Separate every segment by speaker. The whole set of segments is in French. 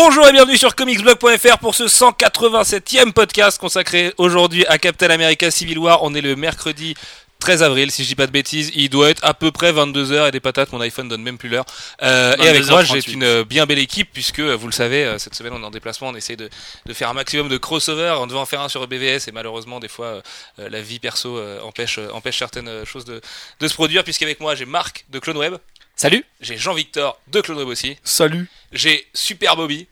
Speaker 1: Bonjour et bienvenue sur comicsblog.fr pour ce 187e podcast consacré aujourd'hui à Captain America Civil War. On est le mercredi 13 avril, si je dis pas de bêtises, il doit être à peu près 22h et des patates, mon iPhone donne même plus l'heure. Euh, et avec moi, j'ai une euh, bien belle équipe puisque, euh, vous le savez, cette semaine on est en déplacement, on essaie de, de faire un maximum de crossover, on devait en faire un sur BVS et malheureusement des fois euh, la vie perso euh, empêche, empêche certaines choses de, de se produire puisqu'avec moi j'ai Marc de CloneWeb.
Speaker 2: Salut
Speaker 1: J'ai Jean-Victor de CloneWeb aussi.
Speaker 3: Salut
Speaker 1: J'ai Super Bobby.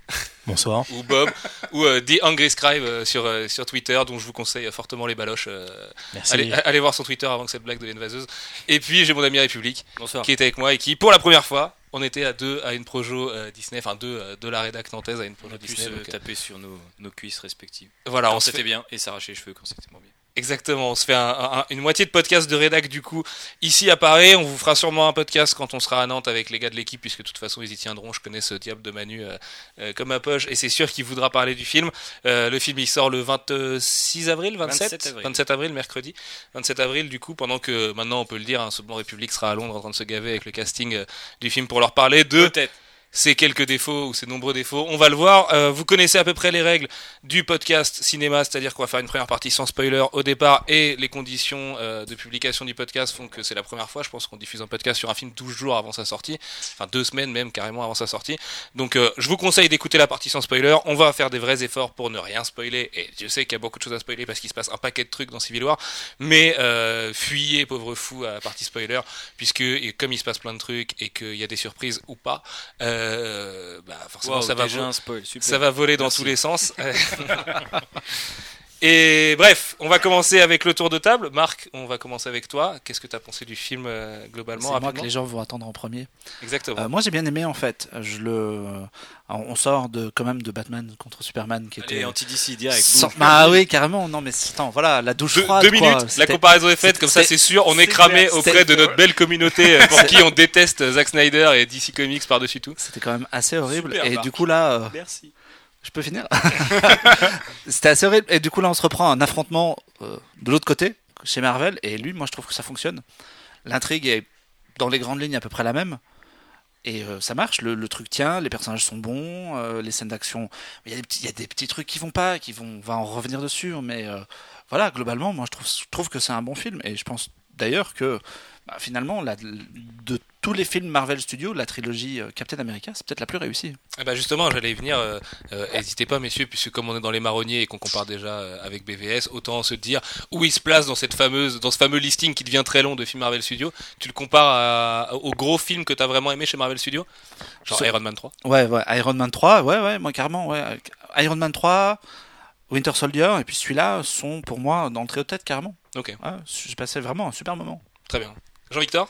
Speaker 3: Bonsoir.
Speaker 1: ou Bob, ou euh, The Angry Scribe euh, sur, euh, sur Twitter, dont je vous conseille fortement les baloches. euh,
Speaker 3: Merci.
Speaker 1: allez, allez voir son Twitter avant que cette blague devienne vaseuse. Et puis j'ai mon ami République,
Speaker 2: Bonsoir.
Speaker 1: qui était avec moi et qui, pour la première fois, on était à deux à une projo euh, Disney, enfin deux euh, de la rédac nantaise à une projo
Speaker 2: On a pu
Speaker 1: Disney.
Speaker 2: se
Speaker 1: donc, euh,
Speaker 2: taper sur nos, nos cuisses respectives.
Speaker 1: voilà,
Speaker 2: Quand
Speaker 1: on fait,
Speaker 2: bien et s'arracher les cheveux quand c'était moins bien.
Speaker 1: Exactement, on se fait un- un- une moitié de podcast de rédac du coup ici à Paris. On vous fera sûrement un podcast quand on sera à Nantes avec les gars de l'équipe, puisque de toute façon ils y tiendront. Je connais ce diable de Manu euh, euh, comme ma poche et c'est sûr qu'il voudra parler du film. Euh, le film il sort le 26 avril, 27,
Speaker 2: 27 avril.
Speaker 1: 27 avril, mercredi. 27 avril du coup, pendant que maintenant on peut le dire, hein, ce Blanc République sera à Londres en train de se gaver avec le casting du film pour leur parler de
Speaker 2: Peut-être.
Speaker 1: Ces quelques défauts ou ces nombreux défauts. On va le voir. Euh, vous connaissez à peu près les règles du podcast cinéma, c'est-à-dire qu'on va faire une première partie sans spoiler au départ et les conditions euh, de publication du podcast font que c'est la première fois, je pense, qu'on diffuse un podcast sur un film 12 jours avant sa sortie, enfin deux semaines même carrément avant sa sortie. Donc euh, je vous conseille d'écouter la partie sans spoiler. On va faire des vrais efforts pour ne rien spoiler et je sais qu'il y a beaucoup de choses à spoiler parce qu'il se passe un paquet de trucs dans Civil War, mais euh, fuyez pauvre fou à la partie spoiler puisque comme il se passe plein de trucs et qu'il y a des surprises ou pas, euh, bah forcément
Speaker 2: Wow,
Speaker 1: ça va
Speaker 2: déjà
Speaker 1: vo-
Speaker 2: un spoil, super.
Speaker 1: ça va voler dans
Speaker 2: Merci.
Speaker 1: tous les sens. Et bref, on va commencer avec le tour de table. Marc, on va commencer avec toi. Qu'est-ce que tu as pensé du film euh,
Speaker 3: C'est
Speaker 1: globalement
Speaker 3: moi que les gens vont attendre en premier.
Speaker 1: Exactement.
Speaker 3: Euh, moi j'ai bien aimé en fait. Je le, Alors, on sort de quand même de Batman contre Superman qui était.
Speaker 2: anti-DC direct.
Speaker 3: Sans-. Bah oui carrément. Non mais attends voilà la douche
Speaker 1: deux,
Speaker 3: froide.
Speaker 1: deux
Speaker 3: quoi.
Speaker 1: minutes, la comparaison est faite, comme ça c'est sûr, on est
Speaker 3: c'est
Speaker 1: cramé
Speaker 3: clair,
Speaker 1: auprès de notre belle communauté euh, pour qui on déteste Zack Snyder et DC Comics par-dessus tout.
Speaker 3: C'était quand même assez horrible.
Speaker 2: Super,
Speaker 3: et
Speaker 2: Marc.
Speaker 3: du coup là, euh,
Speaker 2: Merci.
Speaker 3: Je peux finir? C'était assez horrible. Et du coup là on se reprend un affrontement euh, de l'autre côté chez Marvel. Et lui moi je trouve que ça fonctionne. L'intrigue est dans les grandes lignes à peu près la même. Et euh, ça marche, le, truc tient, les personnages sont bons, euh, les scènes d'action. Il y, a des petits- trucs qui vont pas, qui vont, on va en revenir dessus, mais voilà, globalement, moi je trouve que c'est un bon film. Et je pense d'ailleurs que bah, finalement, la- de tous les films Marvel Studios, la trilogie euh, Captain America, c'est peut-être la plus réussie.
Speaker 1: Ah bah justement, j'allais y venir. euh, euh, N'hésitez pas, messieurs, puisque comme on est dans les marronniers et qu'on compare déjà euh, avec BVS, autant se dire où il se place dans cette fameuse, dans ce fameux listing qui devient très long de films Marvel Studios. Tu le compares au gros film que t'as vraiment aimé chez Marvel Studios, genre Iron Man 3.
Speaker 3: Ouais, ouais, Iron Man 3, ouais, ouais, moi carrément, ouais. Iron Man 3, Winter Soldier, et puis celui-là sont pour moi d'entrée aux têtes carrément.
Speaker 1: Ok,
Speaker 3: Ouais, j'ai passé vraiment un super moment.
Speaker 1: très bien. Jean-Victor?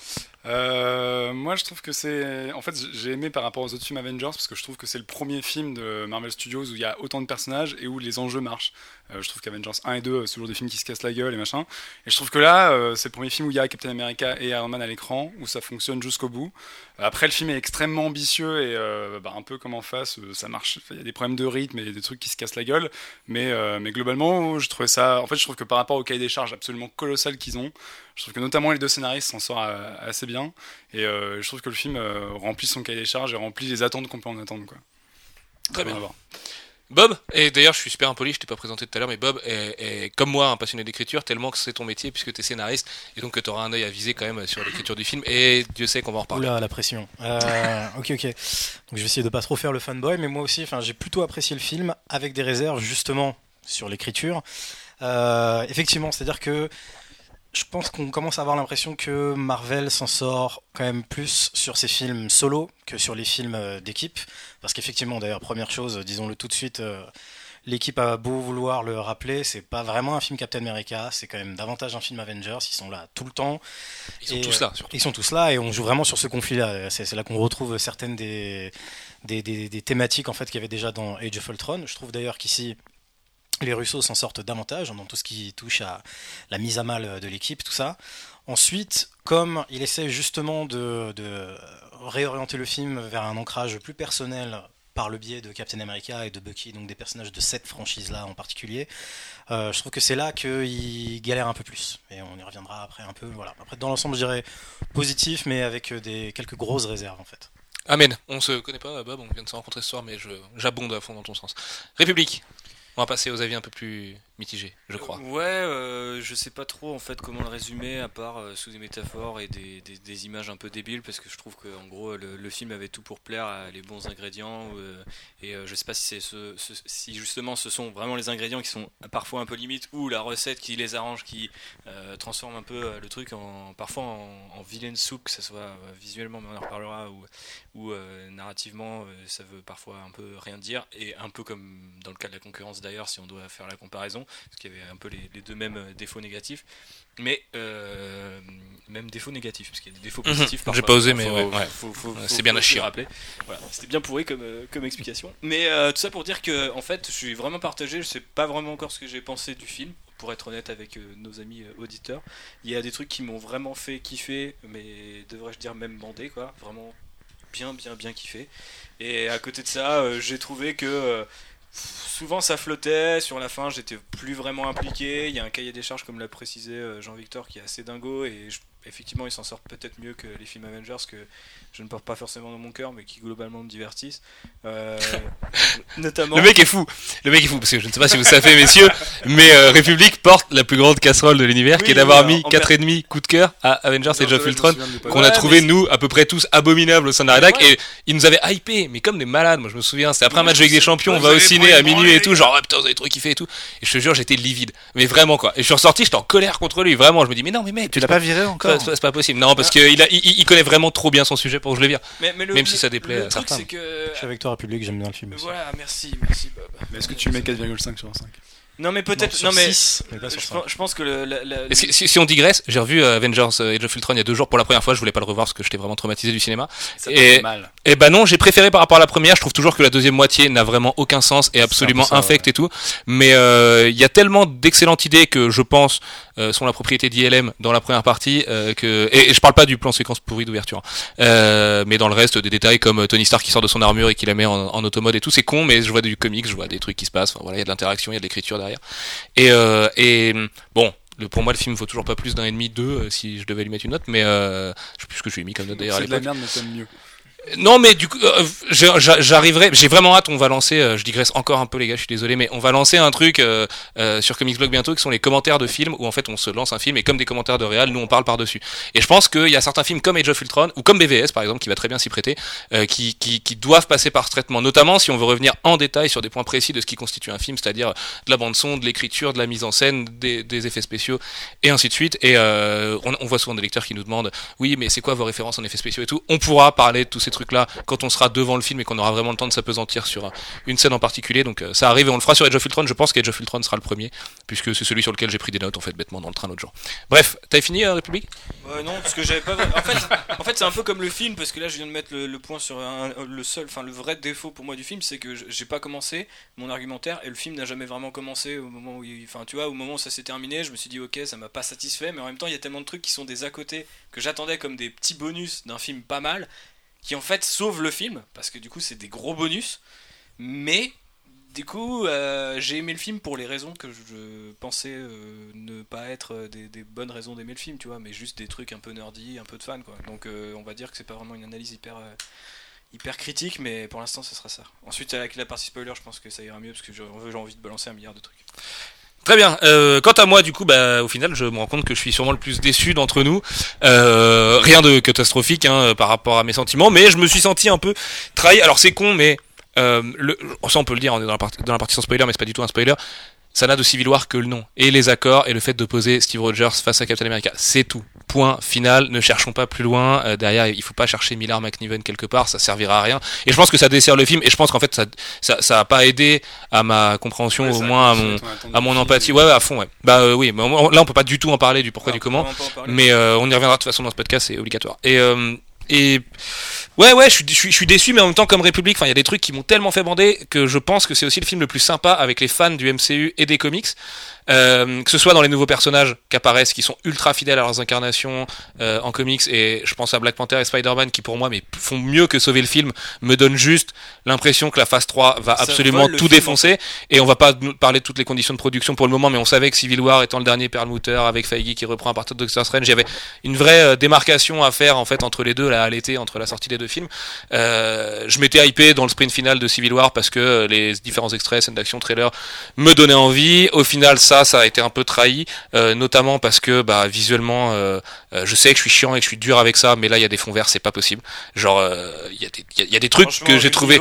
Speaker 4: Euh, moi, je trouve que c'est. En fait, j'ai aimé par rapport aux autres films Avengers parce que je trouve que c'est le premier film de Marvel Studios où il y a autant de personnages et où les enjeux marchent. Euh, je trouve qu'Avengers 1 et 2, euh, c'est toujours des films qui se cassent la gueule et machin. Et je trouve que là, c'est le premier film où il y a Captain America et Iron Man à l'écran, où ça fonctionne jusqu'au bout. Après, le film est extrêmement ambitieux et bah, un peu comme en face, ça marche. Il y a des problèmes de rythme et des trucs qui se cassent la gueule. Mais, mais globalement, je trouvais ça. En fait, je trouve que par rapport au cahier des charges absolument colossal qu'ils ont, je trouve que notamment les deux scénaristes s'en sortent assez bien. Et euh, je trouve que le film euh, remplit son cahier des charges et remplit les attentes qu'on peut en attendre. Quoi.
Speaker 1: Très bien. Bob, et d'ailleurs je suis super impoli, je t'ai pas présenté tout à l'heure, mais Bob est, est, comme moi un passionné d'écriture, tellement que c'est ton métier puisque tu es scénariste, et donc que tu auras un œil à viser quand même sur l'écriture du film, et Dieu sait qu'on va en reparler.
Speaker 5: Oula, la pression. Euh, ok, ok. Donc je vais essayer de pas trop faire le fanboy, mais moi aussi, enfin, j'ai plutôt apprécié le film avec des réserves justement sur l'écriture. Euh, effectivement, c'est-à-dire que je pense qu'on commence à avoir l'impression que Marvel s'en sort quand même plus sur ses films solo que sur les films euh, d'équipe, parce qu'effectivement, d'ailleurs, première chose, disons-le tout de suite. euh, L'équipe a beau vouloir le rappeler, c'est pas vraiment un film Captain America, c'est quand même davantage un film Avengers, ils sont là tout le temps.
Speaker 1: Ils sont
Speaker 5: Et,
Speaker 1: tous là, surtout.
Speaker 5: Ils sont tous là et on joue vraiment sur ce conflit-là. C'est c'est là qu'on retrouve certaines des, des, des- des thématiques en fait qu'il y avait déjà dans Age of Ultron. Je trouve d'ailleurs qu'ici les Russos s'en sortent davantage dans tout ce qui touche à la mise à mal de l'équipe, tout ça. Ensuite, comme il essaie justement de, réorienter le film vers un ancrage plus personnel par le biais de Captain America et de Bucky, donc des personnages de cette franchise-là en particulier, euh, je trouve que c'est là qu'il galère un peu plus. Et on y reviendra après un peu. Voilà. Après, dans l'ensemble, je dirais positif, mais avec euh, quelques grosses réserves en fait.
Speaker 1: Amen. On se connaît pas, Bob, on vient de se rencontrer ce soir, mais j'abonde à fond dans ton sens. République. On va passer aux avis un peu plus mitigés, je crois.
Speaker 2: Ouais, euh, je sais pas trop en fait comment le résumer à part euh, sous des métaphores et des, des- images un peu débiles parce que je trouve que en gros le, le film avait tout pour plaire à les bons ingrédients euh, et je sais pas si c'est ce, ce- si justement ce sont vraiment les ingrédients qui sont parfois un peu limites ou la recette qui les arrange qui transforme un peu le truc en parfois en, en vilaine soupe que ça soit visuellement mais on en reparlera ou ou narrativement ça veut parfois un peu rien dire et un peu comme dans le cas de la concurrence d'ailleurs si on doit faire la comparaison parce qu'il y avait un peu les, les deux mêmes euh, défauts négatifs. Mais euh, même défauts négatifs parce qu'il y a des défauts
Speaker 1: Mhm.
Speaker 2: positifs
Speaker 1: J'ai
Speaker 2: parfois.
Speaker 1: pas osé, mais ouais, c'est bien
Speaker 2: faut
Speaker 1: à chier.
Speaker 2: voilà c'était bien pourri comme, euh, comme explication. Mais euh, tout ça pour dire que en fait je suis vraiment partagé. Je sais pas vraiment encore ce que j'ai pensé du film pour être honnête avec nos amis auditeurs. Il y a des trucs qui m'ont vraiment fait kiffer mais devrais-je dire même bandé quoi. Vraiment bien bien bien kiffé. Et à côté de ça j'ai trouvé que souvent ça flottait. Sur la fin j'étais plus vraiment impliqué. Il y a un cahier des charges comme l'a précisé euh, Jean-Victor qui est assez dingo. Et effectivement il s'en sort peut-être mieux que les films Avengers que je ne porte pas forcément dans mon cœur mais qui globalement me divertissent Euh, notamment
Speaker 1: Le mec est fou. Le mec est fou parce que je ne sais pas si vous savez, messieurs, mais euh, République porte la plus grande casserole de l'univers, qui est d'avoir mis
Speaker 2: en- en
Speaker 1: 4,5 coup de cœur à Avengers et Age of Ultron, qu'on a trouvé nous à peu près tous abominables au sein de la rédac,
Speaker 2: Ouais.
Speaker 1: et ils nous avaient hypé, mais comme des malades. Moi, je me souviens, c'était après un match avec des champions, on va au ciné à minuit et tout, genre ouais, putain, vous avez trop kiffé et tout. Et je te jure, j'étais livide, mais vraiment quoi. Et je suis ressorti, j'étais en colère contre lui, vraiment. Je me dis mais non, mais mec,
Speaker 3: Tu l'as pas viré encore
Speaker 1: c'est pas- possible. Non, parce a, il, il connaît vraiment trop bien son sujet pour que je le vire.
Speaker 2: mais, mais le-
Speaker 1: Même si ça déplaît
Speaker 2: le
Speaker 1: à
Speaker 2: truc
Speaker 1: certains.
Speaker 2: c'est que
Speaker 5: Je suis avec toi, République, j'aime bien le film aussi.
Speaker 2: voilà merci merci Bob
Speaker 4: Mais est-ce que tu mets 4,5 sur 5
Speaker 2: non mais peut-être
Speaker 5: sur
Speaker 2: non, mais
Speaker 5: six, mais pas sur
Speaker 2: je, pense- je pense que le, la- la-
Speaker 1: Et si, si- si on digresse, j'ai revu euh, Avengers euh, Age of Ultron il y a deux jours pour la première fois. Je voulais pas le revoir parce que j'étais vraiment traumatisé du cinéma.
Speaker 4: Ça
Speaker 1: Et-
Speaker 4: mal.
Speaker 1: Et bah non, j'ai préféré par rapport à la première. Je trouve toujours que la deuxième moitié n'a vraiment aucun sens et absolument
Speaker 5: ça,
Speaker 1: infecte et tout. Mais euh, il y a tellement d'excellentes idées que je pense euh, sont la propriété d'ILM dans la première partie. euh, que et, et je parle pas du plan séquence pourri d'ouverture, hein. Euh, mais dans le reste des détails comme Tony Stark qui sort de son armure et qui la met en, en automode et tout, c'est con. Mais je vois du comics, je vois des trucs qui se passent. Enfin, voilà, il y a de l'interaction, il y a de l'écriture derrière. Et, euh, et bon. Le, pour moi, le film vaut toujours pas plus d'un et demi, deux, euh, si je devais lui mettre une note, mais euh, je sais plus ce que je lui ai mis comme note d'ailleurs
Speaker 4: C'est de la merde, mais mieux.
Speaker 1: Non, mais du coup, euh, j'arriverai. J'ai vraiment hâte. On va lancer. euh, je digresse encore un peu, les gars. Je suis désolé, mais on va lancer un truc euh, euh, sur Comics Blog bientôt, qui sont les commentaires de films, où en fait on se lance un film et comme des commentaires de réal, nous on parle par dessus. Et je pense qu'il y a certains films comme Age of Ultron ou comme BVS par exemple, qui va très bien s'y prêter, qui, qui, qui doivent passer par ce traitement, notamment si on veut revenir en détail sur des points précis de ce qui constitue un film, c'est-à-dire de la bande son, de l'écriture, de la mise en scène, des, des effets spéciaux et ainsi de suite. Et on, on voit souvent des lecteurs qui nous demandent, oui, mais c'est quoi vos références en effets spéciaux et tout? On pourra parler de tous ces trucs-là quand on sera devant le film et qu'on aura vraiment le temps de s'apesantir sur euh, une scène en particulier. Donc euh, ça arrive et on le fera sur Age of Ultron. Je pense qu'Age of Ultron sera le premier, puisque c'est celui sur lequel j'ai pris des notes en fait bêtement dans le train l'autre jour. Bref, t'avais fini euh, République?
Speaker 2: Ouais, non, parce que j'avais pas. En fait, en fait c'est un peu comme le film, parce que là, je viens de mettre le, point sur le seul, enfin, le vrai défaut pour moi du film, c'est que j'ai pas commencé mon argumentaire et le film n'a jamais vraiment commencé au moment où, enfin, tu vois, au moment où ça s'est terminé, je me suis dit, ok, ça m'a pas satisfait, mais en même temps, il y a tellement de trucs qui sont des à côté que j'attendais comme des petits bonus d'un film pas mal, qui en fait sauvent le film, parce que du coup, c'est des gros bonus, mais. Du coup, euh, j'ai aimé le film pour les raisons que je pensais euh, ne pas être euh, des, bonnes raisons d'aimer le film, tu vois, mais juste des trucs un peu nerdy, un peu de fan, quoi. Donc, on va dire que c'est pas vraiment une analyse hyper, hyper critique, mais pour l'instant, ce sera ça. Ensuite, avec la partie spoiler, je pense que ça ira mieux parce que j'ai envie de balancer un milliard de trucs.
Speaker 1: Très bien. Euh, quant à moi, du coup, bah, au final, je me rends compte que je suis sûrement le plus déçu d'entre nous. Euh, rien de catastrophique hein, par rapport à mes sentiments, mais je me suis senti un peu trahi. Alors c'est con, mais euh, le, ça on peut le dire, on est dans la partie, dans la partie sans spoiler, mais c'est pas du tout un spoiler. Ça n'a de Civil War que le nom et les accords et le fait de poser Steve Rogers face à Captain America. C'est tout. Point final. Ne cherchons pas plus loin. Euh, derrière, il faut pas chercher Miller McNiven quelque part. Ça servira à rien. Et je pense que ça dessert le film. Et je pense qu'en fait, ça, ça, ça a pas aidé à ma compréhension,
Speaker 4: Ouais,
Speaker 1: au moins à mon, à mon empathie. Ouais, ouais, à fond. Ouais. Bah euh, oui. Mais on- là, on peut pas du tout en parler du pourquoi du comment. Mais euh, on y reviendra de toute façon dans ce podcast, c'est obligatoire. Et euh, et ouais ouais, je suis, je suis déçu, mais en même temps comme République, enfin il y a des trucs qui m'ont tellement fait bander que je pense que c'est aussi le film le plus sympa avec les fans du MCU et des comics. Euh, que ce soit dans les nouveaux personnages qui apparaissent, qui sont ultra fidèles à leurs incarnations euh, en comics, et je pense à Black Panther et Spider-Man qui pour moi mais font mieux que sauver le film, me donnent juste l'impression que la phase 3 va
Speaker 2: Ça
Speaker 1: absolument tout
Speaker 2: film,
Speaker 1: défoncer, et on va pas nous parler de toutes les conditions de production pour le moment, mais on savait que Civil War étant le dernier Perlmutter avec Feige qui reprend à partir de Doctor Strange, il y avait une vraie euh, démarcation à faire en fait entre les deux. La à l'été entre la sortie des deux films. Euh, je m'étais hypé dans le sprint final de Civil War parce que les différents extraits, scènes d'action, trailers me donnaient envie. Au final, ça, ça a été un peu trahi, euh, notamment parce que bah, visuellement, euh, euh, je sais que je suis chiant et que je suis dur avec ça, mais là, il y a des fonds verts, c'est pas possible. Genre, il y, a des- il y a- il y a des trucs que j'ai trouvé.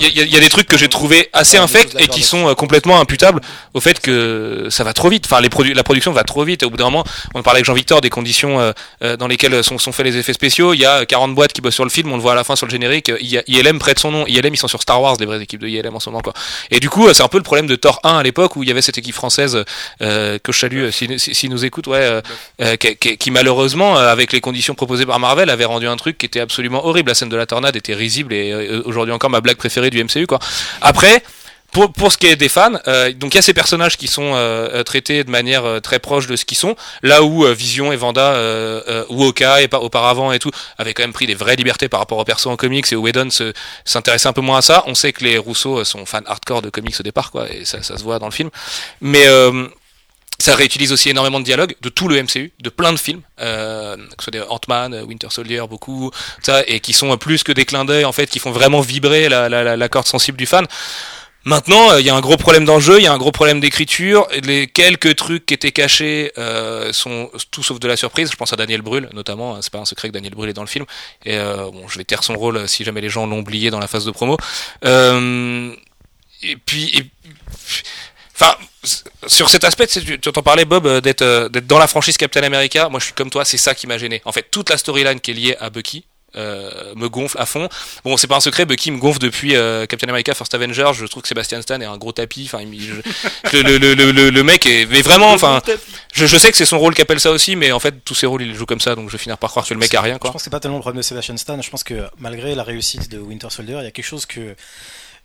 Speaker 1: Il y, a- y des trucs que j'ai trouvé assez infects et qui sont complètement imputables au fait que ça va trop vite. Enfin, les produ- la production va trop vite. Et au bout d'un moment, on parlait avec Jean-Victor des conditions dans lesquelles sont, sont faits les effets spéciaux. Il y a 40 boîtes qui bossent sur le film. On le voit à la fin sur le générique. Il y a- ILM prête son nom. ILM, ils sont sur Star Wars, les vraies équipes de ILM en ce moment. Quoi. Et du coup, c'est un peu le problème de Thor 1 à l'époque où il y avait cette équipe française euh, que je salue euh, si, si, si nous écoute, ouais, euh, euh, qui, qui- qui, malheureusement, euh, avec les conditions proposées par Marvel, avait rendu un truc qui était absolument horrible. La scène de la tornade était risible et aujourd'hui encore ma blague préférée du MCU. Quoi. Après, pour, pour ce qui est des fans, euh, donc il y a ces personnages qui sont euh, euh, traités de manière euh, très proche de ce qu'ils sont, là où euh, Vision et Vanda euh, ou Oka et auparavant et tout avaient quand même pris des vraies libertés par rapport aux persos en comics et où Whedon s'intéressait un peu moins à ça. On sait que les Rousseau sont fans hardcore de comics au départ, quoi, et ça, ça se voit dans le film. Mais ça réutilise aussi énormément de dialogues de tout le MCU, de plein de films, euh, que ce soit des Ant-Man, Winter Soldier, beaucoup, ça, et qui sont plus que des clins d'œil en fait, qui font vraiment vibrer la, la, la, la corde sensible du fan. Maintenant, euh, il y a un gros problème d'enjeu, il y a un gros problème d'écriture. Les quelques trucs qui étaient cachés euh, sont tout sauf de la surprise. Je pense à Daniel Brühl, notamment. hein, C'est pas un secret que Daniel Brühl est dans le film. Et euh, bon, je vais taire son rôle euh, si jamais les gens l'ont oublié dans la phase de promo. Euh, et puis, enfin, sur cet aspect, tu entends parler Bob euh, d'être euh, d'être dans la franchise Captain America. Moi, je suis comme toi, c'est ça qui m'a gêné. En fait, toute la storyline qui est liée à Bucky. Euh, me gonfle à fond. Bon, c'est pas un secret, Bucky me gonfle depuis euh, Captain America First Avenger. Je trouve que Sebastian Stan est un gros tapis. Enfin, le, le, le, le, le mec est mais vraiment. Enfin, je, je sais que c'est son rôle qui appelle ça aussi, mais en fait, tous ses rôles, il joue comme ça, donc je vais finir par croire que le mec a rien,
Speaker 5: Je pense que c'est pas tellement le problème de Sebastian Stan. Je pense que malgré la réussite de Winter Soldier, il y a quelque chose que,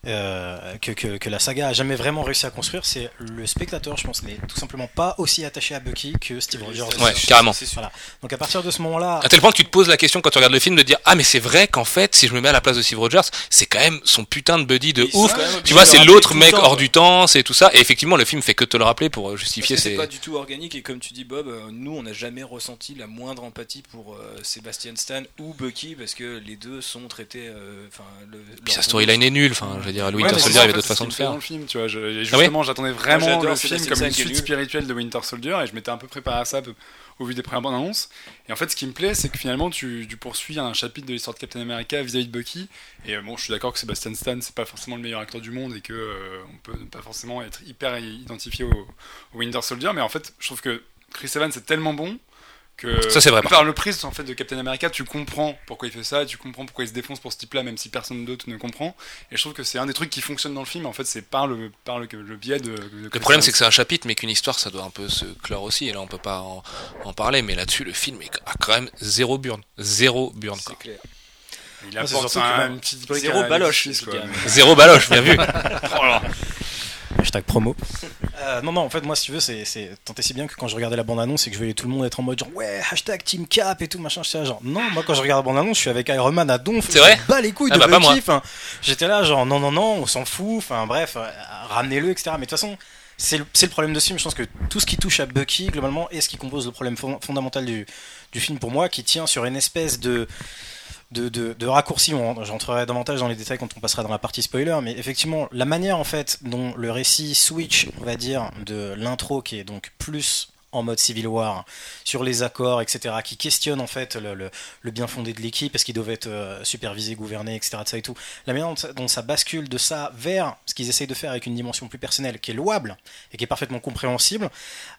Speaker 5: euh, que, que, que la saga a jamais vraiment réussi à construire. C'est le spectateur, je pense, n'est tout simplement pas aussi attaché à Bucky que Steve Rogers.
Speaker 1: Ouais, carrément.
Speaker 5: Voilà. Donc à partir de ce moment-là,
Speaker 1: À tel point que tu te poses la question quand tu regardes le film de dire ah mais c'est vrai qu'en fait si je me mets à la place de Steve Rogers c'est quand même son putain de buddy de ouf tu vois c'est l'autre mec
Speaker 2: temps,
Speaker 1: hors du temps c'est tout ça et effectivement le film fait que te le rappeler pour euh, justifier
Speaker 2: que c'est
Speaker 1: ses
Speaker 2: pas du tout organique et comme tu dis Bob, euh, nous on n'a jamais ressenti la moindre empathie pour euh, Sebastian Stan ou Bucky parce que les deux sont traités. euh, Enfin, le.
Speaker 1: puis sa storyline est nulle enfin je veux dire
Speaker 4: Ouais,
Speaker 1: Winter Soldier il y avait d'autres façons de faire
Speaker 4: dans le film, tu vois. Je-
Speaker 1: Ah oui
Speaker 4: justement, j'attendais vraiment
Speaker 2: j'adore
Speaker 4: le film comme une suite spirituelle de Winter Soldier et je m'étais un peu préparé à ça au vu des premières bandes annonces. Et en fait, ce qui me plaît, c'est que finalement, tu, tu poursuis un chapitre de l'histoire de Captain America vis-à-vis de Bucky. Et euh, bon, je suis d'accord que Sebastian Stan, c'est pas forcément le meilleur acteur du monde et que euh, on peut pas forcément être hyper identifié au, au Winter Soldier. Mais en fait, je trouve que Chris Evans c'est tellement bon que
Speaker 1: Ça, c'est vrai, par
Speaker 4: le prisme en fait de Captain America, tu comprends pourquoi il fait ça, tu comprends pourquoi il se défonce pour ce type-là, même si personne d'autre ne comprend. Et je trouve que c'est un des trucs qui fonctionne dans le film. En fait, c'est par le par le, le biais de. de
Speaker 1: le
Speaker 4: Chris
Speaker 1: problème c'est que c'est un chapitre mais qu'une histoire ça doit un peu se clore aussi et là on peut pas en, en parler mais là-dessus le film est- a quand même zéro burn zéro burn.
Speaker 2: C'est clair.
Speaker 4: il apporte
Speaker 5: surtout
Speaker 4: un, une petite brique
Speaker 2: Zéro baloche,
Speaker 1: zéro baloche bien vu
Speaker 5: Hashtag promo. Euh, non, non, en fait, moi, si tu veux, c'est, tant et si bien que quand je regardais la bande-annonce et que je voyais tout le monde être en mode genre, ouais, hashtag Team Cap et tout, machin, j'étais là, genre, non, moi, quand je regarde la bande-annonce, je suis avec Iron Man à donf.
Speaker 1: C'est vrai
Speaker 5: bats les couilles
Speaker 1: Ah
Speaker 5: de
Speaker 1: bah,
Speaker 5: enfin, J'étais là, genre, non, non, non, on s'en fout, enfin, bref, euh, ramenez-le, etc. Mais de toute façon, c'est le, c'est le problème de ce film. Je pense que tout ce qui touche à Bucky, globalement, est ce qui compose le problème fond- fondamental du, du film pour moi, qui tient sur une espèce de de, de, de raccourci. On- J'entrerai davantage dans les détails quand on passera dans la partie spoiler, mais effectivement, la manière en fait dont le récit switch, on va dire, de l'intro qui est donc plus en mode Civil War sur les accords, etc., qui questionne en fait le, bien fondé de l'équipe, parce qu'il devait être euh, supervisé, gouverné, etc., de ça et tout. La manière dont ça, bascule de ça vers ce qu'ils essayent de faire avec une dimension plus personnelle, qui est louable et qui est parfaitement compréhensible,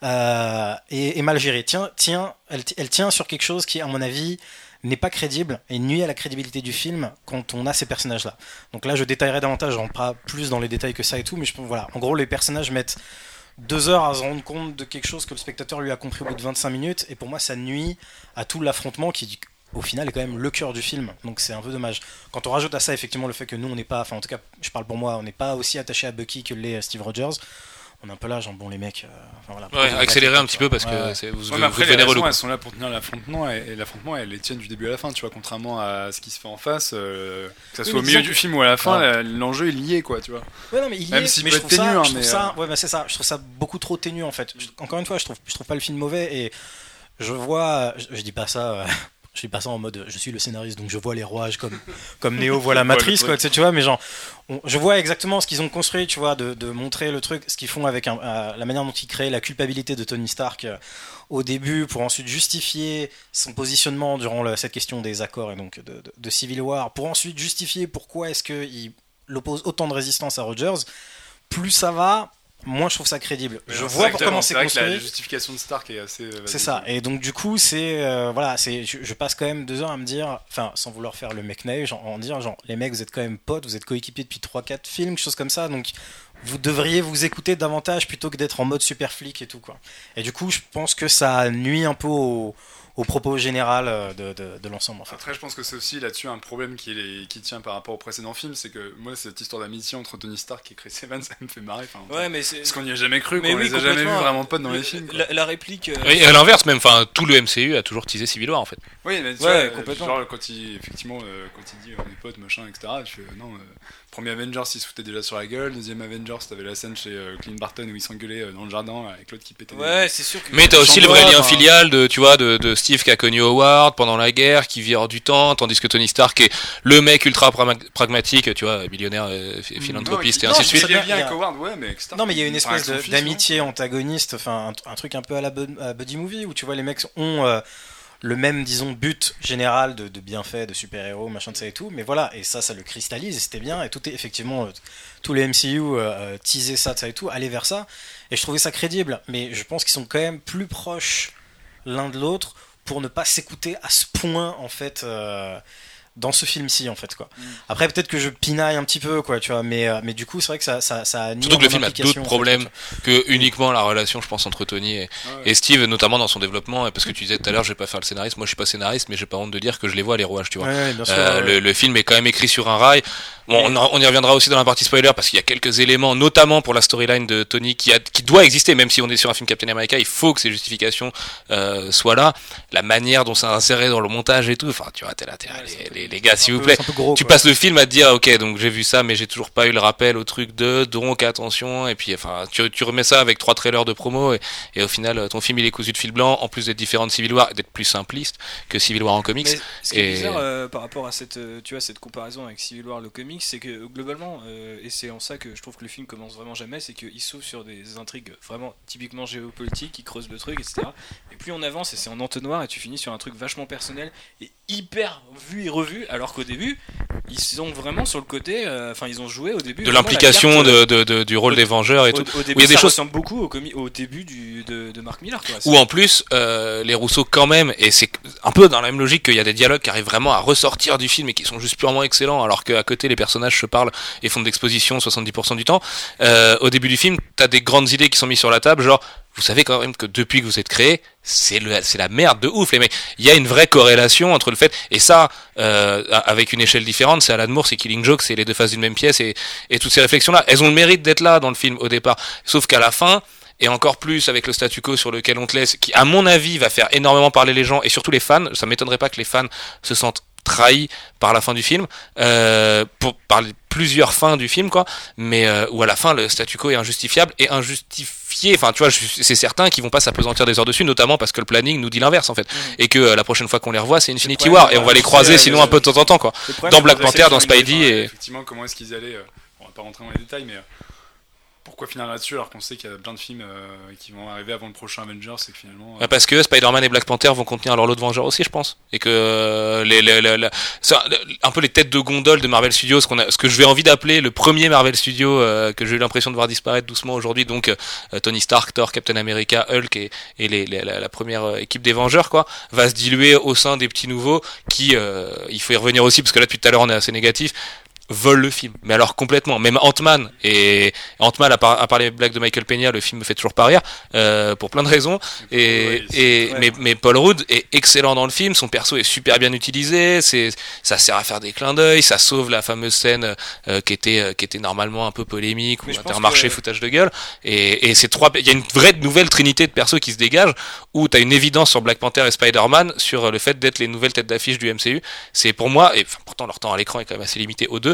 Speaker 5: euh, et, et mal gérée. Tiens, tiens, elle, elle tient sur quelque chose qui, à mon avis, n'est pas crédible et nuit à la crédibilité du film quand on a ces personnages-là. Donc là, je détaillerai davantage, je rentre pas plus dans les détails que ça et tout, mais je, voilà. En gros, les personnages mettent deux heures à se rendre compte de quelque chose que le spectateur lui a compris au bout de 25 minutes, et pour moi, ça nuit à tout l'affrontement qui, au final, est quand même le cœur du film. Donc c'est un peu dommage. Quand on rajoute à ça, effectivement, le fait que nous, on n'est pas, enfin, en tout cas, je parle pour moi, on n'est pas aussi attaché à Bucky que l'est Steve Rogers. On est un peu là, genre, bon, les mecs. euh, enfin, voilà,
Speaker 1: ouais accélérer un petit peu parce
Speaker 5: Ouais,
Speaker 1: que c'est- vous,
Speaker 4: Ouais,
Speaker 1: vous
Speaker 4: mais après,
Speaker 1: devenez
Speaker 4: les
Speaker 1: relou
Speaker 4: raisons,
Speaker 1: quoi.
Speaker 4: elles sont là pour tenir l'affrontement et, et l'affrontement, elles les tiennent du début à la fin, tu vois, contrairement à ce qui se fait en face, euh, que ça
Speaker 5: Oui,
Speaker 4: soit au
Speaker 5: mais
Speaker 4: milieu du film ou à la fin,
Speaker 5: Ouais.
Speaker 4: la- l'enjeu est lié, quoi, tu vois.
Speaker 5: Ouais, non, mais il y
Speaker 4: Même
Speaker 5: est,
Speaker 4: s'il
Speaker 5: mais
Speaker 4: peut
Speaker 5: je
Speaker 4: être
Speaker 5: trouve ça,
Speaker 4: ténu, hein, mais,
Speaker 5: ça, ouais, bah, c'est ça. Je trouve ça beaucoup trop ténu en fait. Je- encore une fois, je trouve, je trouve pas le film mauvais et je vois, je, je dis pas ça euh, je dis pas ça en mode je suis le scénariste donc je vois les rouages comme comme Neo voit la matrice quoi, tu sais, tu vois, mais genre on- je vois exactement ce qu'ils ont construit, tu vois, de, de montrer le truc, ce qu'ils font avec un- euh, la manière dont ils créent la culpabilité de Tony Stark euh, au début pour ensuite justifier son positionnement durant cette question des accords et donc de, de- de Civil War, pour ensuite justifier pourquoi est-ce qu'il oppose autant de résistance à Rogers. Plus ça va, moins je trouve ça crédible. Je vois comment c'est
Speaker 4: vrai que la
Speaker 5: construit.
Speaker 4: justification de Stark est assez. euh,
Speaker 5: C'est ça. Et donc du coup, c'est euh, voilà, c'est je, je passe quand même deux heures à me dire, enfin, sans vouloir faire le mec naïf, genre, en dire genre les mecs, vous êtes quand même potes, vous êtes coéquipiers depuis 3-4 films, quelque chose comme ça, donc vous devriez vous écouter davantage plutôt que d'être en mode super flic et tout quoi. Et du coup, je pense que ça nuit un peu au, au propos général euh, de, de, de l'ensemble en fait.
Speaker 4: Après, je pense que c'est aussi là-dessus un problème qui, est- qui tient par rapport au précédent film, c'est que moi, cette histoire d'amitié entre Tony Stark et Chris Evans, ça me fait marrer. enfin,
Speaker 2: Ouais, mais c'est.
Speaker 4: Parce qu'on n'y a jamais cru,
Speaker 2: Mais
Speaker 4: qu'on
Speaker 2: oui,
Speaker 4: les a jamais vus
Speaker 2: complètement.
Speaker 4: vraiment potes dans les
Speaker 2: Le-
Speaker 4: films.
Speaker 2: La, la réplique. euh,
Speaker 1: Et à l'inverse, même, enfin, tout le MCU a toujours teasé Civil War en fait.
Speaker 4: Oui, mais tu
Speaker 2: Ouais,
Speaker 4: vois,
Speaker 2: complètement.
Speaker 4: genre quand il, effectivement, euh, quand il dit on est potes, machin, etc., je fais non, euh, premier Avengers, il se foutait déjà sur la gueule, deuxième Avengers, t'avais la scène chez euh, Clint Barton où il s'engueulait euh, dans le jardin avec l'autre qui pétait des-
Speaker 2: Ouais, c'est sûr que.
Speaker 1: Mais t'as aussi le vrai lien
Speaker 4: enfin-
Speaker 1: filial de, tu vois, de, de Steve qui a connu Howard pendant la guerre, qui vit hors du temps, tandis que Tony Stark est le mec ultra pragma- pragmatique, tu vois, millionnaire, euh, ph- philanthropiste et
Speaker 4: Non,
Speaker 1: ainsi
Speaker 4: il-
Speaker 1: de suite.
Speaker 5: bien,
Speaker 4: avec Howard, ouais, mais Stark,
Speaker 5: Non mais il y a une espèce
Speaker 4: fils,
Speaker 5: d'amitié antagoniste, enfin un, un truc un peu à la buddy movie où tu vois les mecs ont euh, le même disons but général de, de bienfait, de super héros, machin de ça et tout, mais voilà et ça ça le cristallise et c'était bien et tout est effectivement euh, tous les MCU euh, euh, teasaient ça de ça et tout, aller vers ça et je trouvais ça crédible, mais je pense qu'ils sont quand même plus proches l'un de l'autre pour ne pas s'écouter à ce point en fait. Dans ce film-ci en fait quoi.
Speaker 1: Mm.
Speaker 5: Après peut-être que je pinaille un petit peu quoi tu vois mais euh, mais du coup c'est vrai que ça ça ça a
Speaker 1: Surtout que le film a d'autres problèmes que uniquement la relation, je pense, entre Tony et,
Speaker 4: Ouais.
Speaker 1: et Steve, notamment dans son développement. Parce que tu disais tout à l'heure, je vais pas faire le scénariste. Moi, je suis pas scénariste, mais j'ai pas honte de dire que je les vois les rouages, tu vois.
Speaker 5: Ouais, ouais, bien sûr.
Speaker 1: Euh,
Speaker 5: ouais.
Speaker 1: le, le film est quand même écrit sur un rail. Bon, on, y reviendra aussi dans la partie spoiler parce qu'il y a quelques éléments, notamment pour la storyline de Tony, qui, a, qui doit exister, même si on est sur un film Captain America, il faut que ces justifications euh, soient là. La manière dont c'est inséré dans le montage et tout, enfin, tu vois, t'es là, t'es là,
Speaker 2: Ouais, c'est
Speaker 1: les, gars, s'il vous plaît.
Speaker 5: peu gros,
Speaker 1: Tu
Speaker 5: quoi.
Speaker 1: passes le film à te dire, ok, donc j'ai vu ça, mais j'ai toujours pas eu le rappel au truc de, donc attention, et puis enfin, tu, tu remets ça avec trois trailers de promo, et, et au final, ton film il est cousu de fil blanc, en plus d'être différent de Civil War, et d'être plus simpliste que Civil War en comics.
Speaker 2: Mais ce qui est
Speaker 1: Et-
Speaker 2: bizarre euh, par rapport à cette, euh, tu vois, cette comparaison avec Civil War, le comics, c'est que globalement, euh, et c'est en ça que je trouve que le film commence vraiment jamais, c'est qu'il s'ouvre sur des intrigues vraiment typiquement géopolitiques, qui creusent le truc, etc. Et plus on avance, et c'est en entonnoir, et tu finis sur un truc vachement personnel et hyper vu et revu, alors qu'au début, ils sont vraiment sur le côté, euh, enfin, ils ont joué au début
Speaker 1: de l'implication
Speaker 2: euh,
Speaker 1: de, de, de- du rôle
Speaker 2: au-
Speaker 1: des Vengeurs et
Speaker 2: au,
Speaker 1: tout.
Speaker 2: au début,
Speaker 1: où il y a des
Speaker 2: ça
Speaker 1: choses-
Speaker 2: ressemble beaucoup au, comi- au début du, de, de Mark Miller, quoi.
Speaker 1: Ou en plus, euh, les Rousseau quand même, et c'est un peu dans la même logique qu'il y a des dialogues qui arrivent vraiment à ressortir du film et qui sont juste purement excellents, alors qu'à côté les personnages se parlent et font de l'exposition 70% du temps. Euh, au début du film, t'as des grandes idées qui sont mises sur la table, genre vous savez quand même que depuis que vous êtes créé, c'est la merde de ouf les. Il y a une vraie corrélation entre le fait et ça euh, avec une échelle différente, c'est Alan Moore, c'est Killing Joke, c'est les deux faces d'une même pièce et, et toutes ces réflexions là, elles ont le mérite d'être là dans le film au départ. Sauf qu'à la fin, et encore plus avec le statu quo sur lequel on te laisse, qui à mon avis va faire énormément parler les gens et surtout les fans. Ça m'étonnerait pas que les fans se sentent trahis par la fin du film, euh, pour, par plusieurs fins du film quoi, mais euh, où à la fin le statu quo est injustifiable et Enfin tu vois, c'est certain qu'ils vont pas s'apesantir des heures dessus, notamment parce que le planning nous dit l'inverse en fait, et que euh, la prochaine fois qu'on les revoit c'est Infinity War et on va les croiser sinon
Speaker 2: euh,
Speaker 1: un peu de temps en temps quoi. Dans Black Panther, dans Spidey
Speaker 4: Enfin,
Speaker 1: et
Speaker 4: Effectivement, comment est-ce qu'ils allaient. euh, on va pas rentrer dans les détails, mais. Pourquoi finir là-dessus alors qu'on sait qu'il y a plein de films euh, qui vont arriver avant le prochain Avengers et que finalement. euh,
Speaker 1: Ouais, Parce que Spider-Man et Black Panther vont contenir leur lot de Vengeurs aussi, je pense. Et que euh, les, les, les- les- c'est un peu les têtes de gondole de Marvel Studios, ce, qu'on a, ce que je vais envie d'appeler le premier Marvel Studio euh, que j'ai eu l'impression de voir disparaître doucement aujourd'hui. Donc euh, Tony Stark, Thor, Captain America, Hulk et, et les, la, la première équipe des Vengeurs, quoi, va se diluer au sein des petits nouveaux qui, il faut y revenir aussi, parce que là depuis tout à l'heure on est assez négatif volent le film. Mais alors complètement. Même Ant-Man et Ant-Man à part, à part les blagues de Michael Peña, le film me fait toujours pas rire euh, pour plein de raisons. Et, et
Speaker 2: ouais.
Speaker 1: mais, mais Paul Rudd est excellent dans le film. Son perso est super bien utilisé. C'est ça sert à faire des clins d'œil. Ça sauve la fameuse scène euh, qui était euh, qui était normalement un peu polémique ou intermarché
Speaker 2: que-
Speaker 1: foutage de gueule. Et, et ces trois, il y a une vraie nouvelle trinité de persos qui se dégagent où t'as une évidence sur Black Panther et Spider-Man sur le fait d'être les nouvelles têtes d'affiche du MCU. C'est pour moi et enfin, pourtant leur temps à l'écran est quand même assez limité aux deux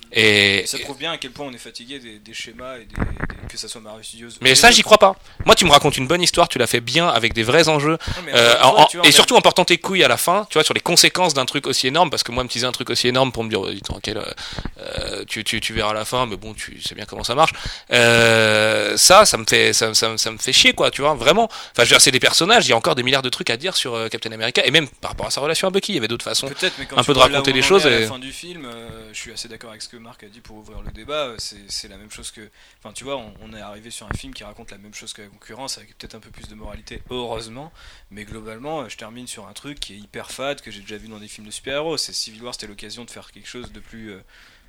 Speaker 1: Et,
Speaker 2: Ça prouve bien à quel point on est fatigué des, des schémas et des, des- que ça soit Marvel Studios.
Speaker 1: mais ça, j'y crois pas. Moi, tu me racontes une bonne histoire, tu l'as fait bien avec des vrais enjeux. Euh, en- en-
Speaker 2: vois,
Speaker 1: et surtout en portant tes couilles à la fin, tu vois, sur les conséquences d'un truc aussi énorme, parce que moi, me teaser un truc aussi énorme pour me dire, tranquille, euh, euh, tu, tu, tu verras à la fin, mais bon, tu sais bien comment ça marche. Euh, ça, ça me fait, ça, ça, ça me fait chier, quoi, tu vois, vraiment. Enfin, je veux dire, c'est des personnages, il y a encore des milliards de trucs à dire sur Captain America, et même par rapport à sa relation à Bucky, il y avait d'autres façons.
Speaker 2: Mais quand
Speaker 1: un peu de raconter les choses
Speaker 2: À la fin du film, je suis assez d'accord avec ce que Marc a dit pour ouvrir le débat. euh, C'est la même chose que. Enfin, tu vois, on, est arrivé sur un film qui raconte la même chose que la concurrence, avec peut-être un peu plus de moralité, heureusement. Mais globalement, euh, je termine sur un truc qui est hyper fade, que j'ai déjà vu dans des films de super-héros. C'est Civil War, c'était l'occasion de faire quelque chose de plus. euh,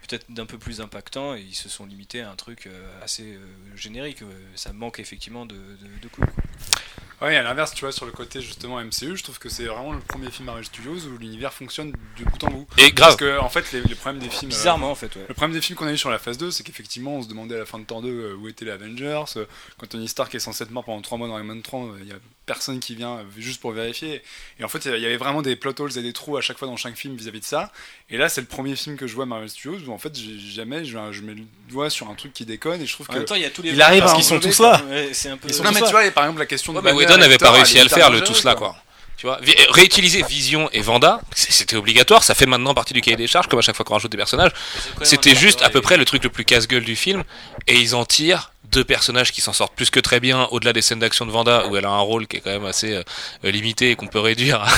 Speaker 2: peut-être d'un peu plus impactant, et ils se sont limités à un truc assez générique. Ça manque effectivement de, coups.
Speaker 4: Ouais, à l'inverse, tu vois, sur le côté justement MCU, je trouve que c'est vraiment le premier film Marvel Studios où l'univers fonctionne de bout en bout.
Speaker 1: Et grave.
Speaker 4: Parce que, en fait, les, les problèmes des films. euh,
Speaker 2: Bizarrement, en fait, ouais.
Speaker 4: Le problème des films qu'on a eu sur la phase 2, c'est qu'effectivement, on se demandait à la fin de Thor 2 euh, où étaient les Avengers. euh, Quand Tony Stark est censé être mort pendant 3 mois dans Iron Man 3, il y a personne qui vient euh, juste pour vérifier. Et en fait, il y avait vraiment des plot holes et des trous à chaque fois dans chaque film vis-à-vis de ça. Et là, c'est le premier film que je vois Marvel Studios où en fait, j'ai- jamais je, je mets le doigt sur un truc qui déconne et je trouve
Speaker 2: En
Speaker 4: que.
Speaker 2: même temps, il y a tous les
Speaker 5: Il arrive
Speaker 2: parce
Speaker 5: à
Speaker 2: qu'ils sont tous
Speaker 5: quoi.
Speaker 2: là. C'est un peu.
Speaker 5: Ils sont
Speaker 4: Non, mais tu vois, par exemple, la question
Speaker 1: Ouais,
Speaker 4: de
Speaker 1: mais Whedon n'avait pas réussi à le faire, le tout cela,
Speaker 4: dangereuse,
Speaker 1: quoi. Tu vois, Vi- réutiliser Vision et Vanda, c'était obligatoire, ça fait maintenant partie du cahier des charges, comme à chaque fois qu'on rajoute des personnages. C'était juste à peu près le truc le plus casse-gueule du film, et ils en tirent deux personnages qui s'en sortent plus que très bien, au-delà des scènes d'action de Vanda, où elle a un rôle qui est quand même assez euh, limité et qu'on peut réduire à,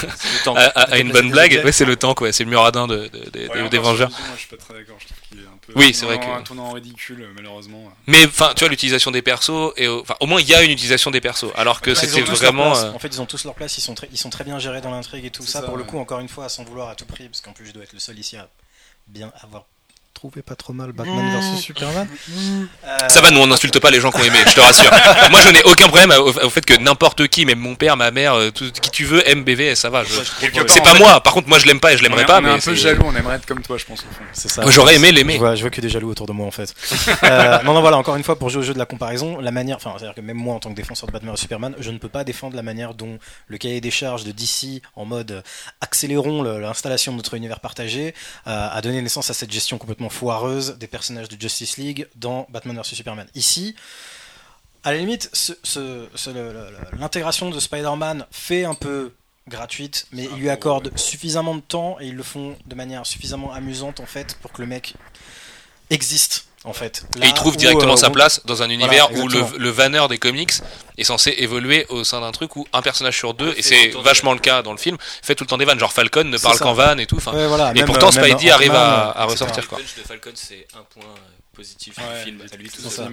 Speaker 1: à- à- à une bonne blague. Ouais, c'est le temps, quoi. C'est le muradin de, de- de- des-
Speaker 4: Ouais,
Speaker 1: Vengeurs.
Speaker 4: Moi, je suis pas très d'accord. Je trouve qu'il est un peu.
Speaker 1: Oui, c'est vrai que-
Speaker 4: Un tournant ridicule, malheureusement.
Speaker 1: Mais enfin, tu vois, l'utilisation des persos, et au- enfin, au moins il y a une utilisation des persos, alors que c'était vraiment. euh,
Speaker 5: En fait, ils ont tous leur place, ils sont très, ils sont très bien gérés dans l'intrigue et tout ça.
Speaker 4: ça,
Speaker 5: Pour le
Speaker 4: ouais.
Speaker 5: coup, encore une fois, sans vouloir à tout prix, parce qu'en plus, je dois être le seul ici à bien avoir trouvé pas trop mal Batman vs Superman. Euh,
Speaker 1: Ça va, nous on n'insulte pas les gens qui ont aimé, je te rassure. Moi je n'ai aucun problème au, au fait que n'importe qui, même mon père, ma mère, euh, tout, qui tu veux, aime BVS, ça va. je- C'est pas
Speaker 4: en fait,
Speaker 1: moi, par contre moi je l'aime pas et je l'aimerais pas,
Speaker 4: On est
Speaker 1: mais
Speaker 4: un peu jaloux, on aimerait être comme toi, je pense.
Speaker 5: C'est ça.
Speaker 1: J'aurais aimé
Speaker 5: Je
Speaker 1: l'aimer.
Speaker 5: vois, je vois que des jaloux autour de moi en fait. Euh, non, non, voilà, encore une fois, pour jouer au jeu de la comparaison, la manière, enfin, c'est-à-dire que même moi en tant que défenseur de Batman et Superman, je ne peux pas défendre la manière dont le cahier des charges de DC en mode euh, accélérons l'installation de notre univers partagé euh, a donné naissance à cette gestion complètement foireuse des personnages de Justice League dans Batman vs Superman. Ici, à la limite, ce- ce- ce- le- le- l'intégration de Spider-Man fait un peu gratuite, mais ils lui accordent suffisamment de temps et ils le font de manière suffisamment amusante en fait pour que le mec existe en fait.
Speaker 1: Et il trouve
Speaker 5: où,
Speaker 1: directement
Speaker 5: euh,
Speaker 1: sa place dans un univers où le, le vanneur des comics est censé évoluer au sein d'un truc où un personnage sur deux, et c'est vachement le cas dans le film, fait tout le temps des vannes. Genre Falcon ne parle qu'en vanne et tout.
Speaker 5: Ouais, voilà,
Speaker 1: et
Speaker 5: même,
Speaker 1: pourtant
Speaker 5: euh,
Speaker 1: Spidey arrive à, ressortir quoi.
Speaker 2: Le punch de Falcon, c'est un point positif
Speaker 4: Ouais,
Speaker 2: du film à lui tout
Speaker 5: ça.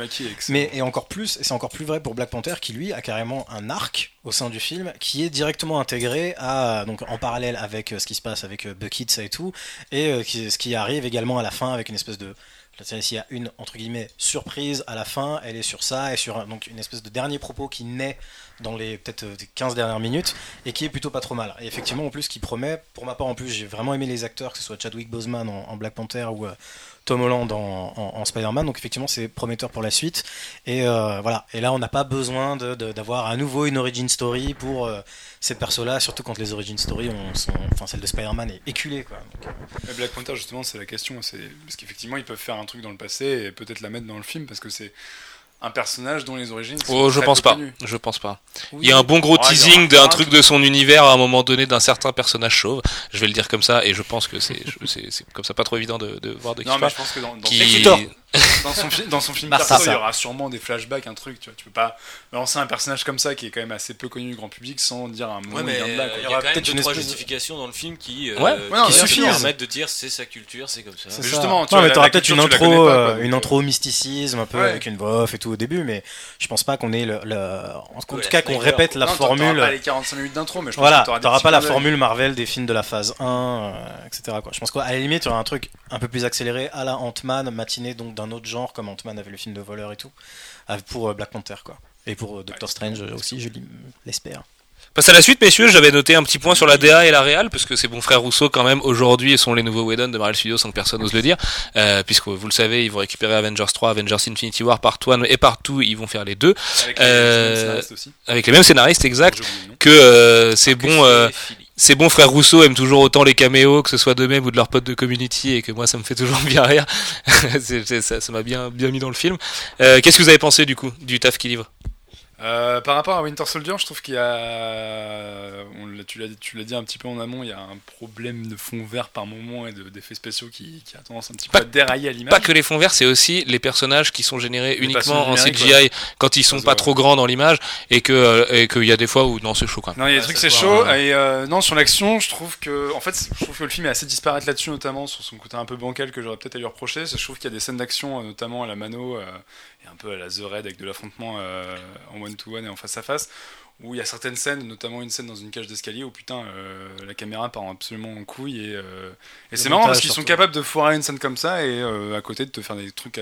Speaker 5: Mais et encore plus, et c'est encore plus vrai pour Black Panther qui lui a carrément un arc au sein du film qui est directement intégré à donc en parallèle avec euh, ce qui se passe avec euh, Bucky ça et tout et euh, qui- ce qui arrive également à la fin avec une espèce de là, s'il y a une entre guillemets surprise à la fin, elle est sur ça et sur donc une espèce de dernier propos qui naît dans les peut-être euh, 15 dernières minutes et qui est plutôt pas trop mal. Et effectivement en plus qui promet, pour ma part en plus j'ai vraiment aimé les acteurs, que ce soit Chadwick Boseman en, Black Panther ou euh, Tom Holland en, Spider-Man, donc effectivement c'est prometteur pour la suite. Et euh, voilà. Et là, on n'a pas besoin d'avoir à nouveau une origin story pour euh, ces persos-là, surtout quand les origin story, ont, sont, enfin celle de Spider-Man est éculée quoi. Donc, euh,
Speaker 4: Mais Black Panther, justement, c'est la question. C'est parce qu'effectivement, ils peuvent faire un truc dans le passé et peut-être la mettre dans le film parce que c'est un personnage dont les origines. sont
Speaker 1: Oh, je
Speaker 4: très
Speaker 1: pense pas.
Speaker 4: connues.
Speaker 1: Je pense pas.
Speaker 5: oui.
Speaker 1: Il y a un bon gros
Speaker 4: aura-
Speaker 1: teasing d'un
Speaker 4: un
Speaker 1: truc de son univers à un moment donné d'un certain personnage chauve. Je vais le dire comme ça et je pense que c'est je- c'est c'est comme ça pas trop évident de, de voir de qui
Speaker 4: Non, mais je pense que dans, dans,
Speaker 1: Qui...
Speaker 5: Thor.
Speaker 4: Dans son, fi- dans son film
Speaker 3: Martha,
Speaker 4: perso, il y aura sûrement des flashbacks, un truc. Tu vois, tu peux pas lancer un personnage comme ça qui est quand même assez peu connu du grand public sans dire un mot
Speaker 2: Ouais, mais
Speaker 4: de là.
Speaker 2: euh,
Speaker 4: quoi.
Speaker 2: il y,
Speaker 5: aura peut-être une
Speaker 2: trois
Speaker 5: espèce
Speaker 2: justifications dans le film qui, euh,
Speaker 1: Ouais.
Speaker 4: Ouais, non,
Speaker 2: qui
Speaker 4: sûr.
Speaker 2: permettent de dire c'est sa culture, c'est comme ça.
Speaker 5: C'est
Speaker 4: justement, tu
Speaker 5: non,
Speaker 4: vois,
Speaker 5: mais
Speaker 4: la
Speaker 5: peut-être une
Speaker 4: tu
Speaker 5: intro,
Speaker 4: pas,
Speaker 5: euh,
Speaker 4: quoi,
Speaker 5: une intro au mysticisme, un peu
Speaker 4: Ouais.
Speaker 5: avec une voix off et tout au début, mais je pense pas qu'on ait le, le- en tout cas qu'on répète la formule.
Speaker 4: pas les 45 minutes d'intro, mais je pense
Speaker 5: Voilà,
Speaker 4: que t'auras
Speaker 5: pas la formule Marvel des films de la phase 1, euh, etc. Quoi. Je pense qu'à la limite, il y aura un truc un peu plus accéléré à la Ant-Man, matinée donc d'un autre genre, comme Ant-Man avait le film de voleur et tout, pour euh, Black Panther. quoi. Et pour euh, Doctor Strange euh, aussi, je l'espère.
Speaker 1: Passe à la suite, messieurs. J'avais noté un petit point sur la DA et la Real, parce que ces bons frères Rousseau, quand même, aujourd'hui, sont les nouveaux Whedon de Marvel Studios, sans que personne n'ose le dire. Euh, puisque vous le savez, ils vont récupérer Avengers 3, Avengers Infinity War, Part 1 et Part 2, ils vont faire les deux,
Speaker 4: Avec les
Speaker 1: Euh,
Speaker 4: scénaristes aussi.
Speaker 1: avec les mêmes scénaristes
Speaker 4: nom.
Speaker 1: que euh, c'est bon. Ces bons frères Rousseau aiment toujours autant les caméos, que ce soit d'eux-mêmes ou de leurs potes de community, et que moi ça me fait toujours bien rire. Ça m'a bien, bien mis dans le film. Euh, Qu'est-ce que vous avez pensé du coup du taf qu'il livre?
Speaker 4: Euh, par rapport à Winter Soldier, je trouve qu'il y a, on l'a- tu l'as tu l'as dit un petit peu en amont, il y a un problème de fond vert par moment et de- d'effets spéciaux qui, qui a tendance un petit
Speaker 1: Pas-
Speaker 4: peu à dérailler à l'image.
Speaker 1: Pas que les fonds verts, c'est aussi les personnages qui sont générés
Speaker 4: Les
Speaker 1: uniquement en CGI quand ils sont
Speaker 4: Ça
Speaker 1: pas trop grands dans l'image, et que euh, et qu'il y a des fois où non c'est chaud quand même.
Speaker 4: Non, il y a des
Speaker 2: Ouais,
Speaker 4: trucs c'est chaud. Et euh, non, sur l'action, je trouve que, en fait, je trouve que le film est assez disparate là-dessus, notamment sur son côté un peu bancal que j'aurais peut-être à lui reprocher. Je trouve qu'il y a des scènes d'action, notamment à la mano euh, et un peu à la The Raid avec de l'affrontement euh, en one to one et en face à face, où il y a certaines scènes, notamment une scène dans une cage d'escalier où putain euh, la caméra part absolument en couille et, euh, et c'est marrant parce qu'ils sont capables de foirer une scène comme ça et euh, à côté de te faire des trucs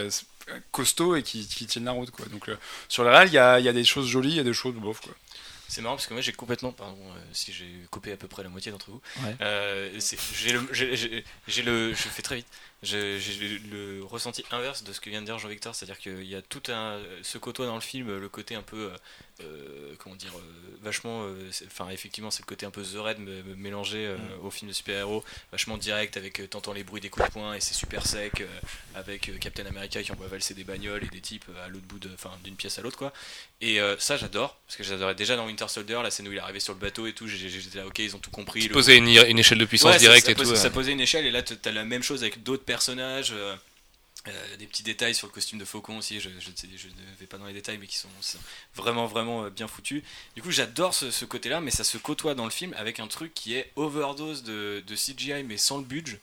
Speaker 4: costauds et qui, qui tiennent la route quoi. Donc euh, sur le réel, il y a, il y a des choses jolies, il y a des choses bof quoi.
Speaker 2: C'est marrant parce que moi j'ai complètement, pardon, euh, si j'ai coupé à peu près la moitié d'entre vous,
Speaker 3: Ouais.
Speaker 2: euh, le, j'ai le, je fais très vite, j'ai le ressenti inverse de ce que vient de dire Jean-Victor, c'est-à-dire qu'il y a tout un, ce côtoie dans le film, le côté un peu, euh, euh, comment dire, euh, vachement, enfin effectivement c'est le côté un peu The me- mélangé euh, au film de super-héros, vachement direct avec t'entends les bruits des coups de poing et c'est super sec, euh, avec Captain America qui envoie valser des bagnoles et des types à l'autre bout enfin d'une pièce à l'autre quoi. Et ça j'adore parce que j'adorais déjà dans Winter Soldier la scène où il est arrivé sur le bateau et tout, j'étais là ok ils ont tout compris. le-
Speaker 1: Poser une, une échelle de puissance
Speaker 2: Ouais, ça-
Speaker 1: directe
Speaker 2: ça,
Speaker 1: et tout.
Speaker 2: Ça
Speaker 1: euh.
Speaker 2: posait une échelle et là t'as la même chose avec d'autres personnages. euh, euh, des petits détails sur le costume de Faucon aussi, je, je, ne sais- je ne vais pas dans les détails, mais qui sont, sont vraiment vraiment euh, bien foutus. Du coup, j'adore ce, ce côté-là, mais ça se côtoie dans le film avec un truc qui est overdose de, de CGI, mais sans le budget,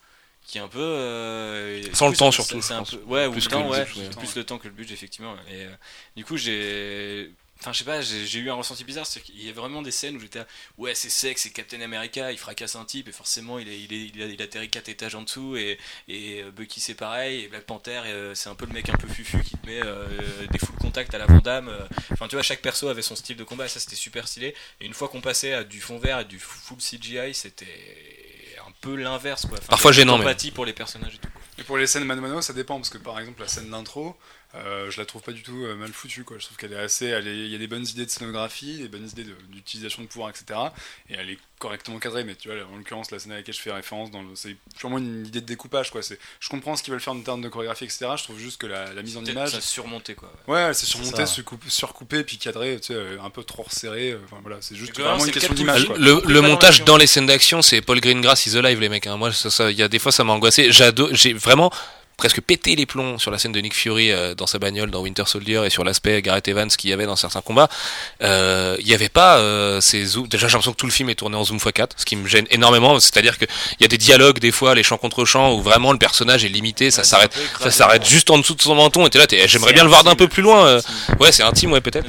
Speaker 2: qui est un peu. euh,
Speaker 1: Sans le temps, surtout,
Speaker 2: un peu- ouais, ou
Speaker 1: Plus
Speaker 2: le
Speaker 1: que
Speaker 2: temps,
Speaker 1: le
Speaker 2: ouais, plus le temps que le budget, effectivement. Et euh, du coup, j'ai. Enfin, je sais pas, j'ai eu un ressenti bizarre, c'est qu'il y a vraiment des scènes où j'étais ouais, c'est sec, c'est Captain America, il fracasse un type, et forcément, il, est, il, est, il, a- il atterrit 4 étages en dessous, et, et euh, Bucky c'est pareil, et Black Panther, euh, c'est un peu le mec un peu fufu qui te met euh, des full contact à la Vandame. Enfin, tu vois, chaque perso avait son style de combat, et ça c'était super stylé. Et une fois qu'on passait à du fond vert et du full CGI, c'était un peu l'inverse, quoi. Enfin,
Speaker 1: Parfois
Speaker 2: avait
Speaker 1: gênant,
Speaker 2: l'empathie pour les personnages et tout. quoi.
Speaker 4: Et pour les scènes mano mano, ça dépend parce que par exemple la scène d'intro, euh, je la trouve pas du tout euh, mal foutue quoi. Je trouve qu'elle est assez, elle est- il y a des bonnes idées de scénographie, des bonnes idées d'utilisation de, pouvoir, etc. Et elle est correctement cadrée. Mais tu vois, en l'occurrence la scène à laquelle je fais référence, c'est purement une idée de découpage quoi. C'est, je comprends ce qu'ils veulent faire en termes de chorégraphie, etc. Je trouve juste que la, la mise en image,
Speaker 2: ça surmonté, quoi.
Speaker 4: ouais, c'est surmonté, surcoupé, puis cadré, tu sais, euh, un peu trop resserré. Enfin voilà, c'est juste vraiment une question d'image.
Speaker 1: Le, montage dans les scènes d'action, c'est Paul Greengrass is alive, les mecs. hein. Moi, ça, y a des fois, ça m'a angoissé. J'ado- J'ai vraiment presque pété les plombs sur la scène de Nick Fury euh, dans sa bagnole dans Winter Soldier et sur l'aspect Gareth Evans qu'il y avait dans certains combats. Euh, Il y avait pas euh, ces zooms. Déjà, j'ai l'impression que tout le film est tourné en zoom x4, ce qui me gêne énormément. C'est-à-dire que il y a des dialogues des fois, les champs contre champs, où vraiment le personnage est limité, ça
Speaker 2: Ouais,
Speaker 1: s'arrête, ça s'arrête
Speaker 2: ouais.
Speaker 1: juste en dessous de son menton. Et t'es là, t'es- j'aimerais bien le voir d'un peu plus loin. euh. Ouais, c'est intime, ouais, peut-être.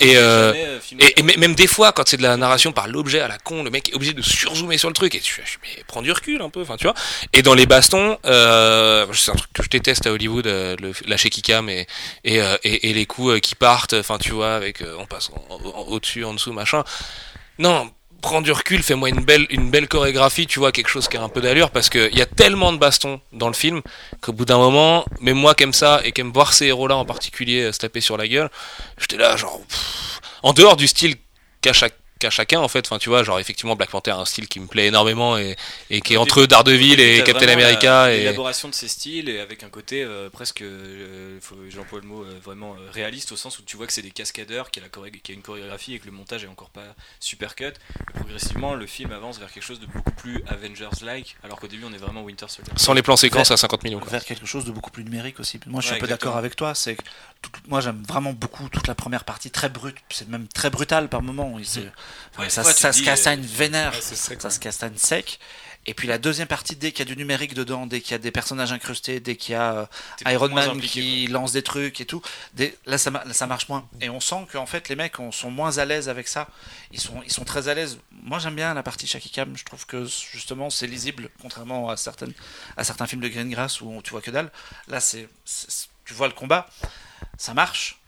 Speaker 1: Et, euh,
Speaker 2: euh.
Speaker 1: Et, et même des fois, quand c'est de la narration par l'objet à la con, le mec est obligé de surzoomer sur le truc. Et suis, mais prends du recul un peu, enfin, tu vois. Et dans les bastons, euh, c'est un que je déteste à Hollywood, euh, le, Kikam et, et, euh, et, les coups euh, qui partent, enfin, tu vois, avec, on passe au-dessus, en dessous, machin. Non, prends du recul, fais-moi une belle, une belle chorégraphie, tu vois, quelque chose qui a un peu d'allure, parce qu'il y a tellement de bastons dans le film qu'au bout d'un moment, même moi qui aime ça et qui aime voir ces héros-là en particulier se taper sur la gueule, j'étais là, genre, en dehors du style qu'a chaque qu'à chacun en fait enfin tu vois genre effectivement Black Panther a un style qui me plaît énormément et, et qui est entre
Speaker 2: début-
Speaker 1: Daredevil et Captain America
Speaker 2: la-
Speaker 1: et
Speaker 2: L'élaboration de ces styles et avec un côté euh, presque, euh, faut- j'emploie le mot, euh, vraiment euh, réaliste au sens où tu vois que c'est des cascadeurs, qu'il y, a y a une chorégraphie et que le montage est encore pas super cut. Et progressivement, le film avance vers quelque chose de beaucoup plus Avengers-like, alors qu'au début on est vraiment Winter Soldier.
Speaker 1: sans les plans séquences à 50 millions quoi.
Speaker 3: vers quelque chose de beaucoup plus numérique aussi. Moi, je suis
Speaker 2: Ouais,
Speaker 3: un peu d'accord avec toi. C'est que tout- moi, j'aime vraiment beaucoup toute la première partie, très brute, c'est même très brutal par moment. Enfin,
Speaker 2: Ouais,
Speaker 3: ça,
Speaker 2: fois,
Speaker 3: ça se castagne
Speaker 2: euh,
Speaker 3: vénère,
Speaker 4: Ouais, sec,
Speaker 3: ça se castagne sec. Et puis la deuxième partie, dès qu'il y a du numérique dedans, dès qu'il y a des personnages incrustés, dès qu'il y a euh, Iron Man qui lance des trucs et tout, là, ça, ma- là, ça marche moins. Et on sent qu'en fait les mecs on- sont moins à l'aise avec ça. Ils sont, ils sont très à l'aise. Moi j'aime bien la partie Shaky Cam, je trouve que justement c'est lisible, contrairement à, certaines, à certains films de Greengrass où tu vois que dalle. Là c'est- tu vois le combat, ça marche.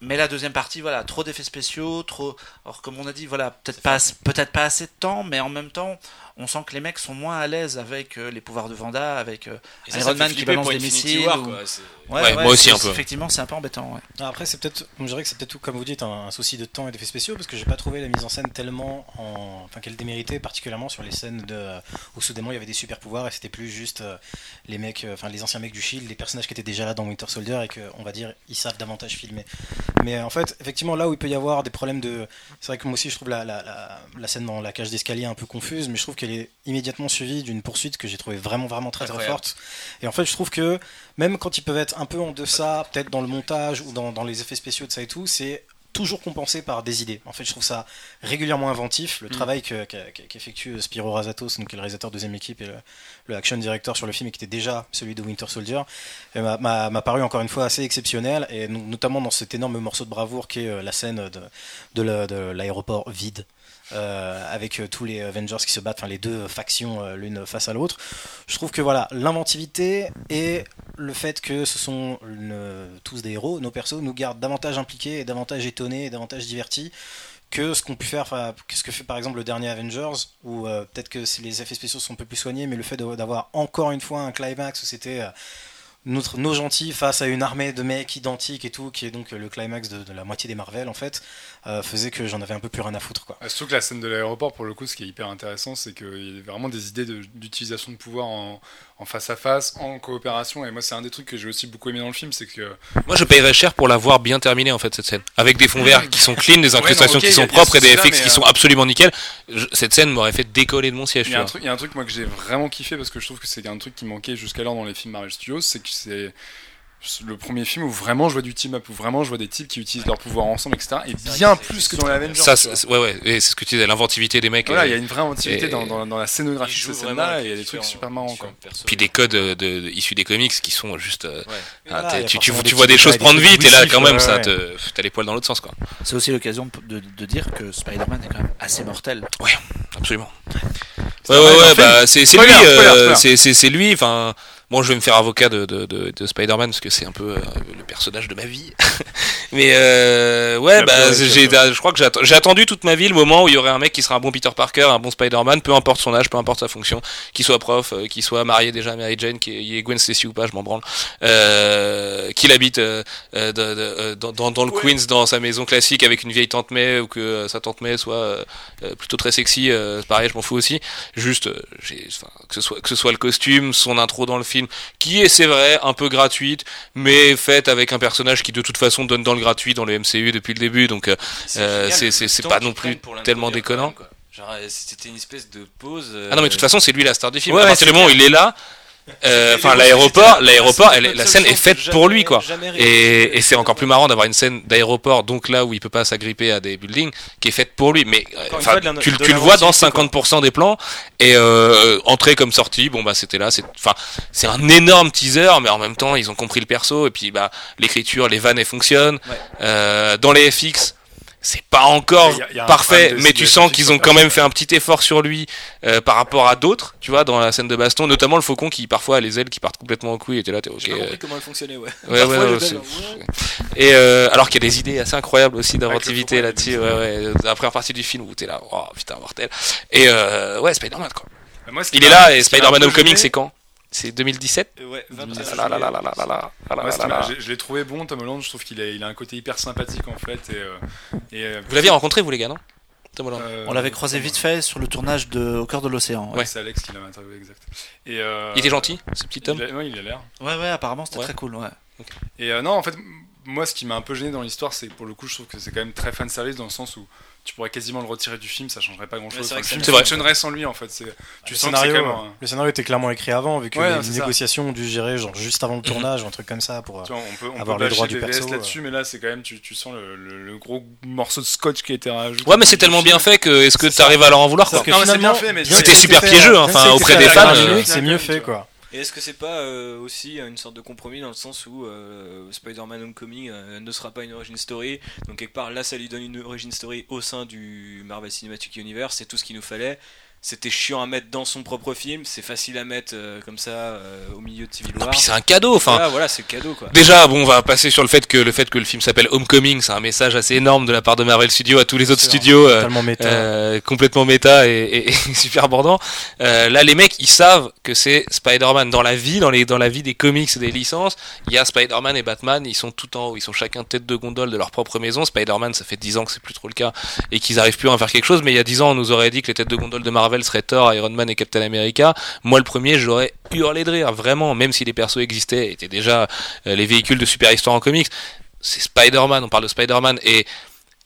Speaker 3: Mais la deuxième partie, voilà, trop d'effets spéciaux, trop. Alors, comme on a dit, voilà, peut-être pas, peut-être pas assez de temps, mais en même temps, on sent que les mecs sont moins à l'aise avec euh, les pouvoirs de Vanda, avec euh,
Speaker 2: ça,
Speaker 3: Iron
Speaker 2: ça
Speaker 3: Man qui balance des missiles.
Speaker 2: War,
Speaker 3: ou-
Speaker 2: quoi, c'est-
Speaker 1: Ouais, moi aussi un peu.
Speaker 3: Effectivement, c'est un peu embêtant. ouais.
Speaker 5: Après, c'est peut-être, je dirais que c'est peut-être tout, comme vous dites, un, un souci de temps et d'effets spéciaux, parce que j'ai pas trouvé la mise en scène tellement, en... enfin, qu'elle déméritait, particulièrement sur les scènes de... où soudainement il y avait des super pouvoirs et c'était plus juste euh, les mecs, euh, enfin les anciens mecs du Shield, les personnages qui étaient déjà là dans Winter Soldier et que, on va dire, ils savent davantage filmer. Mais euh, en fait, effectivement, là où il peut y avoir des problèmes de, c'est vrai que moi aussi je trouve la, la, la, la scène dans la cage d'escalier un peu confuse, mais je trouve qu'elle est immédiatement suivie d'une poursuite que j'ai trouvé vraiment vraiment très très forte. Et en fait, je trouve que même quand ils peuvent être un peu en deçà, peut-être dans le montage ou dans, dans les effets spéciaux de ça et tout, c'est toujours compensé par des idées. En fait, je trouve ça régulièrement inventif. Le
Speaker 2: Mm.
Speaker 5: travail que- qu'effectue Spiro Razatos, donc qui est le réalisateur de deuxième équipe et le, le action director sur le film, et qui était déjà celui de Winter Soldier, euh, m'a- paru encore une fois assez exceptionnel, et no- notamment dans cet énorme morceau de bravoure qui est euh, la scène de, de l'aéroport vide. Euh, avec euh, tous les Avengers qui se battent, enfin les deux factions euh, l'une face à l'autre. Je trouve que voilà, l'inventivité et le fait que ce sont tous des héros, nos persos, nous gardent davantage impliqués davantage étonnés davantage divertis que ce qu'on pu faire, que ce que fait par exemple le dernier Avengers, où peut-être que les effets spéciaux sont un peu plus soignés, mais le fait d'avoir encore une fois un climax où c'était notre, nos gentils face à une armée de mecs identiques et tout, qui est donc le climax de, de la moitié des Marvel en fait, euh, faisait que j'en avais un peu plus rien à foutre quoi.
Speaker 4: Surtout que la scène de l'aéroport, pour le coup, ce qui est hyper intéressant, c'est qu'il y a vraiment des idées d'utilisation de, pouvoir en, en face à face, en coopération. Et moi, c'est un des trucs que j'ai aussi beaucoup aimé dans le film, c'est que
Speaker 1: Moi, je paierais cher pour la voir bien terminée en fait cette scène, avec des fonds verts qui sont clean, des incrustations qui sont propres et des FX qui
Speaker 4: euh,
Speaker 1: sont absolument nickel. Je- cette scène m'aurait fait décoller de mon siège.
Speaker 4: il y, a un truc, il y a un truc, moi, que j'ai vraiment kiffé parce que je trouve que c'est un truc qui manquait jusqu'alors dans les films Marvel Studios, c'est que c'est le premier film où vraiment je vois du team up, où vraiment je vois des types qui utilisent leurs pouvoirs ensemble, etc. Et bien plus que dans
Speaker 2: très
Speaker 4: l'Avengers.
Speaker 1: Ça, c'est- ouais, ouais, et c'est ce que tu disais, l'inventivité des mecs.
Speaker 4: Voilà,
Speaker 1: et-
Speaker 4: il y a une vraie inventivité
Speaker 1: et-
Speaker 4: dans, dans, dans la scénographie de scènes-là,
Speaker 2: avec
Speaker 4: et il y a des trucs super marrants. Quoi.
Speaker 1: puis des codes de, de- issus des comics qui sont juste. euh,
Speaker 2: Ouais.
Speaker 1: tu, vois des choses prendre vite et là quand même
Speaker 5: ouais,
Speaker 1: ça
Speaker 5: ouais.
Speaker 1: te t'as les poils dans l'autre sens quoi.
Speaker 3: C'est aussi l'occasion de, de dire que Spider-Man est quand même assez mortel.
Speaker 1: Absolument.
Speaker 4: C'est
Speaker 1: Ouais
Speaker 4: vrai,
Speaker 1: ouais ouais
Speaker 4: film.
Speaker 1: bah c'est lui euh, c'est lui enfin Bon, je vais me faire avocat de, de, de, de Spider-Man parce que c'est un peu euh, le personnage de ma vie. Mais euh, ouais, bah, j'ai,
Speaker 4: pleuré.
Speaker 1: je crois que j'ai atten- j'ai attendu toute ma vie le moment où il y aurait un mec qui sera un bon Peter Parker, un bon Spider-Man, peu importe son âge, peu importe sa fonction, qu'il soit prof, euh, qu'il soit marié déjà à Mary Jane, qu'il y ait Gwen Stacy ou pas, je m'en branle, euh, qu'il habite euh, euh, de- de- euh, dans, dans, dans le
Speaker 2: Ouais.
Speaker 1: Queens, dans sa maison classique avec une vieille tante May ou que euh, sa tante May soit plutôt très sexy, euh, pareil, je m'en fous aussi. Juste, euh, j'ai, enfin, que ce soit que ce soit le costume, son intro dans le film, qui est c'est vrai un peu gratuite, mais faite avec un personnage qui de toute façon donne dans le gratuit dans le MCU depuis le début, donc euh, Euh, c'est- c'est
Speaker 2: temps
Speaker 1: pas non plus tellement déconnant.
Speaker 2: euh, c'était une espèce de pause.
Speaker 1: ah non mais de toute façon c'est lui la star du film.
Speaker 2: Ouais,
Speaker 1: à partir du
Speaker 2: c'est
Speaker 1: moment où il est là, euh, enfin
Speaker 2: les
Speaker 1: l'aéroport, l'aéroport, la
Speaker 2: seule
Speaker 1: scène est faite pour lui quoi. Et, et c'est encore plus marrant d'avoir une scène d'aéroport, donc là où il peut pas s'agripper à des buildings, qui est faite pour lui. Mais euh, enfin,
Speaker 2: fois, la-
Speaker 1: tu, tu
Speaker 2: la
Speaker 1: le vois dans
Speaker 2: relativité, quoi.
Speaker 1: 50% des plans. Et euh, entrée comme sortie, bon bah c'était là. C'est enfin c'est un énorme teaser, mais en même temps ils ont compris le perso et puis bah l'écriture, les vannes elles fonctionnent.
Speaker 2: Ouais.
Speaker 1: Euh, dans les FX. C'est pas encore
Speaker 4: Il y a- il y a un
Speaker 1: parfait, mais tu sens qu'ils ont quand même fait un petit effort sur lui euh, par rapport à d'autres, tu vois, dans la scène de baston, notamment le faucon qui parfois a les ailes qui partent complètement en couille et t'es là, t'es ok.
Speaker 2: J'ai
Speaker 1: euh,
Speaker 2: compris comment elle fonctionnait, ouais.
Speaker 1: Ouais,
Speaker 2: Parfois,
Speaker 1: ouais, ouais, Et euh, alors qu'il y a des idées assez incroyables aussi d'inventivité là-dessus, ouais, ouais, la première partie du film où t'es là, oh putain, mortel. Et euh, ouais, Spider-Man quoi.
Speaker 4: Bah, moi,
Speaker 1: Il est là et Spider-Man Homecoming c'est quand? C'est 2017
Speaker 2: euh, Ouais, 27
Speaker 1: ah euh,
Speaker 4: je, l'ai trouvé bon, Tom Holland. Je trouve qu'il a, un côté hyper sympathique en fait. Euh,
Speaker 1: vous l'aviez rencontré, vous les gars, non Tom Holland
Speaker 3: On l'avait croisé vite fait sur le tournage de Au cœur de l'océan.
Speaker 4: Ouais, c'est Alex qui l'a interviewé, exact.
Speaker 1: Il était gentil, ce petit Tom
Speaker 4: il ouais, il a l'air.
Speaker 3: Ouais, ouais, apparemment, c'était très cool, ouais.
Speaker 4: Et non, en fait, moi, ce qui m'a un peu gêné dans l'histoire, c'est pour le coup, je trouve que c'est quand même très fan service dans le sens où tu pourrais quasiment le retirer du film, ça changerait pas grand chose.
Speaker 2: c'est vrai que
Speaker 4: le film fonctionnerait sans lui en fait. C'est, tu
Speaker 5: le,
Speaker 4: sens que c'est
Speaker 5: scénario,
Speaker 4: quand même. un-
Speaker 5: le scénario était clairement écrit avant, vu que
Speaker 4: Ouais,
Speaker 5: les négociations ont dû gérer genre juste avant le tournage, ou un truc comme ça. Pour, euh,
Speaker 4: Tu vois, on peut, on
Speaker 5: avoir
Speaker 4: peut
Speaker 5: les droits du perso,
Speaker 4: là-dessus, mais là, c'est quand même, tu, tu sens le, le- le gros morceau de scotch qui a été rajouté.
Speaker 1: Ouais, mais c'est tellement bien fait que est-ce que
Speaker 5: C'est ça.
Speaker 1: t'arrives à leur en vouloir quoi?
Speaker 5: Parce que
Speaker 4: Non, mais c'est
Speaker 5: finalement,
Speaker 4: bien fait, mais
Speaker 5: bien
Speaker 1: c'était
Speaker 5: que
Speaker 1: super piégeux, hein, enfin,
Speaker 5: que
Speaker 1: auprès des fans, euh,
Speaker 5: c'est mieux
Speaker 4: tu
Speaker 5: fait quoi.
Speaker 2: Et est-ce que c'est pas euh, aussi une sorte de compromis dans le sens où euh, Spider-Man Homecoming euh, ne sera pas une origin story Donc quelque part là ça lui donne une origin story au sein du Marvel Cinematic Universe, c'est tout ce qu'il nous fallait. C'était chiant à mettre dans son propre film, c'est facile à mettre euh, comme ça euh, au milieu de Civil
Speaker 1: Non,
Speaker 2: War.
Speaker 1: puis c'est un cadeau. Enfin,
Speaker 2: voilà, voilà, c'est cadeau quoi.
Speaker 1: Déjà, bon, on va passer sur le fait que le fait que le film s'appelle Homecoming, c'est un message assez énorme de la part de Marvel Studios à tous les autres studios, euh,
Speaker 5: Totalement méta.
Speaker 1: euh, complètement méta et, et- et super bordant. Euh, là, les mecs, ils savent que c'est Spider-Man dans la vie, dans les dans la vie des comics et des licences. Il y a Spider-Man et Batman, ils sont tout en haut, ils sont chacun tête de gondole de leur propre maison. Spider-Man, ça fait 10 ans que c'est plus trop le cas et qu'ils arrivent plus à en faire quelque chose. Mais il y a 10 ans, on nous aurait dit que les têtes de gondole de Marvel seraient Thor, Iron Man et Captain America. Moi, le premier, j'aurais hurlé de rire, vraiment, même si les persos existaient, étaient déjà euh, les véhicules de super histoire en comics. C'est Spider-Man, on parle de Spider-Man et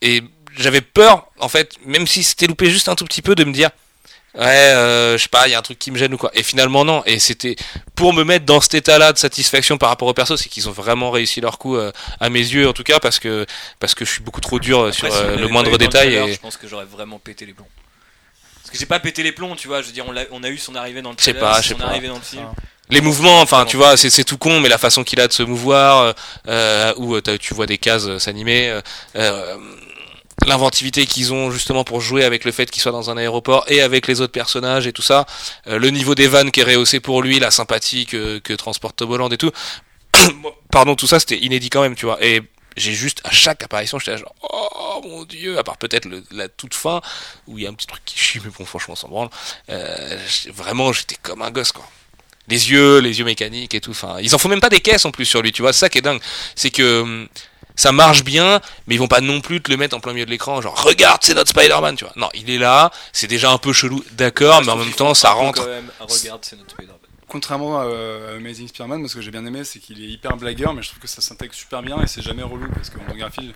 Speaker 1: et j'avais peur, en fait, même si c'était loupé juste un tout petit peu, de me dire ouais, euh, je sais pas, il y a un truc qui me gêne ou quoi. Et finalement non. Et c'était pour me mettre dans cet état-là de satisfaction par rapport au perso, c'est qu'ils ont vraiment réussi leur coup euh, à mes yeux, en tout cas, parce que parce que je suis beaucoup trop dur sur
Speaker 2: si
Speaker 1: euh, le moindre détail. Et...
Speaker 2: Je pense que j'aurais vraiment pété les plombs. Parce que j'ai pas pété les plombs, tu vois. Je veux dire, on, a eu son arrivée dans le
Speaker 1: Je sais pas, je sais
Speaker 2: son
Speaker 1: pas.
Speaker 2: arrivée dans le film.
Speaker 1: Les mouvements, enfin, tu vois, c'est tout con, mais la façon qu'il a de se mouvoir, euh, euh, où euh, tu vois des cases euh, s'animer, euh, l'inventivité qu'ils ont justement pour jouer avec le fait qu'il soit dans un aéroport et avec les autres personnages et tout ça, euh, le niveau des vannes qui est rehaussé pour lui, la sympathie que, que transporte Tom Holland et tout. Pardon, tout ça c'était inédit quand même, tu vois. Et j'ai juste à chaque apparition, j'étais genre oh mon dieu, à part peut-être la toute fin où il y a un petit truc qui chie, mais bon franchement s'en branle. Euh, vraiment j'étais comme un gosse quoi les yeux, les yeux mécaniques et tout. Enfin, ils en font même pas des caisses en plus sur lui, tu vois. Ça qui est dingue, c'est que hum, ça marche bien, mais ils vont pas non plus te le mettre en plein milieu de l'écran, genre regarde, c'est notre Spider-Man, tu vois. Non, il est là, c'est déjà un peu chelou, d'accord, mais en même temps, ça rentre.
Speaker 2: Quand même, ah, regarde, c'est notre Spider-Man.
Speaker 4: Contrairement à, euh, Amazing Spider-Man, moi ce que j'ai bien aimé, c'est qu'il est hyper blagueur, mais je trouve que ça s'intègre super bien et c'est jamais relou parce que dans Garfield,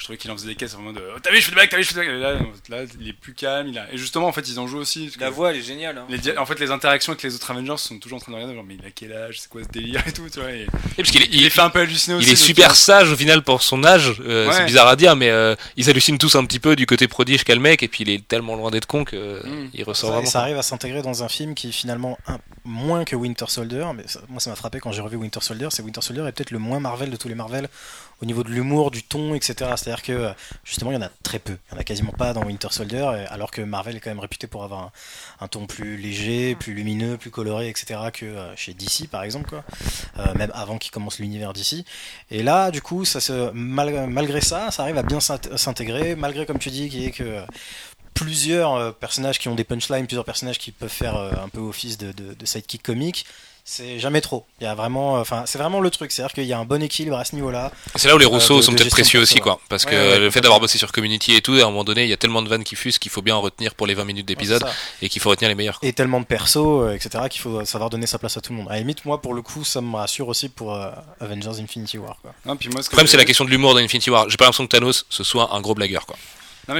Speaker 4: je trouvais qu'il en faisait des caisses en mode oh, T'as vu, je fais des blagues, t'as vu, je fais des blagues. Là, là, il est plus calme. Il a... Et justement, en fait, ils en jouent aussi. parce que
Speaker 2: La voix, elle est géniale. Hein.
Speaker 4: les En fait, les interactions avec les autres Avengers sont toujours en train de regarder, genre, mais il a quel âge, c'est quoi ce délire et tout, tu vois. Et...
Speaker 1: Et parce qu'il est,
Speaker 4: Il,
Speaker 1: il,
Speaker 4: les fait un peu halluciner aussi.
Speaker 1: il est super
Speaker 4: euh,
Speaker 1: sage au final pour son âge. euh,
Speaker 4: Ouais.
Speaker 1: C'est bizarre à dire, mais euh, ils hallucinent tous un petit peu du côté prodige qu'a le mec, et puis il est tellement loin d'être con que euh,
Speaker 4: Mm.
Speaker 1: il ressort
Speaker 5: Ça,
Speaker 1: vraiment.
Speaker 5: ça arrive à s'intégrer dans un film qui finalement un, moins que Winter Soldier, mais ça- moi ça m'a frappé quand j'ai revu Winter Soldier, c'est Winter Soldier est peut-être le moins Marvel de tous les Marvel au niveau de l'humour, du ton, etc. C'est-à-dire que justement il y en a très peu, il y en a quasiment pas dans Winter Soldier, alors que Marvel est quand même réputé pour avoir un, un ton plus léger, plus lumineux, plus coloré, etc. que euh, chez DC par exemple, quoi. Euh, même avant qu'il commence l'univers DC. Et là, du coup, ça se, mal- malgré ça, ça arrive à bien s'int- s'intégrer, malgré comme tu dis, qui est que euh, plusieurs euh, personnages qui ont des punchlines, plusieurs personnages qui peuvent faire un peu office de, de, de sidekick comique. C'est jamais trop. Il y a vraiment, euh, enfin, c'est vraiment le truc, c'est-à-dire qu'il y a un bon équilibre à ce niveau-là.
Speaker 1: C'est là où les Rousseau
Speaker 5: Euh, de-
Speaker 1: sont peut-être précieux aussi, quoi. Parce que
Speaker 5: Ouais, ouais,
Speaker 1: le fait d'avoir bossé sur Community et tout, à un moment donné, il y a tellement de vannes qui fusent qu'il faut bien en retenir pour les 20 minutes d'épisode et qu'il faut retenir les meilleurs.
Speaker 5: Et tellement de persos, euh, etc., qu'il faut savoir donner sa place à tout le monde. À la limite, moi, pour le coup, ça me rassure aussi pour euh, Avengers Infinity War. Quoi.
Speaker 4: non, puis moi, ce
Speaker 1: problème, c'est la question de l'humour dans Infinity War. J'ai pas l'impression que Thanos ce soit un gros blagueur, quoi.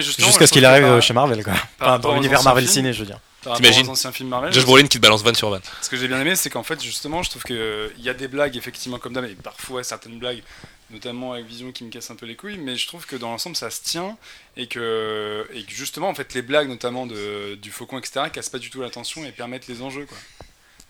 Speaker 5: Jusqu'à ce qu'il arrive
Speaker 4: par-
Speaker 5: chez Marvel, quoi. Enfin, dans l'univers Marvel ciné, je veux dire.
Speaker 1: T'imagines
Speaker 4: anciens films Marvel.
Speaker 1: Josh Brolin qui te balance vanne sur vanne.
Speaker 4: Ce que j'ai bien aimé, c'est qu'en fait, justement, je trouve qu'il y a des blagues, effectivement, comme d'hab, et parfois certaines blagues, notamment avec Vision qui me cassent un peu les couilles, mais je trouve que dans l'ensemble, ça se tient, et que, et que justement, en fait, les blagues, notamment de, du Faucon, etc., cassent pas du tout l'attention et permettent les enjeux, quoi.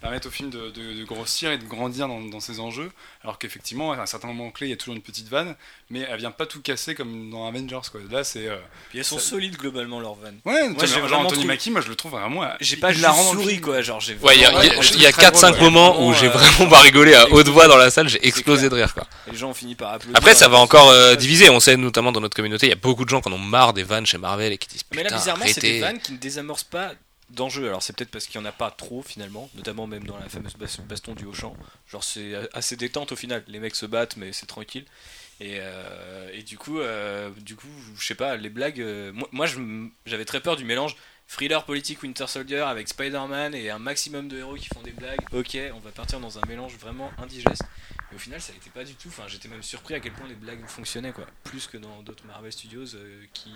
Speaker 4: Permettent au film de, de- de grossir et de grandir dans, dans ses enjeux, alors qu'effectivement, à un certain moment clé, il y a toujours une petite vanne, mais elle vient pas tout casser comme dans Avengers, quoi. Là, c'est. euh,
Speaker 2: Puis elles sont
Speaker 4: Ça-
Speaker 2: solides globalement leurs vannes.
Speaker 4: Ouais,
Speaker 2: Moi,
Speaker 4: genre Anthony
Speaker 2: trouvé-
Speaker 4: Mackie, moi, je le trouve vraiment.
Speaker 2: J'ai pas juste
Speaker 4: hilarant dans le
Speaker 2: souri
Speaker 4: film.
Speaker 2: quoi, genre j'ai
Speaker 1: Ouais, il y a, a-
Speaker 2: vraiment-
Speaker 1: il y a
Speaker 4: très
Speaker 1: 4-5
Speaker 2: drôle, ouais.
Speaker 1: moments où j'ai
Speaker 2: Vraiment, euh,
Speaker 1: vraiment pas rigolé à haute voix dans la salle, j'ai explosé de rire, quoi.
Speaker 2: Les gens ont fini par applaudir.
Speaker 1: Après, ça va encore euh, diviser. On sait notamment dans notre communauté, il y a beaucoup de gens qui en ont marre des vannes chez Marvel et qui disent
Speaker 2: Mais là, bizarrement, c'est des vannes qui ne désamorcent pas d'enjeu. Alors, c'est peut-être parce qu'il n'y en a pas trop finalement, notamment même dans la fameuse bas- baston du Auchan. Genre, c'est assez détente au final. Les mecs se battent, mais c'est tranquille. Et, euh, et du coup, euh, du coup, je sais pas, les blagues. euh, moi, j'avais très peur du mélange thriller politique Winter Soldier avec Spider-Man et un maximum de héros qui font des blagues. Ok, on va partir dans un mélange vraiment indigeste. Et au final, ça n'était pas du tout. Enfin, j'étais même surpris à quel point les blagues fonctionnaient, quoi. Plus que dans d'autres Marvel Studios qui.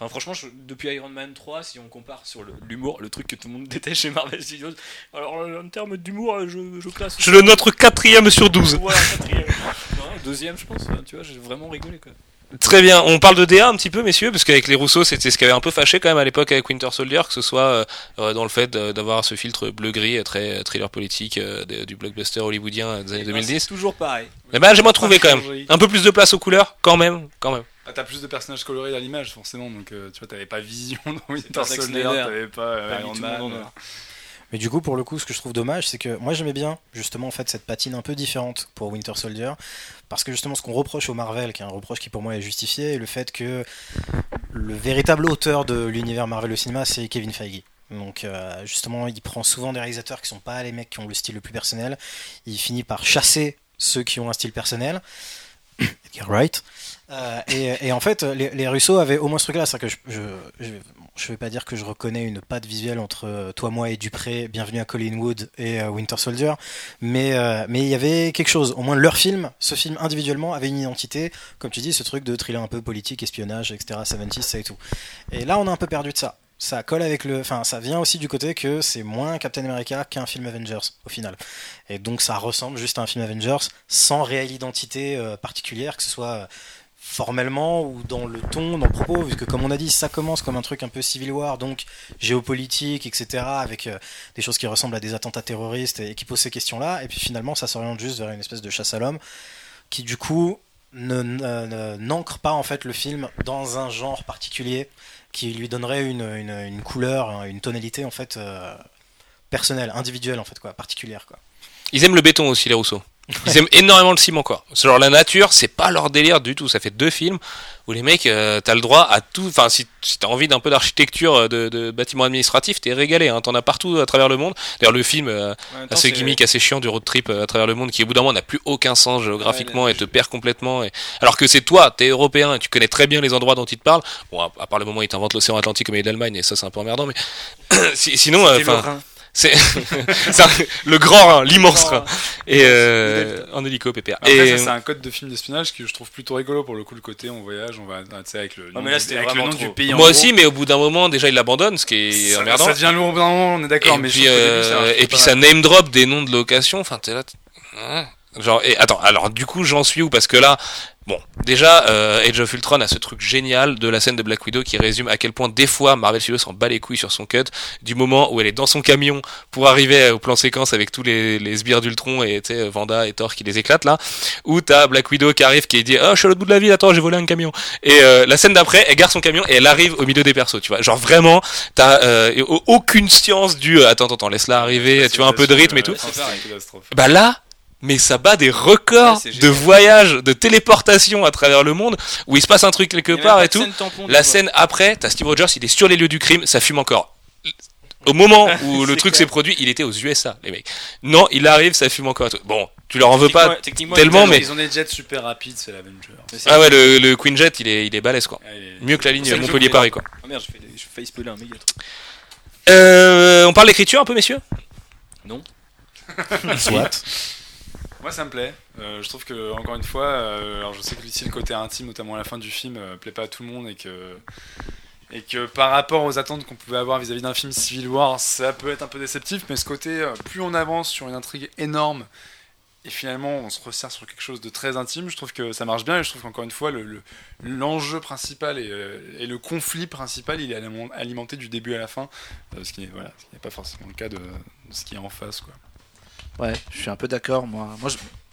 Speaker 2: Euh, Enfin, franchement, je- depuis Iron Man 3, si on compare sur l'humour, le, truc que tout le monde déteste chez Marvel Studios, alors euh, en termes d'humour, euh, je, je classe.
Speaker 1: Je le note quatrième sur 12.
Speaker 2: Voilà, quatrième. Deuxième, je pense. Tu vois, j'ai vraiment rigolé, quoi.
Speaker 1: Très bien, on parle de DA un petit peu, messieurs, parce qu'avec les Rousseau, c'était ce qui avait un peu fâché quand même à l'époque avec Winter Soldier, que ce soit euh, euh, dans le fait de- d'avoir ce filtre bleu-gris, euh, très euh, thriller politique euh, du blockbuster hollywoodien euh, des années
Speaker 2: Et ben,
Speaker 1: 2010.
Speaker 2: c'est toujours pareil.
Speaker 1: Eh ben, j'ai moins trouvé quand même. Un peu plus de place aux couleurs, quand même, quand même.
Speaker 4: Ah, t'as plus de personnages colorés à l'image, forcément. Donc, euh, tu vois, t'avais pas Vision dans Winter Soldier, t'avais pas euh, Iron
Speaker 2: tout le
Speaker 4: Man. euh.
Speaker 2: or.
Speaker 5: Mais du coup, pour le coup, ce que je trouve dommage, c'est que moi j'aimais bien justement en fait cette patine un peu différente pour Winter Soldier, parce que justement ce qu'on reproche au Marvel, qui est un reproche qui pour moi est justifié, est le fait que le véritable auteur de l'univers Marvel au cinéma, c'est Kevin Feige. Donc euh, justement, il prend souvent des réalisateurs qui sont pas les mecs qui ont le style le plus personnel. Il finit par chasser ceux qui ont un style personnel. Edgar Wright. Euh, et, et en fait, les, les Russo avaient au moins ce truc-là, c'est que je, je, je, je vais pas dire que je reconnais une patte visuelle entre euh, toi, moi et Dupré, Bienvenue à Collinwood et euh, Winter Soldier, mais euh, mais il y avait quelque chose. Au moins leur film, ce film individuellement avait une identité, comme tu dis, ce truc de thriller un peu politique, espionnage, etc. 70 ça et tout. Et là, on a un peu perdu de ça. Ça colle avec le, enfin, ça vient aussi du côté que c'est moins Captain America qu'un film Avengers au final. Et donc ça ressemble juste à un film Avengers sans réelle identité euh, particulière, que ce soit euh, formellement ou dans le ton, dans le propos, vu que comme on a dit, ça commence comme un truc un peu Civil War, donc géopolitique, etc., avec euh, des choses qui ressemblent à des attentats terroristes et qui posent ces questions-là, et puis finalement ça s'oriente juste vers une espèce de chasse à l'homme, qui du coup ne- n'ancre pas en fait le film dans un genre particulier, qui lui donnerait une, une, couleur, une tonalité en fait euh, personnelle, individuelle en fait quoi, particulière quoi.
Speaker 1: Ils aiment le béton aussi, les Rousseau. Ils aiment énormément le ciment, quoi. Genre la nature, c'est pas leur délire du tout. Ça fait deux films où les mecs, euh, t'as le droit à tout. Enfin, si, si t'as envie d'un peu d'architecture euh, de, de bâtiments administratifs, t'es régalé. Hein. T'en as partout à travers le monde. D'ailleurs, le film euh, assez gimmick, assez chiant du road trip euh, à travers le monde, qui au bout d'un moment n'a plus aucun sens géographiquement
Speaker 2: Ouais,
Speaker 1: et te perd complètement. Et... Alors que c'est toi, t'es européen et tu connais très bien les endroits dont ils te parlent. Bon, à, à part le moment où ils t'inventent l'océan Atlantique comme il est d'Allemagne, et ça c'est un peu emmerdant, mais si- sinon, euh,
Speaker 3: C'est le
Speaker 1: grand Rhin, l'immense Rhin. Et euh, en hélico, pépère.
Speaker 4: Après,
Speaker 1: et
Speaker 4: ça, c'est un code de film d'espionnage que je trouve plutôt rigolo pour le coup, le côté on voyage, on va, tu sais, avec le nom,
Speaker 2: mais là,
Speaker 4: du-
Speaker 2: c'était
Speaker 4: avec le nom du pays. en
Speaker 1: moi
Speaker 4: gros.
Speaker 1: aussi, mais au bout d'un moment, déjà, il l'abandonne, ce qui est
Speaker 4: ça,
Speaker 1: emmerdant.
Speaker 4: ça devient lourd au bout d'un moment, on est d'accord,
Speaker 1: et
Speaker 4: mais je
Speaker 1: puis,
Speaker 4: trouve qu'au début, ça
Speaker 1: euh,
Speaker 4: marche
Speaker 1: et puis ça name drop des noms de location. Enfin, t'es là. Genre, et attends, alors du coup, j'en suis où? Parce que là, bon, déjà, euh, Age of Ultron a ce truc génial de la scène de Black Widow qui résume à quel point des fois Marvel Studios s'en bat les couilles sur son cut du moment où elle est dans son camion pour arriver au plan séquence avec tous les, les sbires d'Ultron et tu sais Vanda et Thor qui les éclatent là, où t'as Black Widow qui arrive qui dit oh je suis à l'autre bout de la ville attends j'ai volé un camion et euh, la scène d'après elle gare son camion et elle arrive au milieu des persos tu vois. Genre vraiment t'as euh, au- aucune science du euh, attends attends attends, laisse-la arriver tu vois un peu de rythme et tout. bah là, mais ça bat des records
Speaker 2: Ouais,
Speaker 1: de
Speaker 2: génial.
Speaker 1: voyage, de téléportation à travers le monde, où il se passe un truc quelque part et tout.
Speaker 2: scène tampon,
Speaker 1: La scène après, t'as Steve Rogers, il est sur les lieux du crime, ça fume encore. Au moment où le truc s'est produit, il était aux USA, les mecs. Non, il arrive, ça fume encore. et tout. Bon, tu leur en veux pas. Tellement, mais-
Speaker 4: Ils ont des jets super rapides, c'est l'Avenger.
Speaker 1: Ah ouais, le, le Queen Jet, il est, il est balèze quoi.
Speaker 4: Ouais, il est-
Speaker 1: Mieux que la ligne Montpellier-Paris quoi.
Speaker 2: Ah merde, j'ai failli spoiler un méga truc.
Speaker 1: Euh, on parle d'écriture un peu, messieurs?
Speaker 5: Soit.
Speaker 4: Moi ça me plaît. Euh, je trouve que encore une fois, euh, alors je sais que ici le côté intime, notamment à la fin du film, euh, plaît pas à tout le monde et que et que par rapport aux attentes qu'on pouvait avoir vis-à-vis d'un film Civil War, ça peut être un peu déceptif. Mais ce côté, euh, plus on avance sur une intrigue énorme et finalement on se resserre sur quelque chose de très intime, je trouve que ça marche bien et je trouve qu'encore une fois le- le- l'enjeu principal et, le conflit principal, il est aliment- alimenté du début à la fin, ce qui n'est voilà, pas forcément le cas de, de ce qui est en face quoi.
Speaker 3: Ouais, je suis un peu d'accord, moi. Moi,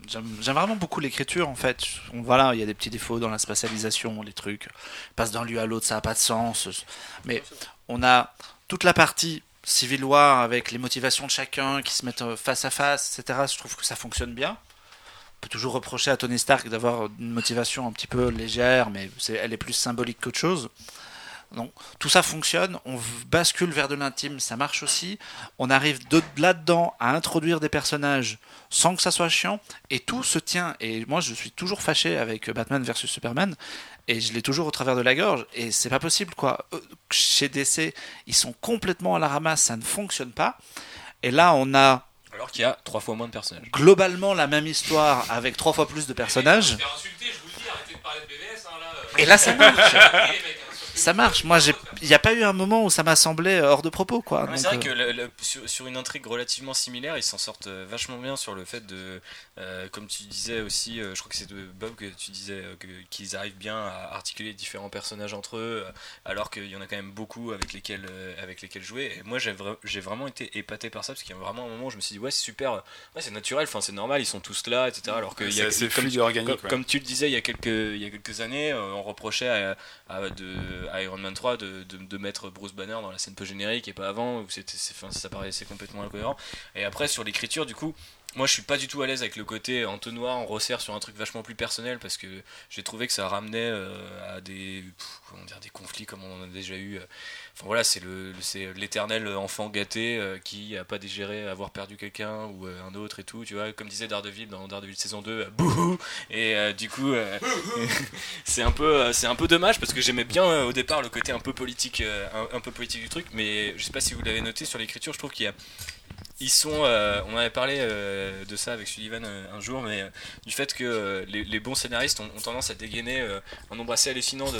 Speaker 3: j'aime vraiment beaucoup l'écriture, en fait. Voilà, il y a des petits défauts dans la spatialisation, les trucs. Passe d'un lieu à l'autre, ça n'a pas de sens. Mais on a toute la partie Civil War avec les motivations de chacun qui se mettent euh, face à face, etc. Je trouve que ça fonctionne bien. On peut toujours reprocher à Tony Stark d'avoir une motivation un petit peu légère, mais elle est plus symbolique qu'autre chose. Donc, tout ça fonctionne, on bascule vers de l'intime, ça marche aussi. On arrive de là-dedans à introduire des personnages sans que ça soit chiant, et tout se tient. Et moi, je suis toujours fâché avec Batman versus Superman, et je l'ai toujours au travers de la gorge, et c'est pas possible, quoi. Euh, Chez DC, ils sont complètement à la ramasse, ça ne fonctionne pas. Et là, on a
Speaker 2: Alors qu'il y a trois fois moins de personnages.
Speaker 3: globalement la même histoire avec trois fois plus de personnages.
Speaker 1: insulter, je vous le dis, arrêtez de parler de BVS, là.
Speaker 3: Et là, ça marche. ça marche. Moi, j'ai- il n'y a pas eu un moment où ça m'a semblé hors de propos, quoi.
Speaker 2: C'est vrai que
Speaker 3: euh,
Speaker 2: le- le- sur, sur une intrigue relativement similaire, ils s'en sortent euh, vachement bien sur le fait de, euh, comme tu disais aussi, euh, je crois que c'est de Bob que tu disais euh, qu'ils arrivent bien à articuler différents personnages entre eux, alors qu'il y en a quand même beaucoup avec lesquels, avec lesquels jouer. Et moi, j'ai vra- j'ai vraiment été épaté par ça parce qu'il y a vraiment un moment où je me suis dit ouais c'est super, ouais c'est naturel, enfin c'est normal, ils sont tous là, etc. Alors que il y
Speaker 4: C'est
Speaker 2: a,
Speaker 4: assez
Speaker 2: comme,
Speaker 4: organique.
Speaker 2: comme,
Speaker 4: ouais.
Speaker 2: comme tu le disais il y a quelques, il y a quelques années, on reprochait à, à- de, à Iron Man 3 de, de, de mettre Bruce Banner dans la scène post-générique et pas avant, où ça paraissait complètement incohérent. Et après, sur l'écriture, du coup, moi je suis pas du tout à l'aise avec le côté entonnoir, on resserre sur un truc vachement plus personnel parce que j'ai trouvé que ça ramenait euh, à des, comment dire, des conflits comme on en a déjà eu. euh. Enfin voilà, c'est, le, l'éternel enfant gâté euh, qui a pas digéré avoir perdu quelqu'un ou euh, un autre et tout, tu vois. Comme disait Daredevil dans Daredevil saison 2, euh, bouhou Et du coup, c'est un peu un peu dommage parce que j'aimais bien au départ le côté un peu politique un, peu politique du truc mais je sais pas si vous l'avez noté sur l'écriture je trouve qu'il y a ils sont on avait parlé de ça avec Sullivan un jour mais du fait que les, bons scénaristes ont, ont tendance à dégainer un nombre assez hallucinant de-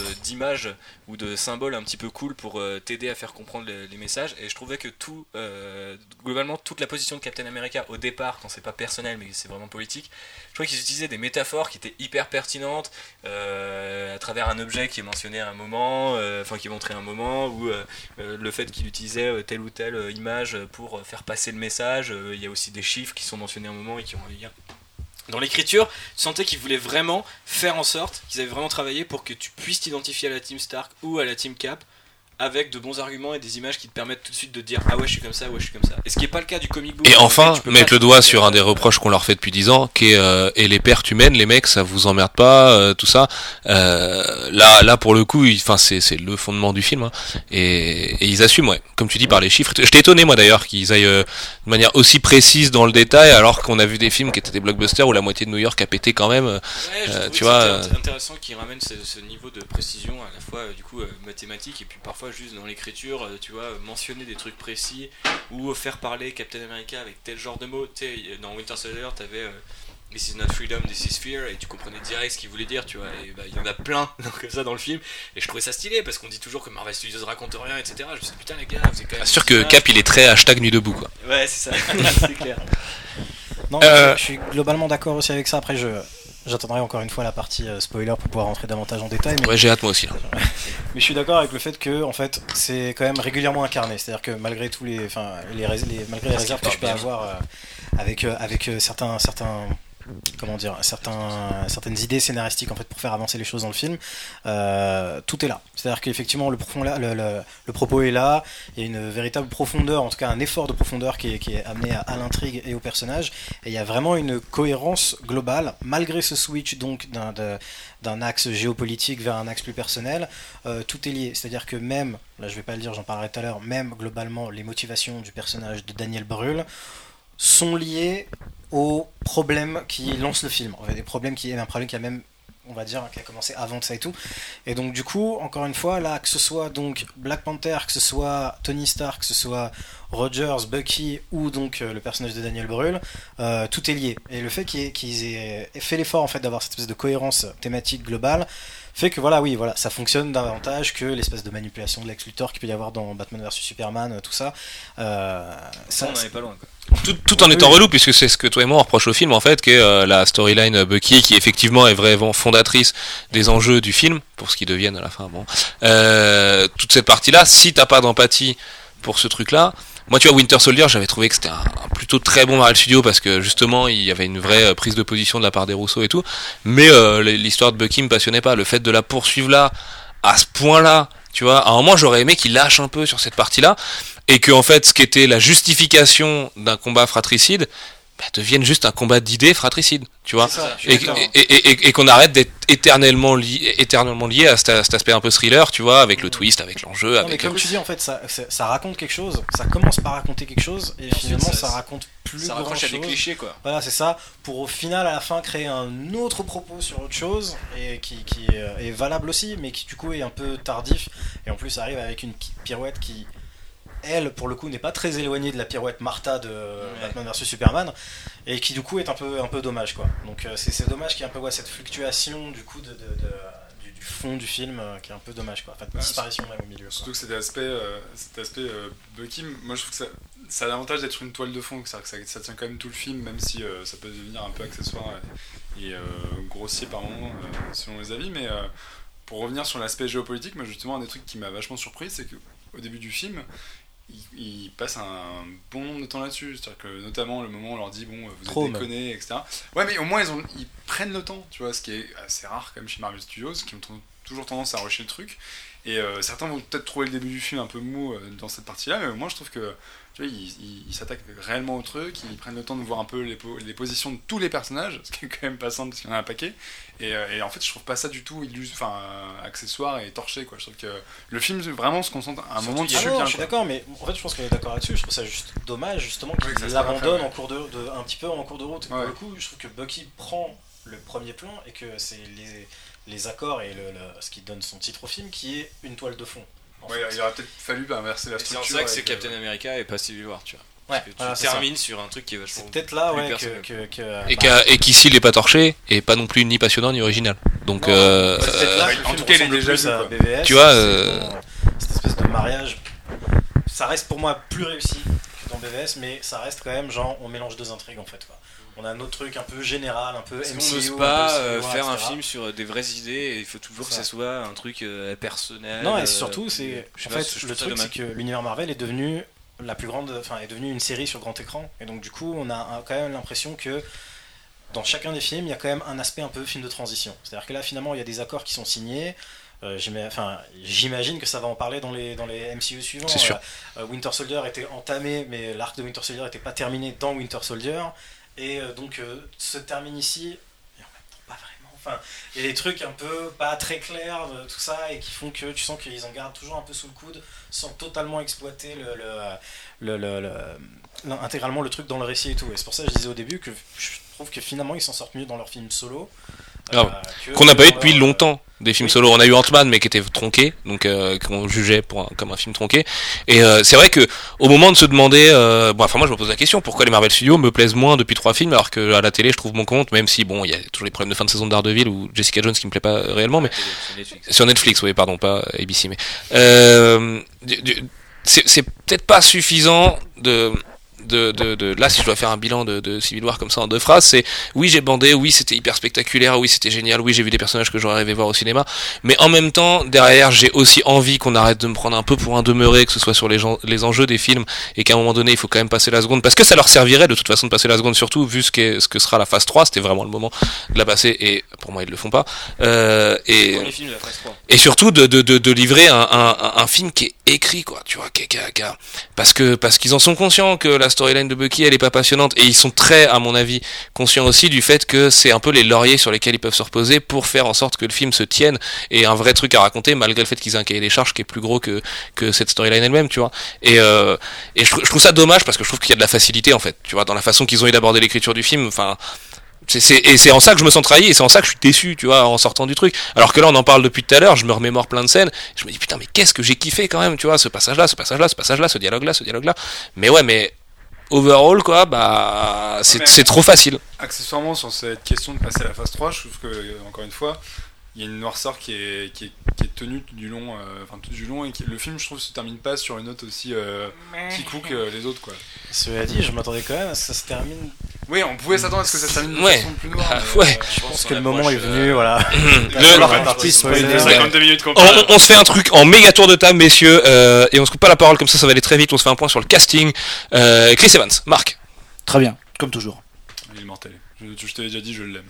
Speaker 2: ou de symboles un petit peu cool pour euh, t'aider à faire comprendre les, messages et je trouvais que tout euh, globalement toute la position de Captain America au départ quand c'est pas personnel mais c'est vraiment politique je trouvais qu'ils utilisaient des métaphores qui étaient hyper pertinentes euh, à travers un objet qui est mentionné à un moment, enfin qui est montré à un moment, ou le fait qu'il utilisait telle ou telle image pour faire passer le message. Il y a aussi des chiffres qui sont mentionnés à un moment et qui ont un lien. Dans l'écriture, tu sentais qu'ils voulaient vraiment faire en sorte qu'ils avaient vraiment travaillé pour que tu puisses t'identifier à la team Stark ou à la team Cap avec de bons arguments et des images qui te permettent tout de suite de dire ah ouais je suis comme ça ouais je suis comme ça et ce qui est pas le cas du comic book
Speaker 1: Et enfin,
Speaker 2: peux
Speaker 1: mettre le doigt sur un des reproches qu'on leur fait depuis 10 ans, qui est euh, et les pertes humaines, les mecs, ça vous emmerde pas, euh, tout ça. Euh, là, là pour le coup, enfin c'est c'est le fondement du film, hein. et, et ils assument, ouais. Comme tu dis par les chiffres. J'étais étonné moi d'ailleurs qu'ils aillent euh, de manière aussi précise dans le détail, alors qu'on a vu des films qui étaient des blockbusters où la moitié de New York a pété quand même.
Speaker 2: Ouais, je
Speaker 1: Euh, tu vois,
Speaker 2: c'était int- intéressant qu'il ramène ce, ce niveau de précision à la fois euh, du coup euh, mathématique et puis parfois juste dans l'écriture, euh, tu vois, euh, mentionner des trucs précis ou euh, faire parler Captain America avec tel genre de mots. Tu sais, dans Winter Soldier, t'avais euh, This is not freedom, this is fear, et tu comprenais direct ce qu'il voulait dire, tu vois. Et bah, il y en a plein comme ça dans le film, et je trouvais ça stylé parce qu'on dit toujours que Marvel Studios raconte rien, etc. Je me suis dit, putain, les gars, vous êtes quand même.
Speaker 1: Sûr que. Cap il est très hashtag nuit debout quoi.
Speaker 2: Ouais, c'est ça, c'est clair.
Speaker 5: Non,
Speaker 1: Euh,
Speaker 5: je suis globalement d'accord aussi avec ça. Après, je j'attendrai encore une fois la partie euh, spoiler pour pouvoir rentrer davantage en détail. Mais,
Speaker 1: Ouais j'ai hâte moi aussi. là.
Speaker 5: mais je suis d'accord avec le fait que, en fait, c'est quand même régulièrement incarné. C'est-à-dire que malgré tous les, enfin, les, malgré les réserves que je peux avoir euh, avec euh, avec certains certains comment dire certaines idées scénaristiques en fait pour faire avancer les choses dans le film euh, tout est là. C'est à dire qu'effectivement le, profond le, le- propos est là. Il y a une véritable profondeur en tout cas un effort de profondeur qui est, qui est amené à, l'intrigue et au personnage. Et il y a vraiment une cohérence globale malgré ce switch donc d'un axe géopolitique vers un axe plus personnel euh, tout est lié. C'est à dire que même là je vais pas le dire j'en parlerai tout à l'heure même globalement les motivations du personnage de Daniel Brühl sont liées aux problèmes qui lancent le film. En fait, des problèmes qui, un problème qui a même, on va dire, qui a commencé avant de ça et tout. Et donc, du coup, encore une fois, là, que ce soit donc Black Panther, que ce soit Tony Stark, que ce soit Rogers, Bucky ou donc euh, le personnage de Daniel Brühl, euh, tout est lié. Et le fait qu'ils aient, fait l'effort en fait d'avoir cette espèce de cohérence thématique globale fait que voilà, oui, voilà, ça fonctionne davantage que l'espèce de manipulation de Lex Luthor qu'il peut y avoir dans Batman vs Superman, tout ça. Euh,
Speaker 2: Ça,
Speaker 5: ça,
Speaker 2: on n'en est pas loin, quoi.
Speaker 1: Tout, tout en étant relou, puisque c'est ce que toi et moi on reproche au film, en fait, qui est euh, la storyline Bucky, qui effectivement est vraiment fondatrice des enjeux du film, pour ce qu'ils deviennent à la fin. Bon, euh, toute cette partie-là, si t'as pas d'empathie pour ce truc-là, moi, tu vois, Winter Soldier, j'avais trouvé que c'était un, un plutôt très bon Marvel Studio parce que justement, il y avait une vraie euh, prise de position de la part des Rousseau et tout. Mais euh, l'histoire de Bucky me passionnait pas. Le fait de la poursuivre là, à ce point-là, tu vois, à un moment, j'aurais aimé qu'il lâche un peu sur cette partie-là et que en fait, ce qui était la justification d'un combat fratricide bah, devienne juste un combat d'idées fratricide, tu vois.
Speaker 5: c'est ça, je suis
Speaker 1: Et, et, et, et- et qu'on arrête d'être éternellement lié, éternellement lié à cet, à cet aspect un peu thriller, tu vois, avec le twist, avec l'enjeu,
Speaker 5: Non, mais
Speaker 1: avec.
Speaker 5: comme tu dis, en fait, ça, raconte quelque chose. Ça commence par raconter quelque chose, et finalement,
Speaker 2: ça-
Speaker 5: ça, raconte plus
Speaker 2: Ça
Speaker 5: grand
Speaker 2: raccroche à des
Speaker 5: chose.
Speaker 2: clichés, quoi.
Speaker 5: Voilà, c'est ça. Pour au final, à la fin, créer un autre propos sur autre chose, et qui, qui euh, est valable aussi, mais qui du coup est un peu tardif. Et en plus, arrive avec une pi- pirouette qui, elle, pour le coup, n'est pas très éloignée de la pirouette Martha de Batman vs Superman, et qui du coup est un peu, un peu dommage, quoi. Donc euh, c'est dommage qu'il y ait un peu ouais, cette fluctuation du coup de, de- de- du, du fond du film euh, qui est un peu dommage quoi. Enfin, de disparition même au milieu. quoi.
Speaker 4: Surtout que cet aspect, euh, cet aspect euh, Bucky, moi je trouve que ça, ça a l'avantage d'être une toile de fond, c'est-à-dire que ça, ça tient quand même tout le film, même si euh, ça peut devenir un peu accessoire et, et, grossier par moments euh, selon les avis. Mais pour revenir sur l'aspect géopolitique, moi justement un des trucs qui m'a vachement surpris, c'est qu'au début du film, ils, ils passent un bon nombre de temps là-dessus. C'est-à-dire que notamment le moment où on leur dit bon, vous
Speaker 5: Trop,
Speaker 4: êtes etc. Ouais, mais au moins ils, ont, ils prennent le temps, tu vois, ce qui est assez rare quand même chez Marvel Studios, qui ont toujours tendance à rusher le truc. Et euh, certains vont peut-être trouver le début du film un peu mou euh, dans cette partie-là, mais moi je trouve que tu vois, ils ils- ils s'attaquent réellement au truc, ils prennent le temps de voir un peu les, po- les positions de tous les personnages, ce qui est quand même pas simple parce qu'il y en a un paquet. Et, euh, et en fait, je trouve pas ça du tout enfin, accessoire et torché. Quoi. Je trouve que le film vraiment se concentre à un
Speaker 2: Surtout,
Speaker 4: moment dessus
Speaker 5: Ah je suis d'accord, mais en fait, je pense qu'on est d'accord là-dessus. Je trouve ça juste dommage, justement,
Speaker 4: Oui,
Speaker 5: qu'ils
Speaker 4: pas
Speaker 5: l'abandonnent
Speaker 4: fait, ouais.
Speaker 5: en cours de, de- un petit peu en cours de route. Pour
Speaker 4: Ouais.
Speaker 5: le coup, je trouve que Bucky prend le premier plan et que c'est les, les accords et le, le- ce qui donne son titre au film qui est une toile de fond.
Speaker 4: Ouais, il aurait peut-être fallu bah, inverser la
Speaker 2: Et C'est
Speaker 4: structure.
Speaker 2: ça que c'est
Speaker 4: euh,
Speaker 2: Captain America et pas Civil War, tu vois.
Speaker 5: Ouais,
Speaker 2: Parce que
Speaker 5: voilà,
Speaker 2: tu termines sur un truc qui est vachement.
Speaker 5: C'est peut-être là ouais, que,
Speaker 2: personnel.
Speaker 5: que, que-
Speaker 1: Et
Speaker 5: bah,
Speaker 1: et qu'ici il est pas torché et pas non plus ni passionnant ni original. Donc
Speaker 5: Non,
Speaker 1: euh,
Speaker 5: c'est peut-être là
Speaker 4: euh, en tout cas, il est déjà
Speaker 5: plus
Speaker 4: vu.
Speaker 5: BVS.
Speaker 1: Tu vois,
Speaker 5: c'est
Speaker 1: euh,
Speaker 5: cette espèce de mariage. Ça reste pour moi plus réussi que dans BVS, mais ça reste quand même genre on mélange deux intrigues en fait. Quoi. On a un autre truc un peu général, un peu MCU,
Speaker 2: qu'on n'ose pas euh, faire un film sur euh, des vraies idées et il faut toujours que ça soit un truc euh, personnel.
Speaker 5: Non, et surtout, c'est en fait le truc, c'est que l'univers Marvel est devenu la plus grande, enfin est devenu une série sur grand écran, et donc du coup, on a quand même l'impression que dans chacun des films, il y a quand même un aspect un peu film de transition. C'est-à-dire que là, finalement, il y a des accords qui sont signés. Euh, J'imagine que ça va en parler dans les, dans les MCU suivants.
Speaker 1: C'est sûr.
Speaker 5: Euh, Winter Soldier était entamé, mais l'arc de Winter Soldier n'était pas terminé dans Winter Soldier. Et euh, donc, euh, se termine ici, et en même temps, pas vraiment. Enfin, il y a des trucs un peu pas très clairs, de tout ça, et qui font que tu sens qu'ils en gardent toujours un peu sous le coude, sans totalement exploiter le- le- le- le- intégralement le truc dans le récit et tout. Et c'est pour ça que je disais au début que je trouve que finalement ils s'en sortent mieux dans leur film solo. Que
Speaker 1: qu'on n'a pas eu depuis longtemps des films solo. On a eu Ant-Man mais qui était tronqué, donc euh, qu'on jugeait pour un- comme un film tronqué. Et euh, c'est vrai que au moment de se demander, euh, bon, enfin moi je me pose la question, pourquoi les Marvel Studios me plaisent moins depuis trois films alors que à la télé je trouve mon compte, même si bon il y a toujours les problèmes de fin de saison de Daredevil ou Jessica Jones qui me plaît pas réellement, mais
Speaker 2: C'est Netflix.
Speaker 1: sur Netflix, oui, pardon, pas ABC, mais euh, c'est peut-être pas suffisant de, de, de, de- là si je dois faire un bilan de, de Civil War comme ça en deux phrases, c'est oui j'ai bandé, oui c'était hyper spectaculaire, oui c'était génial, oui j'ai vu des personnages que j'aurais rêvé voir au cinéma, mais en même temps derrière j'ai aussi envie qu'on arrête de me prendre un peu pour un demeuré, que ce soit sur les, gens, les enjeux des films et qu'à un moment donné il faut quand même passer la seconde parce que ça leur servirait de toute façon de passer la seconde surtout vu ce, qu'est- ce que sera la phase 3, c'était vraiment le moment de la passer et pour moi ils le font pas. Euh, et
Speaker 2: Dans les films de la phase 3.
Speaker 1: et surtout de, de, de, de livrer un, un, un film qui est écrit quoi tu vois qui, qui, qui- parce que parce qu'ils en sont conscients que la storyline de Bucky elle est pas passionnante et ils sont très à mon avis conscients aussi du fait que c'est un peu les lauriers sur lesquels ils peuvent se reposer pour faire en sorte que le film se tienne et un vrai truc à raconter malgré le fait qu'ils aient un cahier des charges qui est plus gros que que cette storyline elle-même tu vois et euh, et je, trou- je trouve ça dommage parce que je trouve qu'il y a de la facilité en fait tu vois dans la façon qu'ils ont eu d'aborder l'écriture du film enfin c'est, et c'est en ça que je me sens trahi et c'est en ça que je suis déçu, tu vois, en sortant du truc. Alors que là, on en parle depuis tout à l'heure, je me remémore plein de scènes, je me dis putain, mais qu'est-ce que j'ai kiffé quand même, tu vois, ce passage-là, ce passage-là, ce passage-là, ce dialogue-là, ce dialogue-là. Mais ouais, mais overall, quoi, bah, c'est, c'est trop facile.
Speaker 4: Accessoirement, sur cette question de passer à la phase 3, je trouve que, encore une fois, il y a une noirceur qui est, qui est, qui est tenue tout du long, euh, enfin tout du long, et qui- le film, je trouve, se termine pas sur une note aussi euh, kikou que les autres, quoi.
Speaker 5: Cela dit, je m'attendais quand même à ce que ça se termine.
Speaker 4: Oui, on pouvait s'attendre à ce que ça se termine de
Speaker 1: Ouais.
Speaker 4: façon plus noire.
Speaker 1: Ah,
Speaker 4: mais,
Speaker 1: ouais.
Speaker 4: euh,
Speaker 5: Je pense que le moment est
Speaker 2: approche,
Speaker 5: venu,
Speaker 2: euh,
Speaker 5: voilà.
Speaker 1: Le-
Speaker 5: Alors,
Speaker 4: Ouais,
Speaker 5: la partie
Speaker 4: je-
Speaker 5: spoiler.
Speaker 4: les 52 minutes qu'on
Speaker 1: On, se fait un truc en méga tour de table, messieurs, euh, et on se coupe pas la parole comme ça, ça va aller très vite. On se fait un point sur le casting. Euh, Chris Evans, Marc.
Speaker 3: Très bien, comme toujours.
Speaker 4: Il est mortel. Je, je t'avais déjà dit, je l'aime.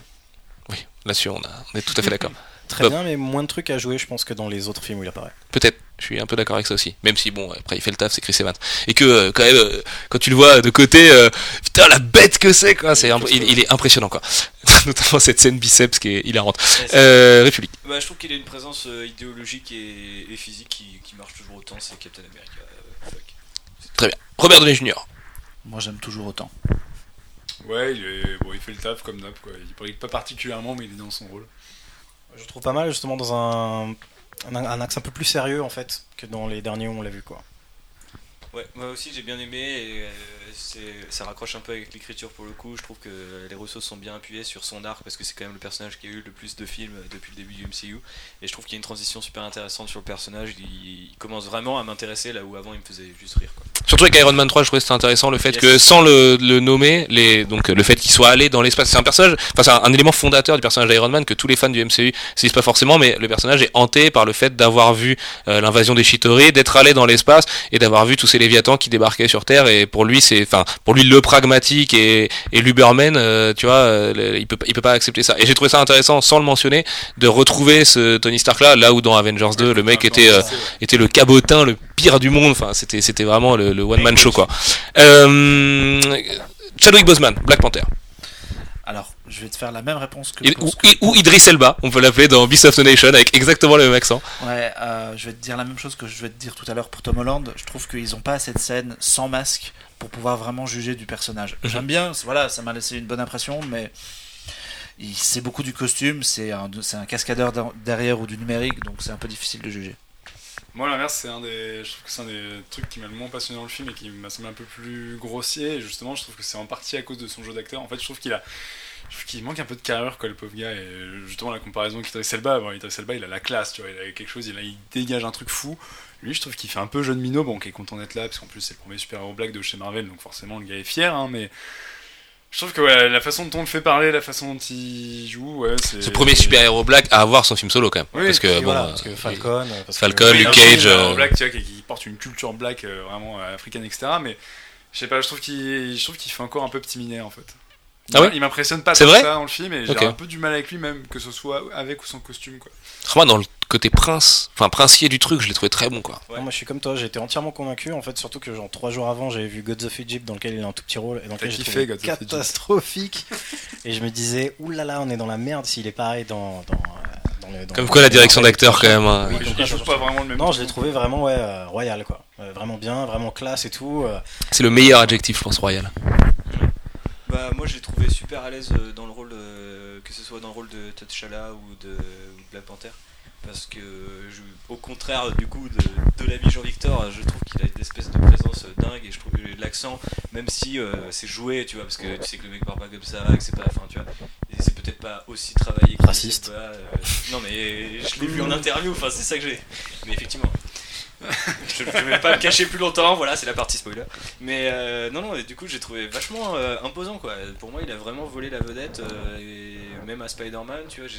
Speaker 1: Oui, là-dessus, on, a, on est tout à fait d'accord.
Speaker 5: Très bien, mais moins de trucs à jouer, je pense, que dans les autres films où il apparaît.
Speaker 1: Peut-être, je suis un peu d'accord avec ça aussi. Même si, bon, après, il fait le taf, c'est Chris Evans. Et que, euh, quand même, euh, quand tu le vois de côté, euh, putain, la bête que c'est, quoi. C'est imp- il, il est impressionnant, quoi. Notamment cette scène biceps qui est hilarante. Euh, République.
Speaker 2: Bah, je trouve qu'il a une présence euh, idéologique et, et physique qui, qui marche toujours autant, c'est Captain America. euh, fuck.
Speaker 1: Très bien. Robert Downey Jr.
Speaker 3: Moi, j'aime toujours autant.
Speaker 4: Ouais, il, est, bon, il fait le taf comme d'hab, quoi. Il brille pas particulièrement, mais il est dans son rôle.
Speaker 5: Je trouve pas mal, justement, dans un, un, un axe un peu plus sérieux, en fait, que dans les derniers où on l'a vu, quoi.
Speaker 2: Ouais, moi aussi j'ai bien aimé. Et, euh, c'est- ça raccroche un peu avec l'écriture pour le coup. Je trouve que les ressources sont bien appuyées sur son arc parce que c'est quand même le personnage qui a eu le plus de films depuis le début du MCU. Et je trouve qu'il y a une transition super intéressante sur le personnage. Il, il commence vraiment à m'intéresser là où avant il me faisait juste rire. Quoi.
Speaker 1: Surtout avec Iron Man 3, je trouvais que c'était intéressant le fait
Speaker 2: Yes.
Speaker 1: que sans le, le nommer, les, donc le fait qu'il soit allé dans l'espace, c'est un personnage, enfin c'est un, un élément fondateur du personnage d'Iron Man que tous les fans du MCU se disent pas forcément, mais le personnage est hanté par le fait d'avoir vu euh, l'invasion des Chitauri, d'être allé dans l'espace et d'avoir vu tous ces Léviathans qui débarquaient sur Terre. Et pour lui, c'est, enfin pour lui le pragmatique et, et l'Uberman, euh, tu vois, euh, il peut il peut pas accepter ça. Et j'ai trouvé ça intéressant, sans le mentionner, de retrouver ce Tony Stark là, là où dans Avengers 2, le mec était euh, était le cabotin le pire du monde. Enfin, c'était c'était vraiment le, le one man show quoi. Chadwick Boseman, Black Panther.
Speaker 3: Je vais te faire la même réponse que
Speaker 1: Il- ou,
Speaker 3: ce que-
Speaker 1: ou Idris Elba, on peut l'appeler dans Beast of the Nation avec exactement le même accent.
Speaker 3: Ouais, euh, je vais te dire la même chose que je vais te dire tout à l'heure pour Tom Holland. Je trouve qu'ils ont pas assez de scènes sans masque pour pouvoir vraiment juger du personnage.
Speaker 1: Mhm.
Speaker 3: J'aime bien, voilà, ça m'a laissé une bonne impression, mais il- c'est beaucoup du costume, c'est un, cascadeur der- derrière ou du numérique, donc c'est un peu difficile de juger.
Speaker 4: Moi, l'inverse, c'est un des, je trouve que c'est un des trucs qui m'a le moins passionné dans le film et qui m'a semblé un peu plus grossier. Et justement, je trouve que c'est en partie à cause de son jeu d'acteur. En fait, je trouve qu'il a, je trouve qu'il manque un peu de carrure, quoi, le pauvre gars. Et justement, la comparaison avec Idris Elba, bon, Idris Elba, il a la classe, tu vois, il a quelque chose, il, a- il dégage un truc fou. Lui, je trouve qu'il fait un peu jeune minot, bon, qui est content d'être là, parce qu'en plus, c'est le premier super-héros black de chez Marvel, donc forcément, le gars est fier, hein, mais. Je trouve que ouais, la façon dont on le fait parler, la façon dont il joue, ouais, c'est.
Speaker 1: Ce premier super-héros black à avoir son film solo quand même.
Speaker 4: Oui,
Speaker 1: parce que bon,
Speaker 5: voilà,
Speaker 1: euh,
Speaker 5: parce que Falcon, euh, parce
Speaker 1: Falcon, Luke Cage, euh,
Speaker 4: black, tu vois, qui, qui porte une culture black euh, vraiment euh, africaine, etc. Mais je sais pas, je trouve qu'il, je trouve qu'il fait encore un peu petit minet en fait.
Speaker 1: Ah ouais
Speaker 4: il m'impressionne pas
Speaker 1: C'est
Speaker 4: tant
Speaker 1: vrai
Speaker 4: que ça dans le film et j'ai un peu du mal avec lui même que ce soit avec ou sans costume quoi.
Speaker 1: moi dans le côté prince, enfin princier du truc, je l'ai trouvé très bon quoi.
Speaker 2: Ouais.
Speaker 5: Non, moi je suis comme toi, j'ai été entièrement convaincu en fait, surtout que genre trois jours avant j'avais vu Gods of Egypt dans lequel il a un tout petit rôle et dans lequel j'ai
Speaker 4: kiffé,
Speaker 5: trouvé catastrophique et je me disais oulala on est dans la merde s'il est pareil dans, dans, dans le- dans
Speaker 1: Comme quoi la direction d'acteur quand même. hein.
Speaker 5: Oui,
Speaker 4: pas vraiment le même.
Speaker 5: Non, je l'ai trouvé vraiment ouais euh, royal quoi, Euh, vraiment bien, vraiment classe et tout. euh,
Speaker 1: C'est le meilleur adjectif, je pense, royal.
Speaker 2: Bah, moi j'ai trouvé super à l'aise euh, dans le rôle, euh, que ce soit dans le rôle de T'Challa ou de, Black Panther. Parce que, je- au contraire du coup de, de l'ami Jean-Victor, je trouve qu'il a une espèce de présence euh, dingue et je trouve que l'accent, même si euh, c'est joué, tu vois, parce que tu sais que le mec parle pas comme ça, que c'est pas, enfin tu vois, c'est peut-être pas aussi travaillé que
Speaker 5: Raciste.
Speaker 2: Pas, euh, non mais je l'ai vu en interview, enfin c'est ça que j'ai. Mais effectivement. Je, je vais pas me cacher plus longtemps, voilà, c'est la partie spoiler. Mais euh, non, non, et du coup, j'ai trouvé vachement euh, imposant quoi. Pour moi, il a vraiment volé la vedette, euh, et même à Spider-Man, tu vois.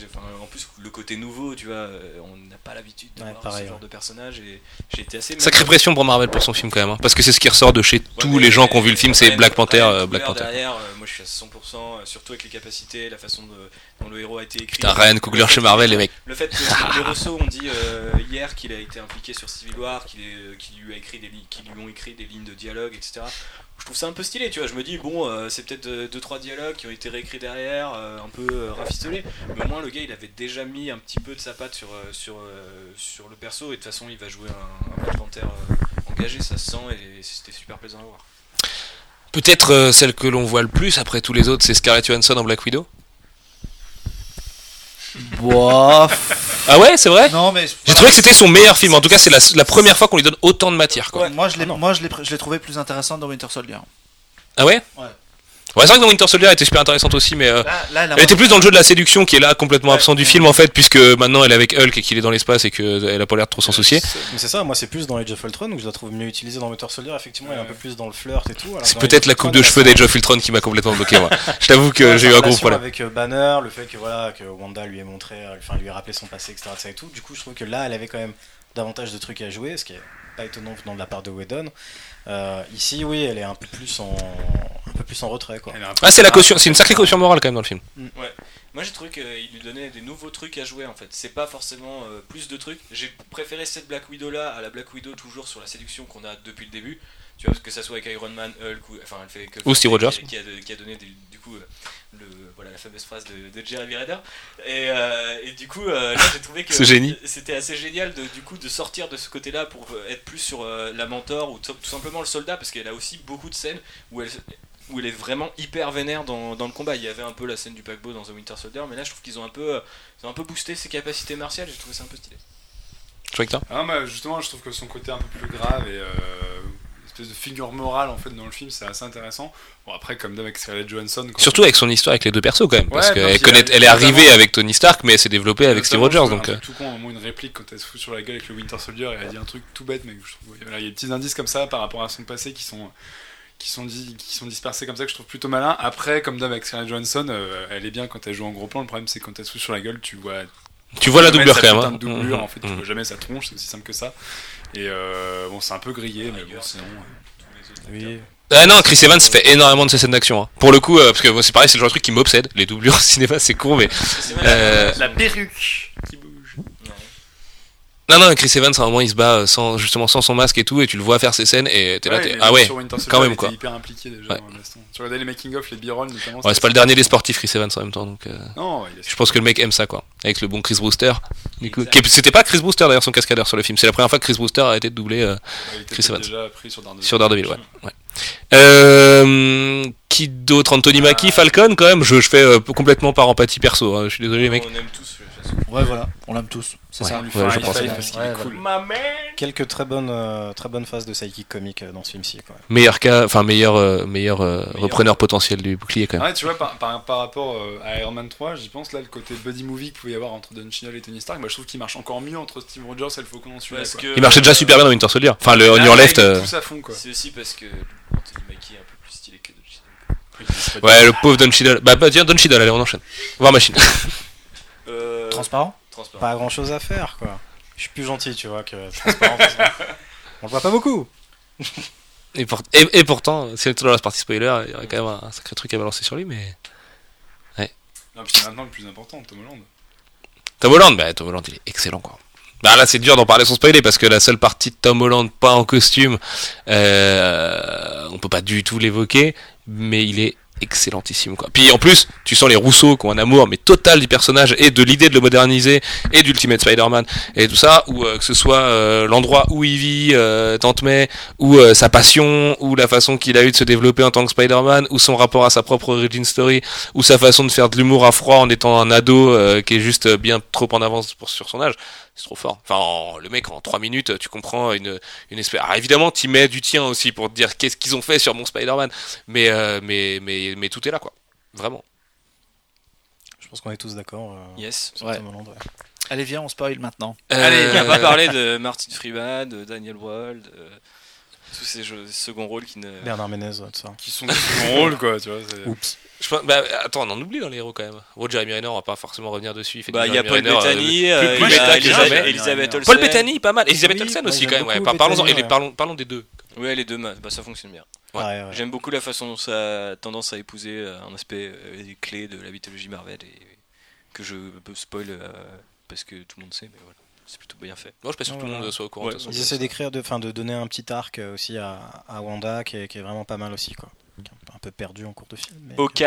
Speaker 2: en plus, le côté nouveau, tu vois, on n'a pas l'habitude de
Speaker 5: Ouais,
Speaker 2: voir
Speaker 5: pareil,
Speaker 2: ce genre
Speaker 5: ouais.
Speaker 2: de personnage, et j'ai été assez.
Speaker 1: Sacrée pression pour Marvel pour son film quand même, hein, parce que c'est ce qui ressort de chez tous les gens qui ont vu le film, c'est Black Panther, euh, Black Panther.
Speaker 2: Derrière, euh, moi, je suis à 100%, euh, surtout avec les capacités, la façon de- dont le héros a été écrit.
Speaker 1: Putain, Ryan Coogler chez Marvel, les mecs.
Speaker 2: Le fait que les Rousseau ont dit euh, hier qu'il a été impliqué sur Civil War, est- qu'il lui a écrit des lui ont écrit des lignes de dialogue, etc. Je trouve ça un peu stylé, tu vois. Je me dis bon, euh, c'est peut-être euh, deux trois dialogues qui ont été réécrits derrière, euh, un peu euh, rafistolés, mais au moins le gars il avait déjà mis un petit peu de sa patte sur euh, sur euh, sur le perso et de toute façon il va jouer un, un euh, engagé, ça se sent et c'était super plaisant à voir.
Speaker 1: Peut-être euh, celle que l'on voit le plus après tous les autres, c'est Scarlett Johansson en Black Widow?
Speaker 3: Bof.
Speaker 1: Ah ouais, c'est vrai
Speaker 3: non, mais.
Speaker 1: J'ai trouvé que c'était son meilleur film. En tout cas, c'est la, la première fois qu'on lui donne autant de matière. Quoi.
Speaker 3: Moi, je l'ai,
Speaker 5: Ah
Speaker 3: moi, je l'ai, je l'ai trouvé plus intéressante dans Winter Soldier.
Speaker 1: Ah ouais
Speaker 3: Ouais.
Speaker 1: Ouais, c'est vrai que dans Winter Soldier elle était super intéressante aussi, mais euh,
Speaker 3: Là, là, elle
Speaker 1: elle était plus dans le jeu de la séduction qui est là complètement
Speaker 3: Ouais.
Speaker 1: absent du film en fait, puisque maintenant elle est avec Hulk et qu'il est dans l'espace et qu'elle a pas l'air de trop s'en soucier.
Speaker 5: Mais c'est ça, moi c'est plus dans Age of Ultron où je la trouve mieux utilisée dans Winter Soldier, effectivement il est un peu plus dans le flirt et tout. alors
Speaker 1: C'est peut-être la coupe de
Speaker 5: elle
Speaker 1: cheveux d'Age of Ultron qui m'a complètement bloqué moi. Je t'avoue que
Speaker 5: Ouais,
Speaker 1: j'ai eu un gros
Speaker 5: relation
Speaker 1: problème.
Speaker 5: Avec euh, Banner, le fait que voilà que Wanda lui ait montré, euh, enfin lui ait rappelé son passé, etc. ça et tout. Du coup, je trouve que là, elle avait quand même davantage de trucs à jouer, ce qui est pas étonnant venant de la part de Whedon. Euh, ici, oui, elle est un peu plus en, un peu plus en retrait, quoi.
Speaker 1: Ah, c'est la caution, c'est une sacrée caution morale quand même dans le film.
Speaker 2: Moi j'ai trouvé qu'il lui donnait des nouveaux trucs à jouer en fait. C'est pas forcément euh, plus de trucs. J'ai préféré cette Black Widow là à la Black Widow toujours sur la séduction qu'on a depuis le début. Tu vois, que ça soit avec Iron Man, Hulk ou enfin elle fait que
Speaker 1: Ou Steve
Speaker 2: qui-
Speaker 1: Rogers.
Speaker 2: qui, a, qui a donné des- du coup euh, le voilà la fameuse phrase de, de Jeremy Renner. Et, euh, et du coup euh, là j'ai trouvé que c'était assez génial de du coup de sortir de ce côté-là pour euh, être plus sur euh, la mentor ou tout tout simplement le soldat parce qu'elle a aussi beaucoup de scènes où elle où elle est vraiment hyper vénère dans, dans le combat. Il y avait un peu la scène du paquebot dans The Winter Soldier, mais là je trouve qu'ils ont un peu, euh, ils ont un peu boosté ses capacités martiales. J'ai trouvé ça un peu stylé.
Speaker 1: Je crois que.
Speaker 4: Ah, bah, justement, je trouve que son côté un peu plus grave et euh, espèce de figure morale en fait dans le film, c'est assez intéressant. Bon après comme d'hab avec Scarlett Johansson.
Speaker 1: Surtout avec son histoire avec les deux persos quand même, parce
Speaker 4: Ouais,
Speaker 1: qu'elle connaît,
Speaker 4: elle-
Speaker 1: est arrivée avec Tony Stark, mais elle s'est développée avec Steve Rogers, donc. euh,
Speaker 4: un truc tout con, au moins une réplique quand elle se fout sur la gueule avec le Winter Soldier et elle dit un truc tout bête, mais je trouve voilà, il y a des petits indices comme ça par rapport à son passé qui sont qui sont, dit, qui sont dispersés comme ça que je trouve plutôt malin. Après, comme d'hab avec Scarlett Johansson, euh, elle est bien quand elle joue en gros plan. Le problème, c'est quand elle se sur la gueule, tu vois.
Speaker 1: Tu vois la doublure quand même. hein.
Speaker 4: de doublure,
Speaker 1: Mhm.
Speaker 4: en fait, tu
Speaker 1: Mhm.
Speaker 4: vois jamais sa tronche, c'est aussi simple que ça. Et euh, bon, c'est un peu grillé, mais bon, sinon. euh,
Speaker 5: Oui.
Speaker 1: Ah non, Chris Evans fait énormément de ces scènes d'action. hein. Pour le coup, euh, parce que c'est pareil, c'est le genre de truc qui m'obsède. Les doublures au cinéma, c'est con, mais. euh,
Speaker 4: La perruque.
Speaker 1: Non, non, Chris Evans, à un moment, il se bat euh, sans, justement sans son masque et tout, et tu le vois faire ses scènes, et t'es là,
Speaker 4: Ouais,
Speaker 1: t'es.
Speaker 4: et
Speaker 1: Ah ouais. quand même, quoi.
Speaker 4: hyper impliqué déjà
Speaker 1: Ouais.
Speaker 4: Tu regardais les making-of, les b-roll notamment.
Speaker 1: Ouais, c'est pas le dernier des sportifs, Chris Evans en même temps, donc. euh,
Speaker 4: Non, il
Speaker 1: Je pense que le mec aime ça, quoi. Avec le bon Chris Brewster. C'était pas Chris Brewster d'ailleurs, son cascadeur sur le film. C'est la première fois que Chris Brewster a été doublé euh,
Speaker 4: il était
Speaker 1: Chris Evans.
Speaker 4: déjà pris sur Daredevil.
Speaker 1: sur Daredevil, ouais. Euh, qui d'autre Anthony Mackie, Falcon, quand même. Je, je fais euh, complètement par empathie perso. hein. Je suis désolé, mec.
Speaker 2: On aime tous.
Speaker 3: Ouais, voilà, on l'aime tous. C'est
Speaker 1: Ouais.
Speaker 3: ça.
Speaker 4: On lui fait
Speaker 1: Ouais,
Speaker 4: un
Speaker 1: je pense.
Speaker 4: parce qu'il
Speaker 5: ouais,
Speaker 4: est cool.
Speaker 5: Quelques très bonnes, euh, très bonnes phases de sidekick comique euh, dans ce film-ci. quoi.
Speaker 1: Meilleur cas, enfin meilleur, euh, meilleur, euh, repreneur potentiel du bouclier quand même.
Speaker 4: Ouais, tu vois, par, par, par rapport euh, à Iron Man 3, j'y pense là, le côté buddy movie qu'il pouvait y avoir entre Don Cheadle et Tony Stark, bah, je trouve qu'il marche encore mieux entre Steve Rogers et le Faucon en celui-là.
Speaker 2: Parce
Speaker 4: quoi.
Speaker 2: que
Speaker 1: Il marchait déjà super bien dans Winter Soldier. Enfin, le On
Speaker 4: Là,
Speaker 1: Your
Speaker 4: là,
Speaker 1: Left.
Speaker 4: il
Speaker 1: euh,
Speaker 4: pousse à fond quoi.
Speaker 2: C'est aussi parce que Anthony Mackie est un peu plus stylé que Don
Speaker 1: Ouais, le pauvre Don Cheadle. Bah, bah tiens, Don Cheadle, allez, on enchaîne. Voir machine.
Speaker 2: Euh,
Speaker 3: Transparent
Speaker 2: transparent.
Speaker 5: Pas grand chose à faire, quoi. Je suis plus gentil, tu vois, que transparent. parce que On le voit pas beaucoup.
Speaker 1: Et, pour- et, et pourtant, si on est toujours dans la partie spoiler, il y aurait quand même un sacré truc à balancer sur lui, mais.
Speaker 4: Non, puis maintenant le plus important, Tom Holland.
Speaker 1: Tom Holland, bah Tom Holland il est excellent quoi. Bah là c'est dur d'en parler sans spoiler parce que la seule partie de Tom Holland pas en costume, euh, on peut pas du tout l'évoquer, mais il est excellentissime quoi. Puis en plus, tu sens les Rousseau qui ont un amour mais total du personnage et de l'idée de le moderniser et d'Ultimate Spider-Man et tout ça, ou euh, que ce soit euh, l'endroit où il vit, euh, Tante May, ou euh, sa passion, ou la façon qu'il a eu de se développer en tant que Spider-Man, ou son rapport à sa propre origin story, ou sa façon de faire de l'humour à froid en étant un ado euh, qui est juste bien trop en avance pour, sur son âge. C'est trop fort. Enfin, en- le mec, en 3 minutes, tu comprends une, une espèce. Alors évidemment, tu mets du tien aussi pour te dire qu'est-ce qu'ils ont fait sur mon Spider-Man. Mais, euh, mais, mais, mais tout est là, quoi. Vraiment.
Speaker 5: Je pense qu'on est tous d'accord. euh,
Speaker 2: Yes.
Speaker 5: sur
Speaker 3: Ouais.
Speaker 5: Tom Holland, ouais.
Speaker 3: Allez, viens, on spoil maintenant.
Speaker 2: Allez, on
Speaker 1: Euh,
Speaker 2: va parler de Martin Freeman, de Daniel Wald, euh, tous ces jeux, second rôles qui ne.
Speaker 5: Bernard Ménez, tout ça.
Speaker 4: Qui sont des second rôles quoi, tu vois. c'est-
Speaker 5: Oups.
Speaker 1: Je pense- bah, attends, on en oublie dans les héros quand même. Roger Jeremy Renner, on va pas forcément revenir dessus. fait
Speaker 2: Bah, il y a Paul
Speaker 1: euh,
Speaker 2: Bettany,
Speaker 1: plus- plus
Speaker 2: il y a Elisabeth-
Speaker 1: jamais.
Speaker 2: Elisabeth Olsen.
Speaker 1: Paul Bettany, pas mal. Elisabeth
Speaker 5: Oui,
Speaker 1: Olsen aussi quand même. Ouais.
Speaker 5: beaucoup
Speaker 1: Par- Parlons-en.
Speaker 5: Bettany,
Speaker 1: et les-
Speaker 5: ouais.
Speaker 1: Parlons, parlons des deux.
Speaker 2: Ouais, les deux, bah, ça fonctionne bien.
Speaker 1: Ouais.
Speaker 5: Ouais, ouais.
Speaker 2: J'aime beaucoup la façon dont ça a tendance à épouser euh, un aspect euh, clé de la mythologie Marvel et que je peux spoil euh, parce que tout le monde sait, mais voilà, c'est plutôt bien fait.
Speaker 1: Moi, je sûr que tout le monde soit au courant de
Speaker 2: Ouais.
Speaker 1: toute façon.
Speaker 5: Ils essaient d'écrire, de, enfin, de donner un petit arc euh, aussi à, à Wanda qui est, qui est vraiment pas mal aussi, quoi. Qui est un peu- un peu perdu en cours de film. mais-
Speaker 2: Ok.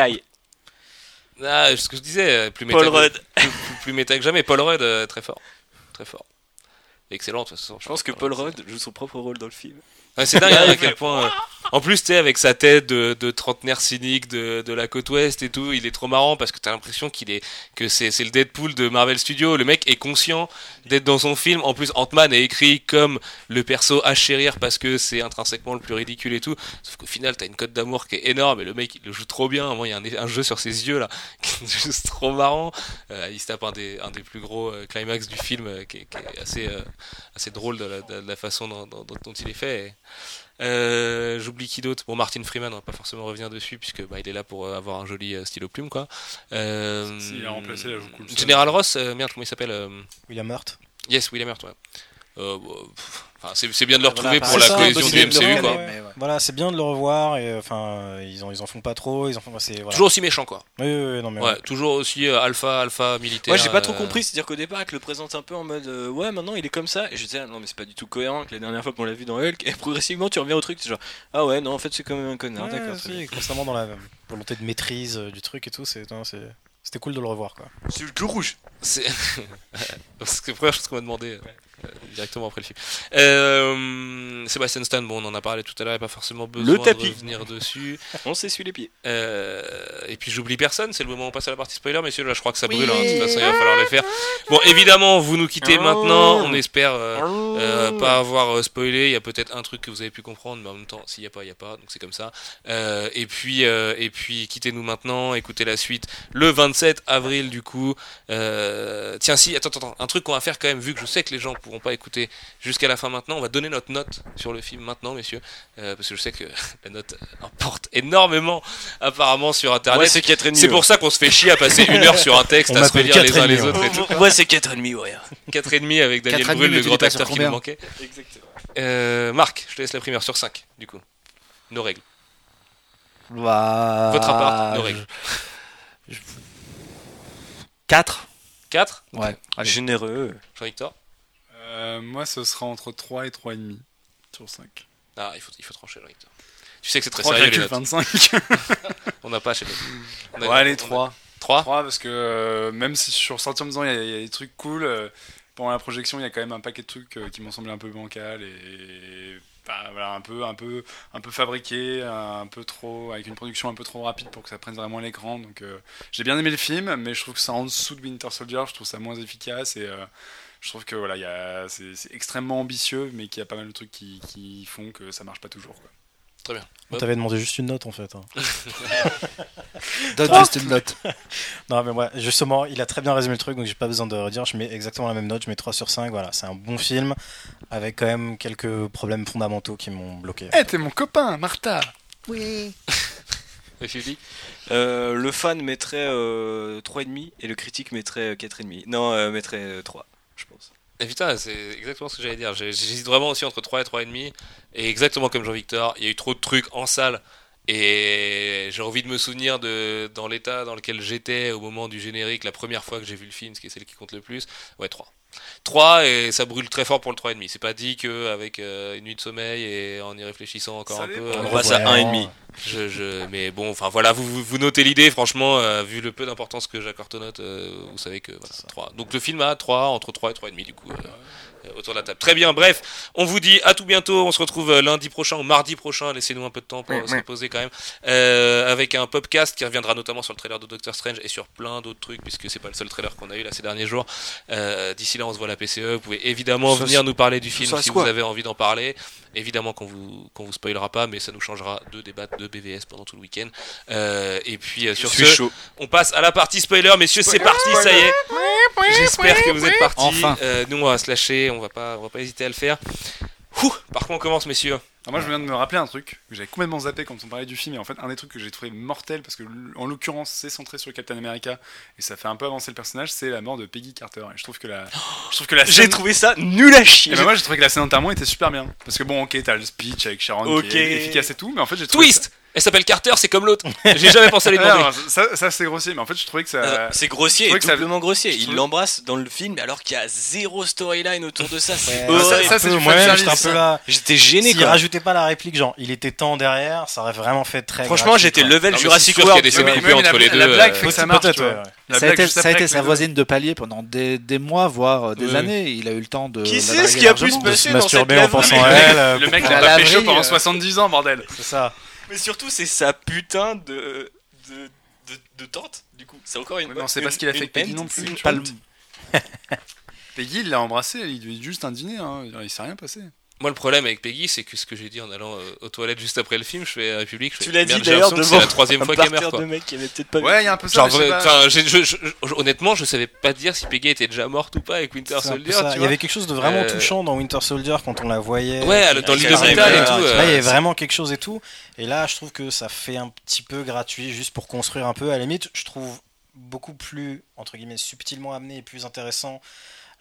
Speaker 1: Ah, ce que je disais, euh, plus méta,
Speaker 2: Paul
Speaker 1: que,
Speaker 2: Rudd.
Speaker 1: plus, méta que jamais. Paul Rudd, euh, très fort. Très fort. Excellent, de toute façon.
Speaker 2: Je pense que Paul Rudd joue son propre rôle dans le film.
Speaker 1: Ouais, c'est dingue hein, à quel point. En plus, tu sais, avec sa tête de, de trentenaire cynique de, de la côte ouest et tout, il est trop marrant parce que t'as l'impression qu'il est que c'est c'est le Deadpool de Marvel Studios. Le mec est conscient d'être dans son film. En plus, Ant-Man est écrit comme le perso à chérir parce que c'est intrinsèquement le plus ridicule et tout. Sauf qu'au final, t'as une cote d'amour qui est énorme et le mec il le joue trop bien. Moi, il y a un, un jeu sur ses yeux là qui est juste trop marrant. Euh, il se tape un des, un des plus gros euh, climax du film euh, qui, est, qui est assez, euh, assez drôle de la, de la façon dont, dont- il est fait. Euh, J'oublie qui d'autre? Bon, Martin Freeman, on va pas forcément revenir dessus puisque bah, il est là pour euh, avoir un joli euh, stylo plume quoi. Euh,
Speaker 4: S'il a remplacé la.
Speaker 1: Général Ross, euh, merde, comment il s'appelle euh,
Speaker 5: William Hurt.
Speaker 1: Yes, William Hurt, ouais. Euh, enfin, c'est bien de le retrouver
Speaker 5: Voilà,
Speaker 1: pour la
Speaker 5: ça,
Speaker 1: cohésion du MCU quoi.
Speaker 5: ouais. Voilà, c'est bien de le revoir et euh, enfin ils en ils en font pas trop, ils en font c'est voilà.
Speaker 1: Toujours aussi méchant quoi.
Speaker 5: Oui, oui, oui, non mais
Speaker 1: Ouais, toujours aussi euh, alpha, alpha militaire.
Speaker 2: Ouais, j'ai pas trop
Speaker 1: euh,
Speaker 2: compris, c'est-à-dire qu'au départ, il le présente un peu en mode euh, ouais, maintenant il est comme ça, et je disais ah, non, mais c'est pas du tout cohérent que la dernière fois qu'on l'a vu dans Hulk, et progressivement tu reviens au truc, c'est genre ah ouais, non, en fait c'est quand même un connard,
Speaker 5: Ouais,
Speaker 2: d'accord.
Speaker 5: constamment dans la volonté de maîtrise du truc et tout, c'est c'était cool de le revoir quoi.
Speaker 2: C'est le rouge.
Speaker 1: C'est. Parce que la première chose qu'on m'a demandé. Directement après le film. Euh, Sébastien Stan, bon, on en a parlé tout à l'heure, il n'y a pas forcément besoin
Speaker 2: Le tapis.
Speaker 1: de revenir dessus.
Speaker 2: On s'essuie les pieds.
Speaker 1: Euh, et puis j'oublie personne, c'est le moment où on passe à la partie spoiler, messieurs. Là, je crois que ça brûle, hein, de toute façon, il va falloir le faire. Bon, évidemment, vous nous quittez maintenant. On espère euh, euh, pas avoir euh, spoilé. Il y a peut-être un truc que vous avez pu comprendre, mais en même temps, s'il n'y a pas, il n'y a pas. Donc c'est comme ça. Euh, et puis, euh, et puis, quittez-nous maintenant. Écoutez la suite le 27 avril, du coup. Euh, tiens, si, attends, attends, un truc qu'on va faire quand même, vu que je sais que les gens pourront pas écouter jusqu'à la fin maintenant, on va donner notre note sur le film maintenant, messieurs, Euh, parce que je sais que la note importe énormément apparemment sur Internet.
Speaker 2: Moi, c'est 4,5.
Speaker 1: C'est pour ça qu'on se fait chier à passer une heure sur un texte,
Speaker 5: On
Speaker 1: à se relire les uns
Speaker 5: 4,5,
Speaker 1: les autres et tout.
Speaker 2: Moi, c'est 4,5, ouais.
Speaker 1: 4,5 avec Daniel
Speaker 3: 4,5,
Speaker 1: Brühl, le grand acteur qui
Speaker 3: combien
Speaker 1: manquait.
Speaker 2: Exactement.
Speaker 1: Euh, Marc, je te laisse la primeur sur 5, du coup. Nos règles.
Speaker 3: Bah,
Speaker 1: Votre appart, nos règles.
Speaker 3: 4
Speaker 1: 4
Speaker 3: Ouais. Allez.
Speaker 2: Généreux.
Speaker 1: Jean-Victor?
Speaker 4: Euh, moi, ce sera entre 3 et 3,5 sur 5.
Speaker 1: Ah, il faut, il faut trancher, Jean-Victor. Tu sais que c'est très sérieux, les notes.
Speaker 4: 3,25.
Speaker 1: On n'a pas chez nous.
Speaker 4: Ouais, allez,
Speaker 1: on a-
Speaker 4: 3.
Speaker 1: 3
Speaker 4: 3 parce que euh, même si je suis ressorti en me disant il y, a- il y a des trucs cool, euh, pendant la projection il y a quand même un paquet de trucs qui m'ont semblé un peu bancal et bah, voilà, un peu un peu un peu fabriqué, un peu trop avec une production un peu trop rapide pour que ça prenne vraiment l'écran. Donc j'ai bien aimé le film, mais je trouve que c'est en dessous de Winter Soldier, je trouve ça moins efficace et je trouve que voilà, il y a c'est c'est extrêmement ambitieux, mais qu'il y a pas mal de trucs qui, qui font que ça marche pas toujours. Quoi.
Speaker 5: On t'avait demandé juste une note en fait. hein.
Speaker 3: Donne juste une note.
Speaker 5: Non, mais moi, justement, il a très bien résumé le truc, donc j'ai pas besoin de redire. Je mets exactement la même note, je mets 3 sur 5. Voilà, c'est un bon film avec quand même quelques problèmes fondamentaux qui m'ont bloqué.
Speaker 4: Eh, t'es mon copain, Martha.
Speaker 1: Philippe?
Speaker 2: Euh, le fan mettrait euh, 3,5 et le critique mettrait euh, 4,5. Non, euh, mettrait euh, 3, je pense.
Speaker 1: Et putain, c'est exactement ce que j'allais dire. J'hésite vraiment aussi entre 3 et 3,5. Et exactement comme Jean-Victor, il y a eu trop de trucs en salle. Et j'ai envie de me souvenir de dans l'état dans lequel j'étais au moment du générique, la première fois que j'ai vu le film, ce qui est celle qui compte le plus. Ouais, 3. 3 et ça brûle très fort pour le 3,5. C'est pas dit que avec euh, une nuit de sommeil et en y réfléchissant encore
Speaker 4: Ça
Speaker 1: un peu. euh,
Speaker 2: On passe à
Speaker 5: Revoyant.
Speaker 2: 1,5.
Speaker 1: je, je, mais bon, enfin voilà, vous, vous, vous notez l'idée, franchement, euh, vu le peu d'importance que j'accorde aux notes, euh, vous savez que voilà, 3. Donc le film a 3, entre 3 et 3,5 du coup, euh, autour de la table. Très bien, bref, on vous dit à tout bientôt, on se retrouve euh, lundi prochain ou mardi prochain, laissez-nous un peu de temps pour se reposer quand même, euh, avec un podcast qui reviendra notamment sur le trailer de Doctor Strange et sur plein d'autres trucs, puisque c'est pas le seul trailer qu'on a eu là ces derniers jours. Euh, D'ici là, on se voit à la PCE, vous pouvez évidemment venir nous parler du film si vous avez envie d'en parler. Évidemment qu'on vous, qu'on vous spoilera pas, mais ça nous changera de débattre de BVS pendant tout le week-end. Euh, et puis euh, sur ce,
Speaker 2: chaud.
Speaker 1: on passe à la partie spoiler, messieurs, c'est parti, ça y est. J'espère que vous êtes partis.
Speaker 3: Enfin.
Speaker 1: Euh, nous, on va se lâcher, on va pas, on va pas hésiter à le faire. Ouh, par contre, on commence, messieurs?
Speaker 4: Alors moi je viens de me rappeler un truc que j'avais complètement zappé quand on parlait du film et en fait un des trucs que j'ai trouvé mortel parce que en l'occurrence c'est centré sur le Captain America et ça fait un peu avancer le personnage c'est la mort de Peggy Carter et je trouve que la je trouve que la
Speaker 2: J'ai
Speaker 4: scène
Speaker 2: trouvé ça nul à chier.
Speaker 4: Eh ben moi j'ai trouvé que la scène d'enterrement était super bien parce que bon ok t'as le speech avec Sharon
Speaker 2: Ok.
Speaker 4: qui est efficace et tout mais en fait j'ai trouvé
Speaker 1: Twist Elle s'appelle Carter, c'est comme l'autre. J'ai jamais pensé à lui
Speaker 4: ça...
Speaker 1: demander.
Speaker 4: Non, ça, ça, c'est grossier mais en fait je trouvais que ça
Speaker 2: Euh, C'est grossier
Speaker 4: je
Speaker 2: et
Speaker 4: trouvais que ça-
Speaker 2: doublement grossier. Il l'embrasse dans le film alors qu'il y a zéro storyline autour de ça. C'est
Speaker 5: Ouais,
Speaker 4: Ah, ça- ça, c'est du
Speaker 5: j'étais un
Speaker 4: ça.
Speaker 5: peu là.
Speaker 2: J'étais gêné
Speaker 5: S'il rajoutait pas la réplique, genre, il était temps derrière, ça aurait vraiment fait très.
Speaker 2: Franchement, j'étais level
Speaker 1: Non,
Speaker 2: Jurassic
Speaker 1: sûr qu'il y a
Speaker 2: World.
Speaker 1: des coupées entre
Speaker 4: la-
Speaker 1: les
Speaker 4: la
Speaker 1: deux.
Speaker 4: blague
Speaker 1: euh,
Speaker 4: fait que ça marche. La
Speaker 3: ça a
Speaker 4: blague
Speaker 3: été,
Speaker 4: juste
Speaker 3: ça a été sa voisine de palier pendant des, mois, voire euh, des années. Il a eu le temps de.
Speaker 2: Qui
Speaker 3: draguer
Speaker 2: ce qui a pu se passer
Speaker 5: se
Speaker 2: dans cette
Speaker 5: masturber en pensant à elle. euh,
Speaker 4: le
Speaker 5: pour
Speaker 4: mec l'a pas pécho pendant
Speaker 3: euh.
Speaker 4: 70 ans bordel
Speaker 5: C'est ça.
Speaker 2: Mais surtout, c'est sa putain de. de. de, de tante, du coup. C'est encore une.
Speaker 4: Ouais, mais on sait pas ce qu'il a fait avec Peggy non plus, Peggy il l'a embrassé il lui a juste un dîner hein. il s'est rien passé
Speaker 1: Moi, le problème avec Peggy, c'est que ce que j'ai dit en allant euh, aux toilettes juste après le film, je fais à République. Je fais,
Speaker 2: Tu l'as dit d'ailleurs devant
Speaker 1: C'est la troisième fois qu'elle meurt, quoi.
Speaker 2: de mecs qui avaient peut-être pas vu.
Speaker 4: ouais il y a un peu ça
Speaker 1: Genre,
Speaker 4: je
Speaker 1: je- je- honnêtement, je savais pas dire si Peggy était déjà morte ou pas avec Winter Soldier.
Speaker 5: Il y avait quelque chose de vraiment
Speaker 1: Euh,
Speaker 5: touchant dans Winter Soldier quand on la voyait.
Speaker 1: Ouais, dans l'île d'hôpital et
Speaker 5: euh,
Speaker 1: tout.
Speaker 5: Là, il y
Speaker 1: euh,
Speaker 5: avait vraiment quelque chose et tout. Et là, je trouve que ça fait un petit peu gratuit, juste pour construire un peu. À la limite, je trouve beaucoup plus, entre guillemets, subtilement amené et plus intéressant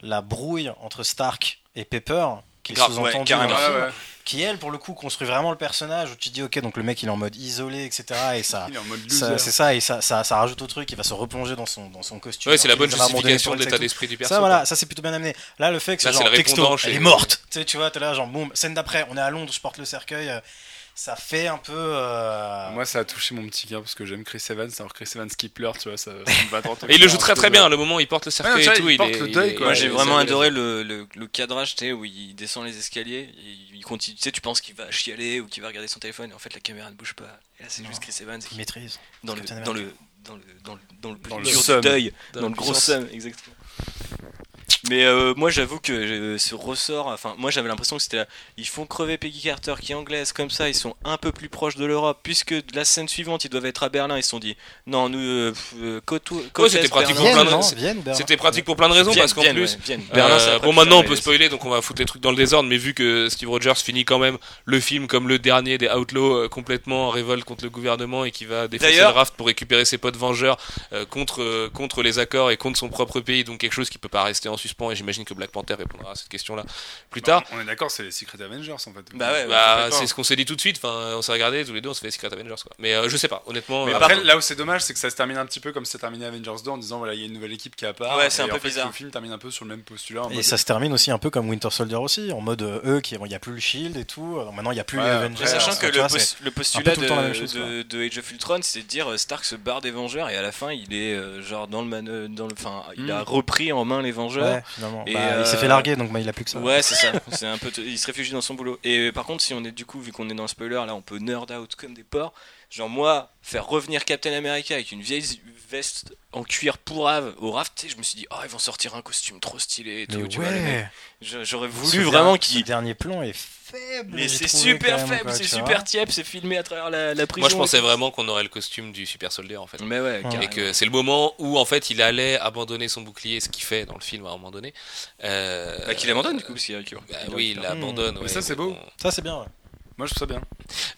Speaker 5: la brouille entre Stark et Pepper, qui est
Speaker 1: Grave,
Speaker 5: sous-entendu
Speaker 2: ouais,
Speaker 5: qui elle, pour le coup, construit vraiment le personnage, où tu te dis, ok, donc le mec il est en mode isolé, etc. Et ça.
Speaker 4: il est en mode
Speaker 5: ça-
Speaker 4: loser
Speaker 5: C'est ça, et ça, ça, ça rajoute au truc, il va se replonger dans son, dans son costume.
Speaker 1: Ouais, c'est la bonne justification de l'état d'esprit du perso.
Speaker 5: Ça, voilà, ça c'est plutôt bien amené. Là, le fait que
Speaker 1: Là,
Speaker 5: genre
Speaker 1: le
Speaker 5: texto, elle est morte. Tu sais, tu vois, t'es là, genre, boum, scène d'après, on est à Londres, je porte le cercueil. Ça fait un peu. euh,
Speaker 4: Moi, ça a touché mon petit cœur parce que j'aime Chris Evans. Alors, Chris Evans qui pleure, tu vois, ça, ça me va
Speaker 1: Et il le joue très très bien. Le moment où il porte le cercueil
Speaker 4: Ouais,
Speaker 1: et tout,
Speaker 4: il
Speaker 1: il,
Speaker 4: porte
Speaker 1: est-
Speaker 4: le
Speaker 1: il
Speaker 4: deuil, quoi.
Speaker 2: Moi j'ai vraiment adoré le, le, le cadrage, tu sais, où il descend les escaliers, et il continue, tu sais, tu penses qu'il va chialer ou qu'il va regarder son téléphone, et en fait la caméra ne bouge pas. Et là c'est juste Chris Evans
Speaker 5: il maîtrise.
Speaker 2: dans le, dans le, dans le, dans le, dans le,
Speaker 4: Dans le
Speaker 2: dur du
Speaker 4: seum.
Speaker 2: deuil,
Speaker 1: Dans
Speaker 2: dans, le gros seum, exactement. Mais euh, moi j'avoue que euh, ce ressort, enfin moi j'avais l'impression que c'était là, ils font crever Peggy Carter qui est anglaise comme ça, ils sont un peu plus proches de l'Europe, puisque la scène suivante ils doivent être à Berlin, ils se sont dit non nous euh, euh, côte,
Speaker 1: c'était pratique
Speaker 2: Berlin.
Speaker 1: pour plein de-
Speaker 5: Vienne
Speaker 1: C'était pratique pour plein de raisons
Speaker 2: Vienne,
Speaker 1: parce qu'en
Speaker 2: Vienne,
Speaker 1: plus.
Speaker 2: ouais.
Speaker 1: Euh,
Speaker 2: Berlin, c'est après
Speaker 1: bon, maintenant on peut spoiler, donc on va foutre les trucs dans le désordre, mais vu que Steve Rogers finit quand même le film comme le dernier des Outlaws, euh, complètement en révolte contre le gouvernement et qui va défoncer le raft pour récupérer ses potes vengeurs euh, contre, euh, contre les accords et contre son propre pays, donc quelque chose qui peut pas rester en suspens. Et j'imagine que Black Panther répondra à cette question-là plus tard.
Speaker 4: On est d'accord, c'est les Secret Avengers en fait.
Speaker 2: Bah ouais.
Speaker 1: Bah, c'est ce qu'on s'est dit tout de suite. Enfin, on s'est regardé tous les deux, on s'est fait Secret Avengers quoi. Mais euh, je sais pas, honnêtement.
Speaker 4: Mais
Speaker 1: euh,
Speaker 4: après, là où c'est dommage, c'est que ça se termine un petit peu comme c'est terminé Avengers 2 en disant voilà, il y a une nouvelle équipe qui apparaît.
Speaker 2: Ouais, c'est un peu
Speaker 4: en fait,
Speaker 2: bizarre.
Speaker 4: Le film termine un peu sur le même postulat. en
Speaker 5: Et
Speaker 4: mode-
Speaker 5: ça se termine aussi un peu comme Winter Soldier aussi, en mode euh, eux, qui il n'y a plus le Shield et tout. alors maintenant il n'y a plus
Speaker 4: Ouais,
Speaker 5: les Avengers.
Speaker 2: Mais sachant que le, postulat de,
Speaker 5: chose,
Speaker 2: de, de Age of Ultron, c'est de dire euh, Stark se barre des Vengeurs et à la fin il est genre dans le man, dans le, enfin il a repris en main les Vengeurs.
Speaker 5: Ouais, finalement.
Speaker 2: Et,
Speaker 5: Bah,
Speaker 2: euh,
Speaker 5: Il s'est fait larguer, donc bah, il a plus que ça.
Speaker 2: Ouais, c'est ça. C'est un peu, il se réfugie dans son boulot. Et euh, par contre, si on est du coup, vu qu'on est dans le spoiler, là, on peut nerd out comme des porcs. Genre moi, faire revenir Captain America avec une vieille veste en cuir pourrave au raft, tu sais, je me suis dit, oh, ils vont sortir un costume trop stylé et tout.
Speaker 5: Mais
Speaker 2: tu
Speaker 5: ouais,
Speaker 2: J'aurais voulu vraiment qu'il.
Speaker 5: dernier plan est faible.
Speaker 2: Mais c'est super faible, c'est super tiep, c'est filmé à travers la, la prison.
Speaker 1: Moi, je pensais vraiment qu'on aurait le costume du Super Soldier en fait.
Speaker 2: Mais ouais,
Speaker 5: Et
Speaker 1: que c'est le moment où en fait il allait abandonner son bouclier, ce qu'il fait dans le film à un moment donné. Euh,
Speaker 2: Bah, qu'il abandonne du coup, parce qu'il y a le
Speaker 1: bah oui, il l'abandonne.
Speaker 4: Mais
Speaker 1: ouais,
Speaker 4: ça, c'est
Speaker 1: bon.
Speaker 4: beau.
Speaker 5: Ça, c'est bien. ouais.
Speaker 4: Moi, je trouve ça bien.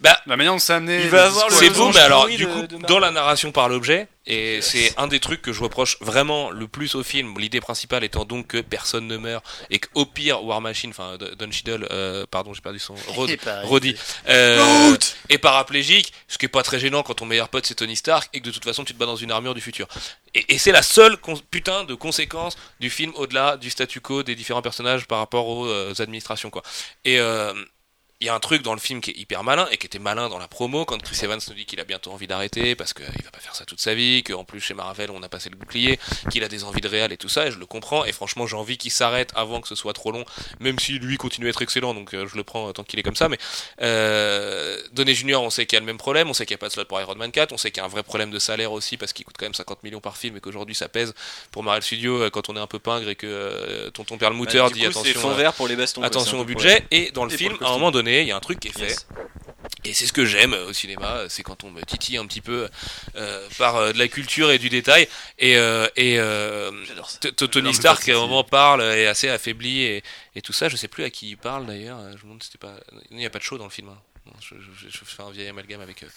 Speaker 1: Bah,
Speaker 4: La manière dont c'est amené.
Speaker 2: Il
Speaker 4: le
Speaker 2: va avoir le
Speaker 4: discours
Speaker 1: c'est beau, mais alors du
Speaker 2: de-
Speaker 1: coup,
Speaker 2: de Marvel.
Speaker 1: dans la narration par l'objet, et c'est un des trucs que je reproche vraiment le plus au film. L'idée principale étant donc que personne ne meurt et qu'au pire War Machine, enfin Don- Cheadle, euh, pardon, j'ai perdu son Rod, Roddy, euh, est paraplégique, ce qui est pas très gênant quand ton meilleur pote c'est Tony Stark et que de toute façon tu te bats dans une armure du futur. Et, et c'est la seule putain de conséquence du film au-delà du statu quo des différents personnages par rapport aux, euh, administrations quoi. Et euh, il y a un truc dans le film qui est hyper malin et qui était malin dans la promo quand Chris Evans nous dit qu'il a bientôt envie d'arrêter parce qu'il va pas faire ça toute sa vie, qu'en plus chez Marvel on a passé le bouclier, qu'il a des envies de réal et tout ça et je le comprends et franchement j'ai envie qu'il s'arrête avant que ce soit trop long même si lui continue à être excellent donc euh, je le prends euh, tant qu'il est comme ça mais euh, Donné Junior on sait qu'il y a le même problème, on sait qu'il n'y a pas de slot pour Iron Man 4, on sait qu'il y a un vrai problème de salaire aussi parce qu'il coûte quand même 50 millions par film et qu'aujourd'hui ça pèse pour Marvel Studios euh, quand on est un peu pingre et que euh, tonton Perlmutter
Speaker 2: Bah,
Speaker 1: dit
Speaker 2: coup,
Speaker 1: attention euh,
Speaker 2: vert pour les bastons.
Speaker 1: attention au budget et dans le
Speaker 4: Et
Speaker 1: film à un moment donné il y a un truc qui est fait.
Speaker 2: Yes.
Speaker 1: et c'est ce que j'aime euh, au cinéma c'est quand on me titille un petit peu euh, par euh, de la culture et du détail. Et euh, et euh, Tony Stark à un moment parle est assez affaibli et, et tout ça. Je sais plus à qui il parle d'ailleurs. Je me demande si c'était pas il n'y a pas de show dans le film hein. Je, je- je fais un vieil amalgame avec, euh,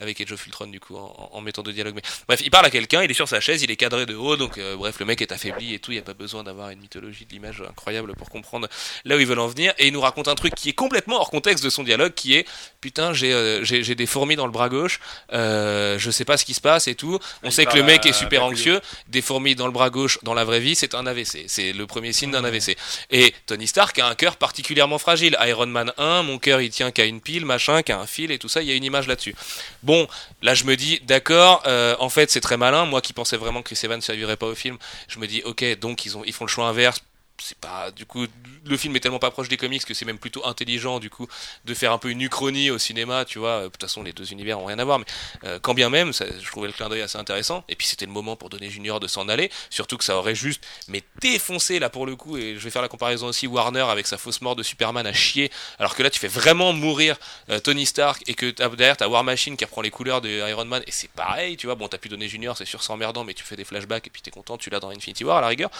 Speaker 1: avec Age of Ultron du coup en, en mettant de dialogue. Mais bref, il parle à quelqu'un, il est sur sa chaise, il est cadré de haut, donc euh, bref, le mec est affaibli et tout. Il n'y a pas besoin d'avoir une mythologie de l'image incroyable pour comprendre là où ils veulent en venir. Et il nous raconte un truc qui est complètement hors contexte de son dialogue, qui est putain, j'ai euh, des fourmis dans le bras gauche, euh, je sais pas ce qui se passe et tout. On
Speaker 4: Il
Speaker 1: sait que le mec est super anxieux, des fourmis dans le bras gauche dans la vraie vie, c'est un AVC. C'est le premier signe d'un AVC. Et Tony Stark a un cœur particulièrement fragile. Iron Man 1, mon cœur il tient qu'à une pile, machin, qu'à un fil et tout ça, il y a une image là-dessus. Bon, là je me dis, d'accord, euh, en fait c'est très malin. Moi qui pensais vraiment que Chris Evans ne servirait pas au film, je me dis, ok, donc ils, ont, ils font le choix inverse. C'est pas du coup le film est tellement pas proche des comics que c'est même plutôt intelligent du coup de faire un peu une uchronie au cinéma tu vois. De toute façon les deux univers ont rien à voir mais euh, quand bien même ça, je trouvais le clin d'œil assez intéressant. Et puis c'était le moment pour donner Junior de s'en aller. Surtout que ça aurait juste mais défoncé là pour le coup. Et je vais faire la comparaison aussi Warner avec sa fausse mort de Superman à chier. Alors que là tu fais vraiment mourir euh, Tony Stark et que t'as- derrière t'as War Machine qui reprend les couleurs de Iron Man. Et c'est pareil tu vois. Bon t'as pu donner Junior c'est sûr c'est emmerdant mais tu fais des flashbacks et puis t'es content tu l'as dans Infinity War à la rigueur.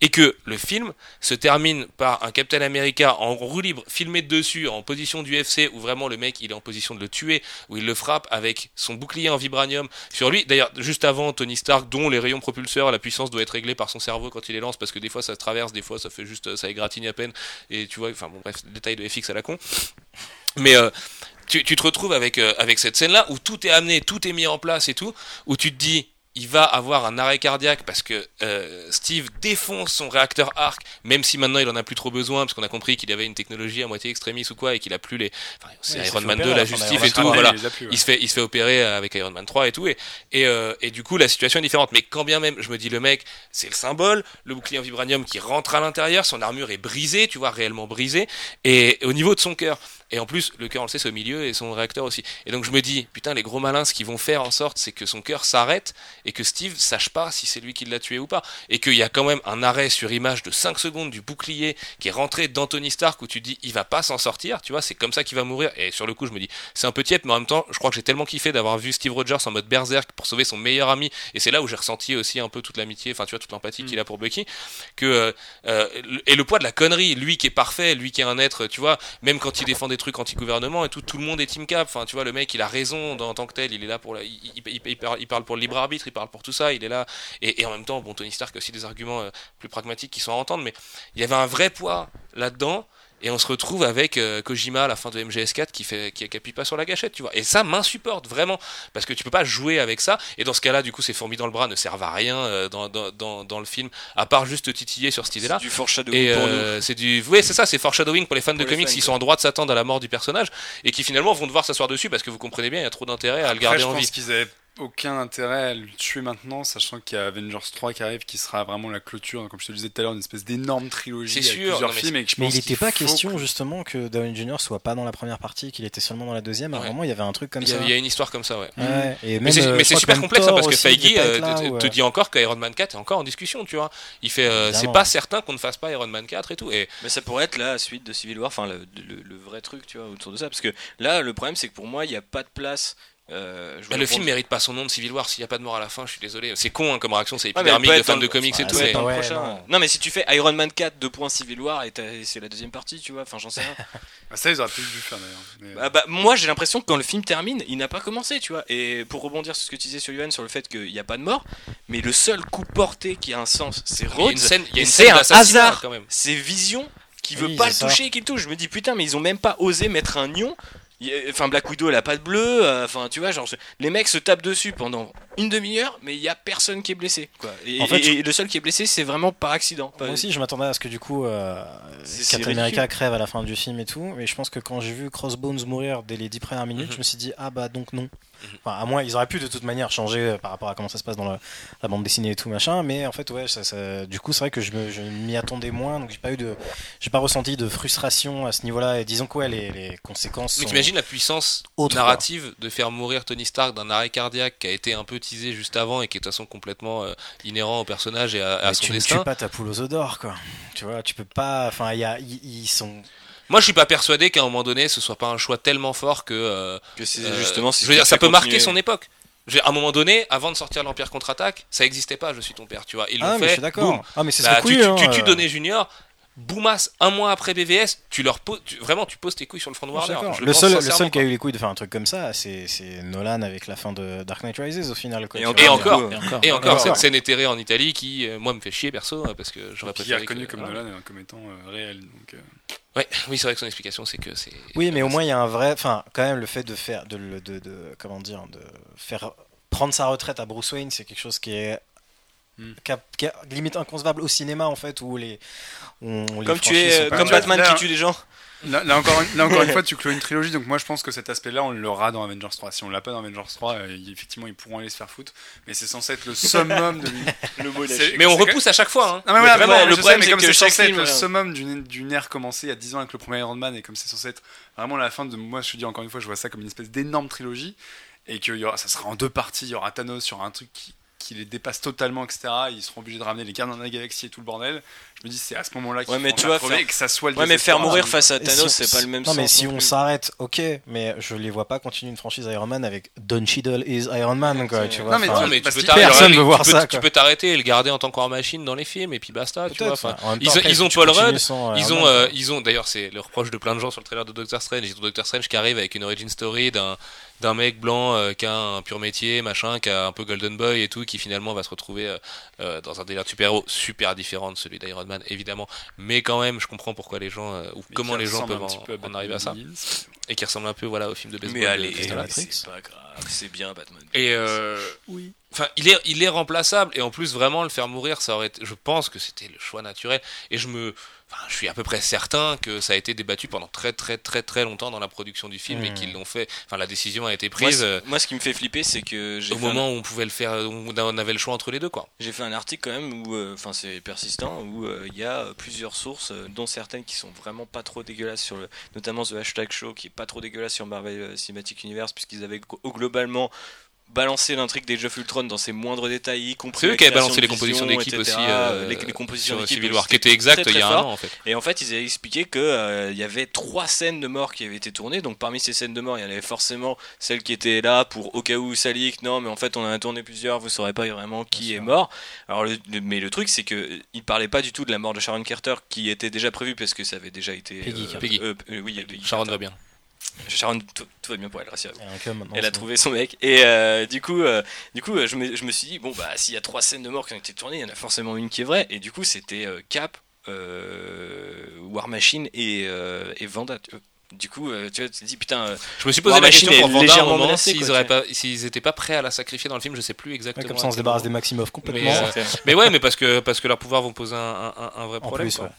Speaker 1: Et que le film se termine par un Captain America en roue libre filmé de dessus en position du UFC où vraiment le mec il est en position de le tuer où il le frappe avec son bouclier en vibranium sur lui. D'ailleurs juste avant Tony Stark dont les rayons propulseurs la puissance doit être réglée par son cerveau quand il les lance parce que des fois ça se traverse des fois ça fait juste ça égratigne à peine. Et tu vois enfin bon bref détail de FX à la con. Mais euh, tu, te retrouves avec, euh, avec cette scène là où tout est amené tout est mis en place et tout où tu te dis il va avoir un arrêt cardiaque parce que euh, Steve défonce son réacteur arc, même si maintenant il en a plus trop besoin, parce qu'on a compris qu'il avait une technologie à moitié extrémiste ou quoi, et qu'il a plus les. Enfin, c'est
Speaker 5: Ouais,
Speaker 1: Iron Man
Speaker 5: fait
Speaker 1: 2,
Speaker 5: opérer
Speaker 1: la justice et tout, voilà.
Speaker 4: Il plus, ouais.
Speaker 1: Il se fait, il se fait opérer avec Iron Man 3 et tout, et, et, euh, et du coup la situation est différente. Mais quand bien même, je me dis le mec, c'est le symbole, le bouclier en vibranium qui rentre à l'intérieur, son armure est brisée, tu vois, réellement brisée, et, au niveau de son cœur. Et en plus, le cœur, on le sait, c'est au milieu et son réacteur aussi. Et donc je me dis, putain, les gros malins, ce qu'ils vont faire en sorte, c'est que son cœur s'arrête et que Steve sache pas si c'est lui qui l'a tué ou pas. Et qu'il y a quand même un arrêt sur image de 5 secondes du bouclier qui est rentré dans Tony Stark où tu dis, il va pas s'en sortir, tu vois, c'est comme ça qu'il va mourir. Et sur le coup, je me dis, c'est un peu tiède, mais en même temps, je crois que j'ai tellement kiffé d'avoir vu Steve Rogers en mode berserk pour sauver son meilleur ami. Et c'est là où j'ai ressenti aussi un peu toute l'amitié, enfin, tu vois, toute l'empathie qu'il a pour Bucky. Que, euh, euh, et le poids de la connerie, lui qui est parfait, lui qui est un être, tu vois, même quand il défend trucs anti-gouvernement et tout, tout le monde est team cap. Enfin, tu vois, le mec, il a raison en tant que tel, il est là pour la, il, il- parle, pour le libre arbitre, il parle pour tout ça, il est là. Et, et en même temps, bon, Tony Stark a aussi des arguments euh, plus pragmatiques qui sont à entendre, mais il y avait un vrai poids là-dedans. Et on se retrouve avec euh, Kojima à la fin de MGS4 qui fait qui, qui appuie pas sur la gâchette, tu vois. Et ça m'insupporte vraiment parce que tu peux pas jouer avec ça. Et dans ce cas-là, du coup, ces fourmis dans le bras ne servent à rien euh, dans, dans, dans, dans le film, à part juste te titiller sur cette idée-là.
Speaker 2: Du foreshadowing
Speaker 1: Et
Speaker 2: pour
Speaker 1: euh, c'est du, ouais, c'est ça, c'est foreshadowing pour les fans de
Speaker 2: les
Speaker 1: comics
Speaker 2: fans,
Speaker 1: qui
Speaker 2: quoi.
Speaker 1: sont en droit de s'attendre à la mort du personnage et qui finalement vont devoir s'asseoir dessus parce que vous comprenez bien, il y a trop d'intérêt à le
Speaker 4: Après,
Speaker 1: garder
Speaker 4: je
Speaker 1: en
Speaker 4: pense
Speaker 1: vie.
Speaker 4: qu'ils avaient aucun intérêt à le tuer maintenant, sachant qu'il y a Avengers 3 qui arrive, qui sera vraiment la clôture, comme je te le disais tout à l'heure, une espèce d'énorme trilogie avec
Speaker 1: sûr,
Speaker 4: plusieurs
Speaker 1: mais
Speaker 4: films. Et que je
Speaker 5: Mais
Speaker 4: pense
Speaker 5: il n'était pas question
Speaker 4: que-
Speaker 5: justement que Downey Jr. soit pas dans la première partie, qu'il était seulement dans la deuxième.
Speaker 1: Ouais.
Speaker 5: Vraiment, il y avait un truc comme
Speaker 1: Il y, a,
Speaker 5: ça.
Speaker 1: il y a une histoire comme ça, ouais.
Speaker 5: Ouais, et
Speaker 1: Mais c'est,
Speaker 5: même, euh,
Speaker 1: mais c'est super complexe hein, parce que Feige euh, te, dit encore qu'Iron Man 4 est encore en discussion, tu vois. Il fait, euh, c'est pas certain qu'on ne fasse pas Iron Man 4 et tout. Et
Speaker 2: Mais ça pourrait être la suite de Civil War, enfin le, le- le vrai truc, tu vois, autour de ça. Parce que là, le problème, c'est que pour moi, il n'y a pas de place. Euh,
Speaker 1: bah, le film mérite pas son nom de Civil War s'il n'y a pas de mort à la fin. Je suis désolé. C'est con hein, comme réaction, c'est
Speaker 2: Ouais,
Speaker 1: épidermique
Speaker 2: peut
Speaker 1: de fans de comics et tout. mais-
Speaker 5: Ouais, non.
Speaker 2: Non. mais si tu fais Iron Man 4 2 points Civil War et c'est la deuxième partie, tu vois, enfin j'en sais rien.
Speaker 4: Ah, ça, ils auraient peut-être dû le faire d'ailleurs. Mais-
Speaker 2: Bah, bah, moi j'ai l'impression que quand le film termine, il n'a pas commencé, tu vois. Et pour rebondir sur ce que tu disais sur Yuan sur le fait qu'il n'y a pas de mort, mais le seul coup porté qui a un sens, c'est Rhodes.
Speaker 1: une scène, il y a
Speaker 2: Et
Speaker 1: une
Speaker 2: c'est
Speaker 1: scène
Speaker 2: un hasard.
Speaker 1: quand même.
Speaker 2: C'est Vision qui veut
Speaker 5: Oui,
Speaker 2: pas le toucher et qui le touche. Je me dis putain, mais ils ont même pas osé mettre un nion. Enfin, Black Widow, elle a pas de bleu. euh, Enfin, tu vois, genre, les mecs se tapent dessus pendant une demi-heure, mais il y a personne qui est blessé. Quoi. Et,
Speaker 5: En fait,
Speaker 2: et- et le seul qui est blessé, c'est vraiment par accident. Pas-
Speaker 5: Moi aussi, je m'attendais à ce que du coup, euh, Captain America crève à la fin du film et tout. Mais je pense que quand j'ai vu Crossbones mourir dès les 10 premières minutes,
Speaker 1: Mhm.
Speaker 5: je me suis dit, ah bah donc non.
Speaker 1: Mhm.
Speaker 5: Enfin, à moins, ils auraient pu de toute manière changer euh, par rapport à comment ça se passe dans la, la bande dessinée et tout machin. Mais en fait, ouais, ça, ça- du coup, c'est vrai que je m'y attendais moins. Donc j'ai pas eu de, j'ai pas ressenti de frustration à ce niveau-là. Et disons que ouais, les, les conséquences.
Speaker 1: Mais t'imagines la puissance
Speaker 5: Autre,
Speaker 1: narrative de faire mourir Tony Stark d'un arrêt cardiaque qui a été un peu teasé juste avant et qui est de toute façon complètement euh, inhérent au personnage et à, à
Speaker 5: Mais
Speaker 1: son
Speaker 5: tu ne
Speaker 1: destin.
Speaker 5: tues pas ta poule aux œufs d'or, quoi. Tu vois, tu peux pas. Enfin, il y a, ils, sont.
Speaker 1: Moi, je suis pas persuadé qu'à un moment donné, ce soit pas un choix tellement fort que. euh,
Speaker 2: Que c'est
Speaker 1: euh,
Speaker 2: justement.
Speaker 1: je veux dire, ça peut marquer son époque. Je veux dire, à un moment donné, avant de sortir l'Empire contre-attaque, ça existait pas. Je suis ton père, tu vois. Ils l'ont
Speaker 5: Ah, mais
Speaker 1: fait.
Speaker 5: je suis d'accord. Ah, mais c'est
Speaker 1: Bah,
Speaker 5: ce
Speaker 1: tu, tu, tu
Speaker 5: euh.
Speaker 1: Donné Junior. Boumas, un mois après BVS, tu leur poses, tu- vraiment, tu poses tes couilles sur le front de Warner. Je
Speaker 5: Le seul, le
Speaker 1: sincèrement,
Speaker 5: seul qui a eu les couilles de faire un truc comme ça, c'est Nolan avec la fin de Dark Knight Rises au final. quoi,
Speaker 2: Et encore,
Speaker 1: Et encore,
Speaker 2: Et
Speaker 3: encore.
Speaker 1: et encore,
Speaker 5: encore.
Speaker 1: cette scène éthérée en Italie qui, euh, moi, me fait chier perso, hein, parce que j'aurais
Speaker 4: Qui est
Speaker 1: préféré.
Speaker 4: reconnu
Speaker 1: que-
Speaker 4: comme. Nolan comme étant euh, réel. Donc, euh,
Speaker 1: Ouais, oui, c'est vrai que son explication, c'est que c'est.
Speaker 5: Oui, mais au moins il y a un vrai, enfin, quand même le fait de faire, de, de- comment dire, de faire prendre sa retraite à Bruce Wayne, c'est quelque chose qui est
Speaker 4: Hmm.
Speaker 5: qui a- qui a limite inconcevable au cinéma en fait où les on-
Speaker 2: Comme tu es, euh, comme Batman
Speaker 4: là,
Speaker 2: qui tue les gens.
Speaker 4: Là, là encore, là encore une fois, tu clôt une trilogie, donc moi je pense que cet aspect-là, on l'aura dans Avengers 3. Si on l'a pas dans Avengers 3, euh, effectivement, ils pourront aller se faire foutre, mais c'est censé être le summum de.
Speaker 2: Le mot
Speaker 1: Mais on repousse à chaque fois. Hein.
Speaker 4: Non mais voilà,
Speaker 2: vraiment, le problème, c'est
Speaker 4: comme
Speaker 2: que
Speaker 4: c'est censé être le
Speaker 2: euh,
Speaker 4: summum d'une d'une ère commencée il y a 10 ans avec le premier Iron Man, et comme c'est censé être vraiment la fin de... Moi je te dis encore une fois, je vois ça comme une espèce d'énorme trilogie, et que y aura, ça sera en deux parties, il y aura Thanos, il y aura un truc qui, qui les dépasse totalement, etc. Ils seront obligés de ramener les gardiens de la galaxie et tout le bordel. Je me dis, c'est à ce moment-là qu'il
Speaker 2: Ouais,
Speaker 4: faut
Speaker 2: mais
Speaker 4: en
Speaker 2: tu
Speaker 4: faire et que ça soit le
Speaker 2: Ouais, mais faire mourir face à
Speaker 5: si
Speaker 2: Thanos,
Speaker 5: on-
Speaker 2: c'est pas le même
Speaker 5: Non,
Speaker 2: sens.
Speaker 5: mais si
Speaker 2: non
Speaker 5: on s'arrête, ok, mais je les vois pas continuer une franchise Iron Man avec Don Cheadle is Iron Man, quoi, tu vois.
Speaker 4: Non, mais
Speaker 5: enfin,
Speaker 1: Non, mais tu
Speaker 4: parce
Speaker 1: peux
Speaker 5: personne veut voir
Speaker 1: peux-
Speaker 5: ça,
Speaker 1: Tu peux t'arrêter et le garder en tant qu'en machine dans les films et puis basta, tu vois. enfin, ils
Speaker 5: temps,
Speaker 1: ont- ils Paul Rudd,
Speaker 5: sans
Speaker 1: Ils ont, euh, ils ont d'ailleurs, c'est le reproche de plein de gens sur le trailer de Doctor Strange. Ils ont Doctor Strange qui arrive avec une origin story d'un d'un mec blanc euh, qui a un pur métier, machin, qui a un peu Golden Boy et tout, qui finalement va se retrouver euh, euh, dans un délire de super-héros super différent de celui d'Iron Man, évidemment. Mais quand même, je comprends pourquoi les gens, euh, ou
Speaker 4: Mais
Speaker 1: comment
Speaker 4: qui
Speaker 1: les gens peuvent en, arriver à ça, et qui ressemble un peu, voilà, au film de baseball
Speaker 2: Mais
Speaker 1: de
Speaker 2: allez,
Speaker 1: Matrix.
Speaker 2: c'est pas grave, c'est bien Batman.
Speaker 1: Et euh,
Speaker 4: Oui.
Speaker 1: Enfin, il est, il est remplaçable et en plus vraiment le faire mourir, ça aurait. été- Je pense que c'était le choix naturel et je me, enfin, je suis à peu près certain que ça a été débattu pendant très très très très longtemps dans la production du film et
Speaker 5: Hmm.
Speaker 1: qu'ils l'ont fait. Enfin, la décision a été prise euh,
Speaker 2: moi, ce qui me fait flipper, c'est que j'ai
Speaker 1: au
Speaker 2: un-
Speaker 1: moment où on pouvait le faire, où on avait le choix entre les deux, quoi.
Speaker 2: J'ai fait un article quand même où, euh, enfin c'est persistant, où euh, il y a euh, plusieurs sources, euh, dont certaines qui sont vraiment pas trop dégueulasses sur le, notamment The Hashtag Show qui est pas trop dégueulasse sur Marvel euh, Cinematic Universe puisqu'ils avaient glo- globalement balancé l'intrigue des Geoff Ultron dans ses moindres détails, y compris
Speaker 1: C'est eux qui avaient balancé les compositions d'équipe aussi euh,
Speaker 2: les, les compositions d'équipe
Speaker 1: Civil War, qui
Speaker 2: c'était
Speaker 1: était exact
Speaker 2: très,
Speaker 1: il y a un an en fait.
Speaker 2: Et en fait, ils avaient expliqué que euh, il y avait trois scènes de mort qui avaient été tournées. Donc parmi ces scènes de mort, il y en avait forcément celle qui était là pour au cas où ça leak. Non, mais en fait, on en a tourné plusieurs. Vous saurez pas vraiment qui est mort. Alors, le- le- mais le truc, c'est que euh, il parlait pas du tout de la mort de Sharon Carter qui était déjà prévue parce que ça avait déjà été.
Speaker 5: Peggy
Speaker 2: euh, oui, Peggy
Speaker 1: Sharon va bien.
Speaker 2: Sharon, tout, tout va bien pour elle, rassurez-vous. Elle a trouvé son mec et euh, du coup, euh, du coup, euh, je me, je me suis dit bon bah s'il y a trois scènes de mort qui ont été tournées, il y en a forcément une qui est vraie et du coup c'était euh, Cap, euh, War Machine et, euh, et Vanda. Du coup, euh, tu vois, tu te dis putain, euh,
Speaker 1: Je me suis posé
Speaker 2: War
Speaker 1: la
Speaker 2: Machine
Speaker 1: question
Speaker 2: est
Speaker 1: pour Vanda
Speaker 2: légèrement
Speaker 1: moment
Speaker 2: menacée,
Speaker 1: s'ils
Speaker 2: quoi,
Speaker 1: auraient
Speaker 2: tu vois.
Speaker 1: pas, s'ils étaient pas prêts à la sacrifier dans le film, je sais plus exactement.
Speaker 5: Ouais, comme ça, on se débarrasse des Maximov complètement.
Speaker 1: Mais, euh, Mais ouais, mais parce que parce que leurs pouvoirs vont poser un, un- un vrai
Speaker 5: en
Speaker 1: problème.
Speaker 5: plus,
Speaker 1: quoi.
Speaker 5: ouais.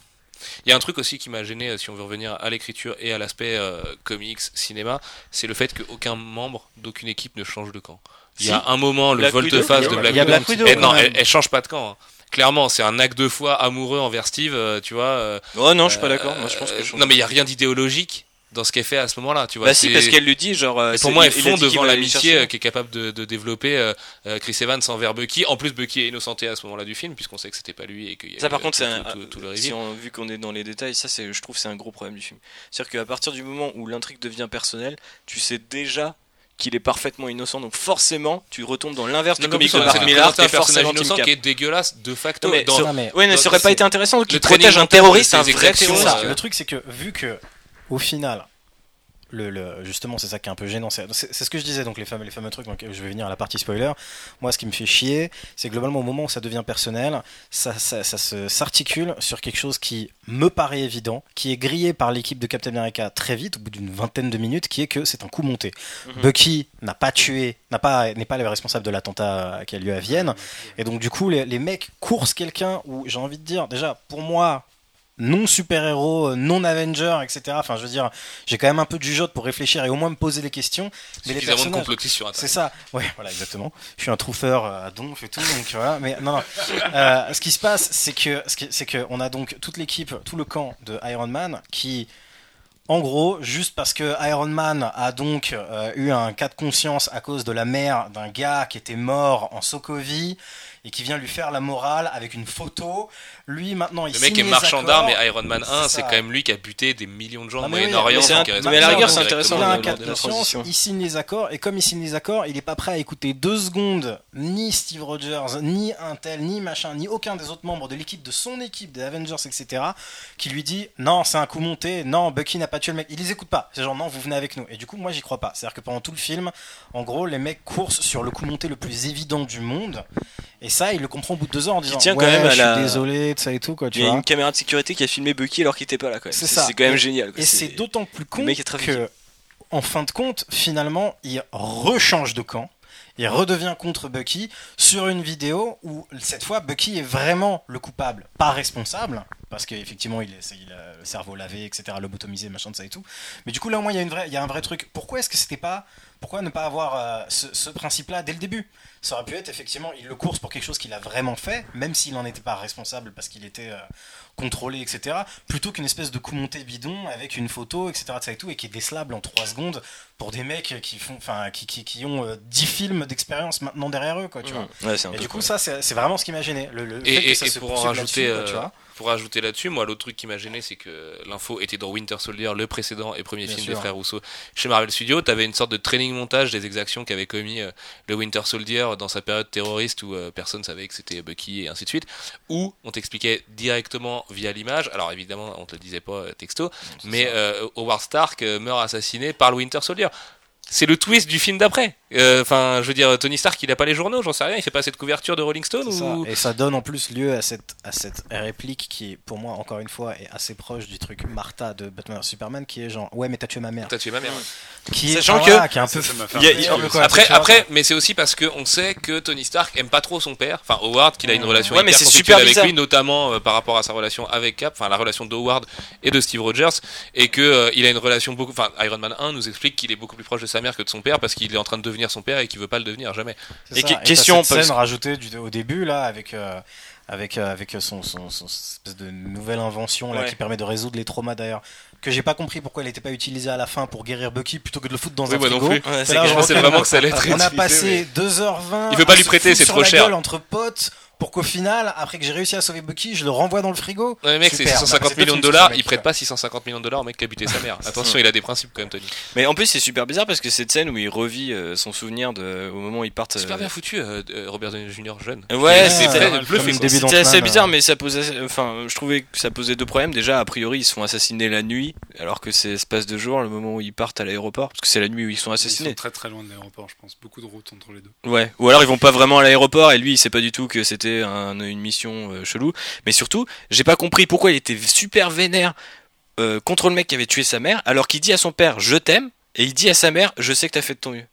Speaker 1: Il y a un truc aussi qui m'a gêné, euh, si on veut revenir à l'écriture et à l'aspect euh, comics, cinéma, c'est le fait qu'aucun membre d'aucune équipe ne change de camp. Il y a
Speaker 2: Si.
Speaker 1: un moment, le volte-face de Black
Speaker 3: il y a
Speaker 1: Widow.
Speaker 3: Black Widow,
Speaker 1: Eh, non, elle, elle change pas de camp. hein. Clairement, c'est un acte de foi amoureux envers Steve, euh, tu vois.
Speaker 2: oh non, je suis pas d'accord. Moi, je pense que je-
Speaker 1: non, mais il y a rien d'idéologique dans ce qu'elle fait à ce moment-là, tu vois.
Speaker 2: bah si
Speaker 1: c'est-
Speaker 2: parce qu'elle lui dit genre. euh,
Speaker 1: et
Speaker 2: c'est-
Speaker 1: pour moi, elle fond devant l'amitié qui est capable de, de développer euh, euh, Chris Evans envers Bucky. En plus, Bucky est innocenté à ce moment-là du film, puisqu'on sait que c'était pas lui et qu'il y a
Speaker 2: Ça
Speaker 1: eu,
Speaker 2: par contre c'est un,
Speaker 1: tout, tout- tout le
Speaker 2: si
Speaker 1: reveal.
Speaker 2: on, vu qu'on est dans les détails, ça c'est je trouve c'est un gros problème du film. C'est-à-dire qu'à partir du moment où l'intrigue devient personnelle, tu sais déjà qu'il est parfaitement innocent, donc forcément tu retombes dans l'inverse du comic de Mark
Speaker 1: c'est
Speaker 2: Millar,
Speaker 1: un
Speaker 2: qui est
Speaker 1: personnage innocent qui est dégueulasse de facto.
Speaker 2: Non, mais
Speaker 1: Dans-
Speaker 5: Non, mais
Speaker 2: Ouais, mais
Speaker 1: dans-
Speaker 2: ça aurait pas
Speaker 1: c'est-
Speaker 2: été intéressant qu'il
Speaker 1: le
Speaker 2: protège un terroriste,
Speaker 1: c'est
Speaker 2: un vrai
Speaker 5: C'est
Speaker 2: terroriste.
Speaker 5: Le truc, c'est que vu que, au final, le, le- justement, c'est ça qui est un peu gênant. C'est ce que je disais, donc les fameux, les fameux trucs. Donc, je vais venir à la partie spoiler. Moi, ce qui me fait chier, c'est globalement au moment où ça devient personnel, ça, ça, s'articule sur quelque chose qui me paraît évident, qui est grillé par l'équipe de Captain America très vite, au bout d'une vingtaine de minutes, qui est que c'est un coup monté.
Speaker 2: Mhm.
Speaker 5: Bucky n'a pas tué, n'a pas, n'est pas le responsable de l'attentat qui a lieu à Vienne, et donc du coup, les, les mecs coursent quelqu'un où j'ai envie de dire, déjà, pour moi, non super-héros, non Avenger, etc. Enfin, je veux dire, j'ai quand même un peu de jugeote pour réfléchir et au moins me poser des questions. Mais les personnages,
Speaker 1: sur
Speaker 5: c'est ça. Ouais, voilà, exactement. Je suis un trouffeur euh, à donf et tout, donc voilà. Mais non, non. Euh, ce qui se passe, c'est que, c'est que on a donc toute l'équipe, tout le camp de Iron Man qui, en gros, juste parce que Iron Man a donc euh, eu un cas de conscience à cause de la mère d'un gars qui était mort en Sokovie et qui vient lui faire la morale avec une photo. Lui, maintenant, il
Speaker 1: Le mec est marchand d'armes et Iron Man 1,
Speaker 5: C'est
Speaker 1: quand même lui qui a buté des millions de gens
Speaker 5: Ah,
Speaker 1: au Moyen-Orient.
Speaker 2: mais à la rigueur, c'est intéressant
Speaker 5: Il a un
Speaker 2: lors
Speaker 5: de conscience, il signe les accords, et comme il signe les accords, il n'est pas prêt à écouter deux secondes ni Steve Rogers, ni un tel, ni machin, ni aucun des autres membres de l'équipe, de son équipe, des Avengers, etc., qui lui dit non, c'est un coup monté, non, Bucky n'a pas tué le mec. Il les écoute pas. C'est genre non, vous venez avec nous. Et du coup, moi, j'y crois pas. C'est-à-dire que pendant tout le film, en gros, les mecs coursent sur le coup monté le plus évident du monde, et ça, il le comprend au bout de deux heures en disant
Speaker 2: tient quand
Speaker 5: ouais,
Speaker 2: même à
Speaker 5: je suis désolé, de ça et tout, quoi, tu
Speaker 2: Il y a
Speaker 5: vois.
Speaker 2: une caméra de sécurité qui a filmé Bucky alors qu'il était pas là quand même.
Speaker 5: C'est
Speaker 2: C'est
Speaker 5: ça.
Speaker 2: c'est quand même
Speaker 5: Et-
Speaker 2: génial. quoi.
Speaker 5: Et c'est d'autant plus con que, en fin de compte, finalement, il rechange de camp. Il redevient contre Bucky sur une vidéo où cette fois Bucky est vraiment le coupable, pas responsable, parce qu'effectivement il, est- c'est- il a le cerveau lavé, etc., lobotomisé, machin de ça et tout. Mais du coup là au moins il y a, une vraie, il y a un vrai truc. Pourquoi est-ce que c'était pas, pourquoi ne pas avoir euh, ce, ce principe-là dès le début? Ça aurait pu être effectivement il le course pour quelque chose qu'il a vraiment fait, même s'il n'en était pas responsable parce qu'il était euh, contrôlé, etc. Plutôt qu'une espèce de coup monté bidon avec une photo, etc. de ça et tout, et qui est décelable en 3 secondes pour des mecs qui font, enfin, qui, qui, qui ont euh, 10 films d'expérience maintenant derrière eux, quoi, tu vois.
Speaker 2: Mmh. Ouais, un
Speaker 5: Et du coup, ça, c'est vraiment ce qui m'a gêné. Le, le
Speaker 1: Et,
Speaker 5: fait que
Speaker 1: et-
Speaker 5: ça
Speaker 1: et
Speaker 5: se
Speaker 1: pour en rajouter,
Speaker 5: quoi, tu
Speaker 1: euh,
Speaker 5: vois.
Speaker 1: Pour rajouter là-dessus, moi l'autre truc qui m'a gêné, c'est que l'info était dans Winter Soldier, le précédent et premier
Speaker 5: Bien
Speaker 1: film
Speaker 5: sûr.
Speaker 1: des frères Rousseau chez Marvel Studios. T'avais une sorte de training montage des exactions qu'avait commis euh, le Winter Soldier dans sa période terroriste où euh, personne savait que c'était Bucky et ainsi de suite. Où on t'expliquait directement via l'image. Alors évidemment, on te le disait pas euh, texto, mais euh, Howard Stark meurt assassiné par le Winter Soldier. C'est le twist du film d'après. Euh, Enfin, je veux dire, Tony Stark, il a pas les journaux, j'en sais rien. Il fait pas cette couverture de Rolling Stone ou
Speaker 5: Et ça donne en plus lieu à cette, à cette réplique qui, pour moi, encore une fois, est assez proche du truc Martha de Batman Superman, qui est genre Ouais, mais t'as tué ma mère.
Speaker 1: T'as tué ma mère.
Speaker 5: Qui est,
Speaker 2: Sachant que-
Speaker 5: voilà, qui est un peu.
Speaker 4: Ça, ça m'a fait
Speaker 2: Il y a-
Speaker 4: un peu
Speaker 2: il y a-
Speaker 4: chier.
Speaker 5: quoi,
Speaker 1: Après, après, mais c'est aussi parce qu'on sait que Tony Stark aime pas trop son père, enfin Howard, qu'il a une relation
Speaker 2: Ouais, mais c'est super
Speaker 1: avec
Speaker 2: bizarre.
Speaker 1: lui, notamment euh, par rapport à sa relation avec Cap, enfin la relation d'Howard et de Steve Rogers, et que euh, il a une relation beaucoup, enfin Iron Man 1 nous explique qu'il est beaucoup plus proche de sa mère que de son père parce qu'il est en train de devenir son père et qu'il veut pas le devenir jamais.
Speaker 2: Et
Speaker 5: ça.
Speaker 2: question,
Speaker 5: cette
Speaker 2: parce-
Speaker 5: scène rajoutée du- au début là avec euh, avec euh, avec son, son, son espèce de nouvelle invention là
Speaker 2: Ouais.
Speaker 5: qui permet de résoudre les traumas d'ailleurs que j'ai pas compris pourquoi elle n'était pas utilisée à la fin pour guérir Bucky plutôt que de le foutre dans
Speaker 1: Oui,
Speaker 5: un
Speaker 1: non
Speaker 5: frigo.
Speaker 2: Ouais,
Speaker 5: C'est là, je
Speaker 1: pensais vraiment que ça allait être
Speaker 5: On a passé 2h20
Speaker 1: Il veut pas lui prêter, c'est trop cher.
Speaker 5: entre potes pour qu'au final après que j'ai réussi à sauver Bucky je le renvoie dans le frigo.
Speaker 1: Ouais, mec, c'est
Speaker 5: Super.
Speaker 1: 650
Speaker 5: C'est
Speaker 1: millions de dollars, il prête pas 650 millions de dollars au mec qui a buté sa mère. Attention, il a des principes quand même, Tony.
Speaker 2: Mais en plus, c'est super bizarre parce que cette scène où il revit euh, son souvenir de, au moment où ils partent.
Speaker 1: Super
Speaker 2: euh,
Speaker 1: bien foutu, euh, euh, Robert Downey Jr. jeune.
Speaker 2: Ouais,
Speaker 1: c'est
Speaker 2: c'était- assez bizarre, mais ça posait. Enfin, je trouvais que ça posait deux problèmes. Déjà, a priori, ils se font assassiner la nuit, alors que c'est espace de jour, le moment où ils partent à l'aéroport, parce que c'est la nuit où ils sont
Speaker 4: Ils sont
Speaker 2: assassinés.
Speaker 4: très très loin de l'aéroport, je pense. Beaucoup de routes entre les deux.
Speaker 2: Ouais. Ou alors ils vont pas vraiment à l'aéroport et lui, il sait pas du tout que c'était un- une mission euh, chelou. Mais surtout, j'ai pas compris pourquoi il était super vénère euh, contre le mec qui avait tué sa mère, alors qu'il dit à son père je t'aime et il dit à sa mère je sais que t'as fait de ton mieux.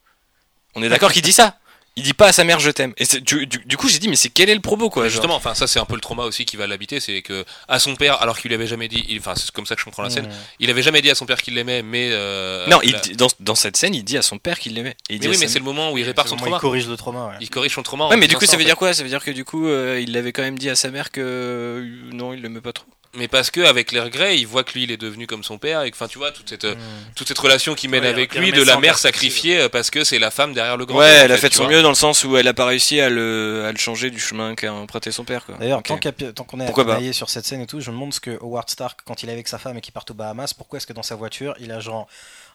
Speaker 2: On est d'accord qu'il dit ça? Il dit pas à sa mère je t'aime. Et c'est- du, du- du coup, j'ai dit mais c'est quel est le propos quoi
Speaker 1: justement, enfin ça c'est un peu le trauma aussi qui va l'habiter, c'est que à son père, alors qu'il lui avait jamais dit, il- enfin c'est comme ça que je comprends la scène,
Speaker 5: Mmh.
Speaker 1: il avait jamais dit à son père qu'il l'aimait, mais euh,
Speaker 2: Non, il
Speaker 1: la-
Speaker 2: dit- dans, dans cette scène, il dit à son père qu'il l'aimait.
Speaker 1: Oui, mais c'est le moment où il répare son trauma.
Speaker 5: Il corrige le trauma. ouais.
Speaker 1: Il corrige son trauma.
Speaker 2: Ouais, mais du coup, ça veut
Speaker 1: fait.
Speaker 2: dire quoi? Ça veut dire que du coup, euh, il l'avait quand même dit à sa mère que euh, non, il l'aimait pas trop?
Speaker 1: Mais parce que avec les regrets, il voit que lui il est devenu comme son père et que, enfin tu vois toute cette
Speaker 5: Mmh.
Speaker 1: toute cette relation qu'il mène
Speaker 4: Ouais,
Speaker 1: avec lui, de la mère sacrifiée euh, parce que c'est la femme derrière le grand.
Speaker 2: Ouais,
Speaker 1: père, en
Speaker 2: elle a fait son
Speaker 1: vois.
Speaker 2: mieux dans le sens où elle a pas réussi à le, à le changer du chemin qu'a emprunté son père. Quoi.
Speaker 5: D'ailleurs, tant, qu'on est appuyé sur cette scène et tout, je me demande ce que Howard Stark, quand il est avec sa femme et qu'il part aux Bahamas, pourquoi est-ce que dans sa voiture, il a genre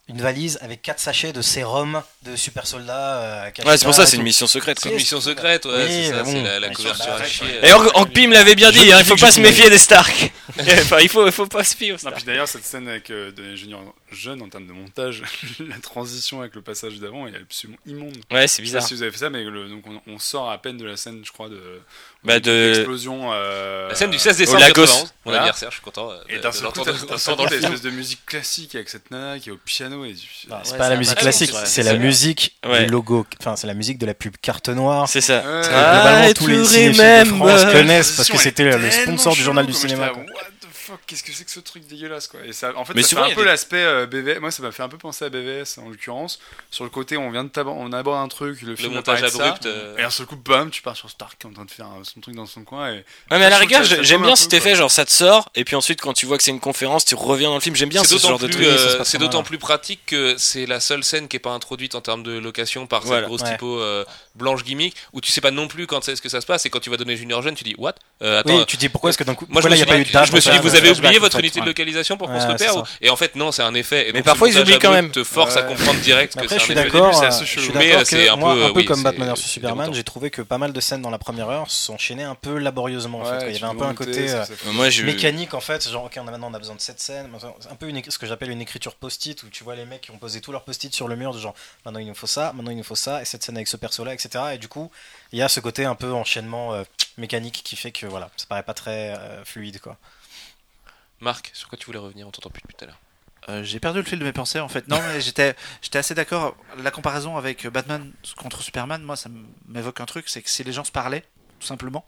Speaker 5: une valise avec quatre sachets de sérum de super soldats euh,
Speaker 2: Ouais, c'est pour ça, c'est une mission secrète.
Speaker 1: C'est une mission secrète, ouais,
Speaker 5: Oui,
Speaker 1: c'est ça, c'est la, couverture à chier.
Speaker 2: Et Hank l'avait bien dit, hein, il faut pas se méfier des Stark. enfin, il faut, il faut pas se fier aux
Speaker 4: Non,
Speaker 2: Stark.
Speaker 4: puis d'ailleurs, cette scène avec euh, Junior jeune en termes de montage, la transition avec le passage d'avant est absolument immonde.
Speaker 2: Ouais, c'est
Speaker 4: Je sais pas
Speaker 2: bizarre.
Speaker 4: si vous avez fait ça, mais le- donc on, on sort à peine de la scène, je crois, de,
Speaker 2: Bah, de-
Speaker 4: l'explosion. euh,
Speaker 1: La scène du 16 décembre
Speaker 2: au Lagos.
Speaker 1: 91, mon
Speaker 4: Voilà.
Speaker 1: anniversaire, je suis content. euh,
Speaker 4: Et d'un seul coup,
Speaker 1: l'entendre
Speaker 4: t'as- d'un
Speaker 1: d'entendre
Speaker 4: seul
Speaker 1: dans
Speaker 4: coup,
Speaker 1: le
Speaker 4: t'as
Speaker 1: film.
Speaker 4: espèce de musique classique avec cette nana qui est au piano. Et...
Speaker 5: Non, c'est
Speaker 3: Ouais,
Speaker 5: pas la musique classique,
Speaker 3: c'est-
Speaker 5: la musique
Speaker 2: Ouais.
Speaker 5: du logo. Enfin, c'est la musique de la pub carte noire.
Speaker 2: C'est ça.
Speaker 4: Ouais.
Speaker 2: Ah,
Speaker 5: globalement,
Speaker 2: I
Speaker 5: tous les cinéphiles de. France connaissent parce que c'était le sponsor du journal du cinéma.
Speaker 4: Fuck, qu'est-ce que c'est que ce truc dégueulasse quoi. Et ça, en fait,
Speaker 2: Mais
Speaker 4: ça
Speaker 2: souvent,
Speaker 4: fait
Speaker 2: il y
Speaker 4: un peu
Speaker 2: des-
Speaker 4: l'aspect euh, BVS. Moi, ça m'a fait un peu penser à BVS en l'occurrence. Sur le côté, on vient de tab- on aborde un truc, le
Speaker 1: Le
Speaker 4: film
Speaker 1: montage
Speaker 4: de ça,
Speaker 1: abrupt. euh,
Speaker 4: Et d'un seul coup, bam, tu pars sur Stark en train de faire euh, son truc dans son coin. Et...
Speaker 2: Ouais, mais à la rigueur, j'aime bien
Speaker 4: un
Speaker 2: cet effet, genre ça te sort, et puis ensuite quand tu vois que c'est une conférence, tu reviens dans le film. J'aime bien ce
Speaker 1: d'autant
Speaker 2: genre de
Speaker 1: plus,
Speaker 2: truc.
Speaker 1: euh, c'est d'autant plus pratique que c'est la seule scène qui est pas introduite en termes de location par cette grosse typo euh, blanche gimmick où tu sais pas non plus quand c'est ce que ça se passe et quand tu vas donner Junior jeune tu dis what? Attends
Speaker 5: tu dis pourquoi est-ce que d'un coup,
Speaker 1: moi je me suis
Speaker 5: n'y a pas eu
Speaker 1: dit, vous avez
Speaker 5: flashback,
Speaker 1: oublié votre unité de localisation pour qu'on se repère et en fait non c'est un effet et
Speaker 2: Mais parfois, ils oublient quand même.
Speaker 1: te force à comprendre direct
Speaker 5: Mais
Speaker 1: que c'est un effet Mais,
Speaker 5: d'accord
Speaker 1: c'est un
Speaker 5: moi,
Speaker 1: peu,
Speaker 5: un peu
Speaker 1: oui,
Speaker 5: comme Batman vs Superman, j'ai trouvé que pas mal de scènes dans la première heure s'enchaînaient un peu laborieusement. Il y avait un peu un côté euh, mécanique en fait. Genre, ok, maintenant on a besoin de cette scène. Un peu ce que j'appelle une écriture post-it où tu vois les mecs qui ont posé tous leurs post-it sur le mur de genre maintenant il nous faut ça, maintenant il nous faut ça, et cette scène avec ce perso-là, etc. Et du coup, il y a ce côté un peu enchaînement euh, mécanique qui fait que voilà, ça paraît pas très euh, fluide quoi.
Speaker 1: Marc sur quoi tu voulais revenir on t'entend plus depuis tout à l'heure
Speaker 3: Euh, j'ai perdu le fil de mes pensées en fait. Non, mais j'étais, j'étais assez d'accord. La comparaison avec Batman contre Superman, moi, ça m'évoque un truc, c'est que si les gens se parlaient, tout simpement,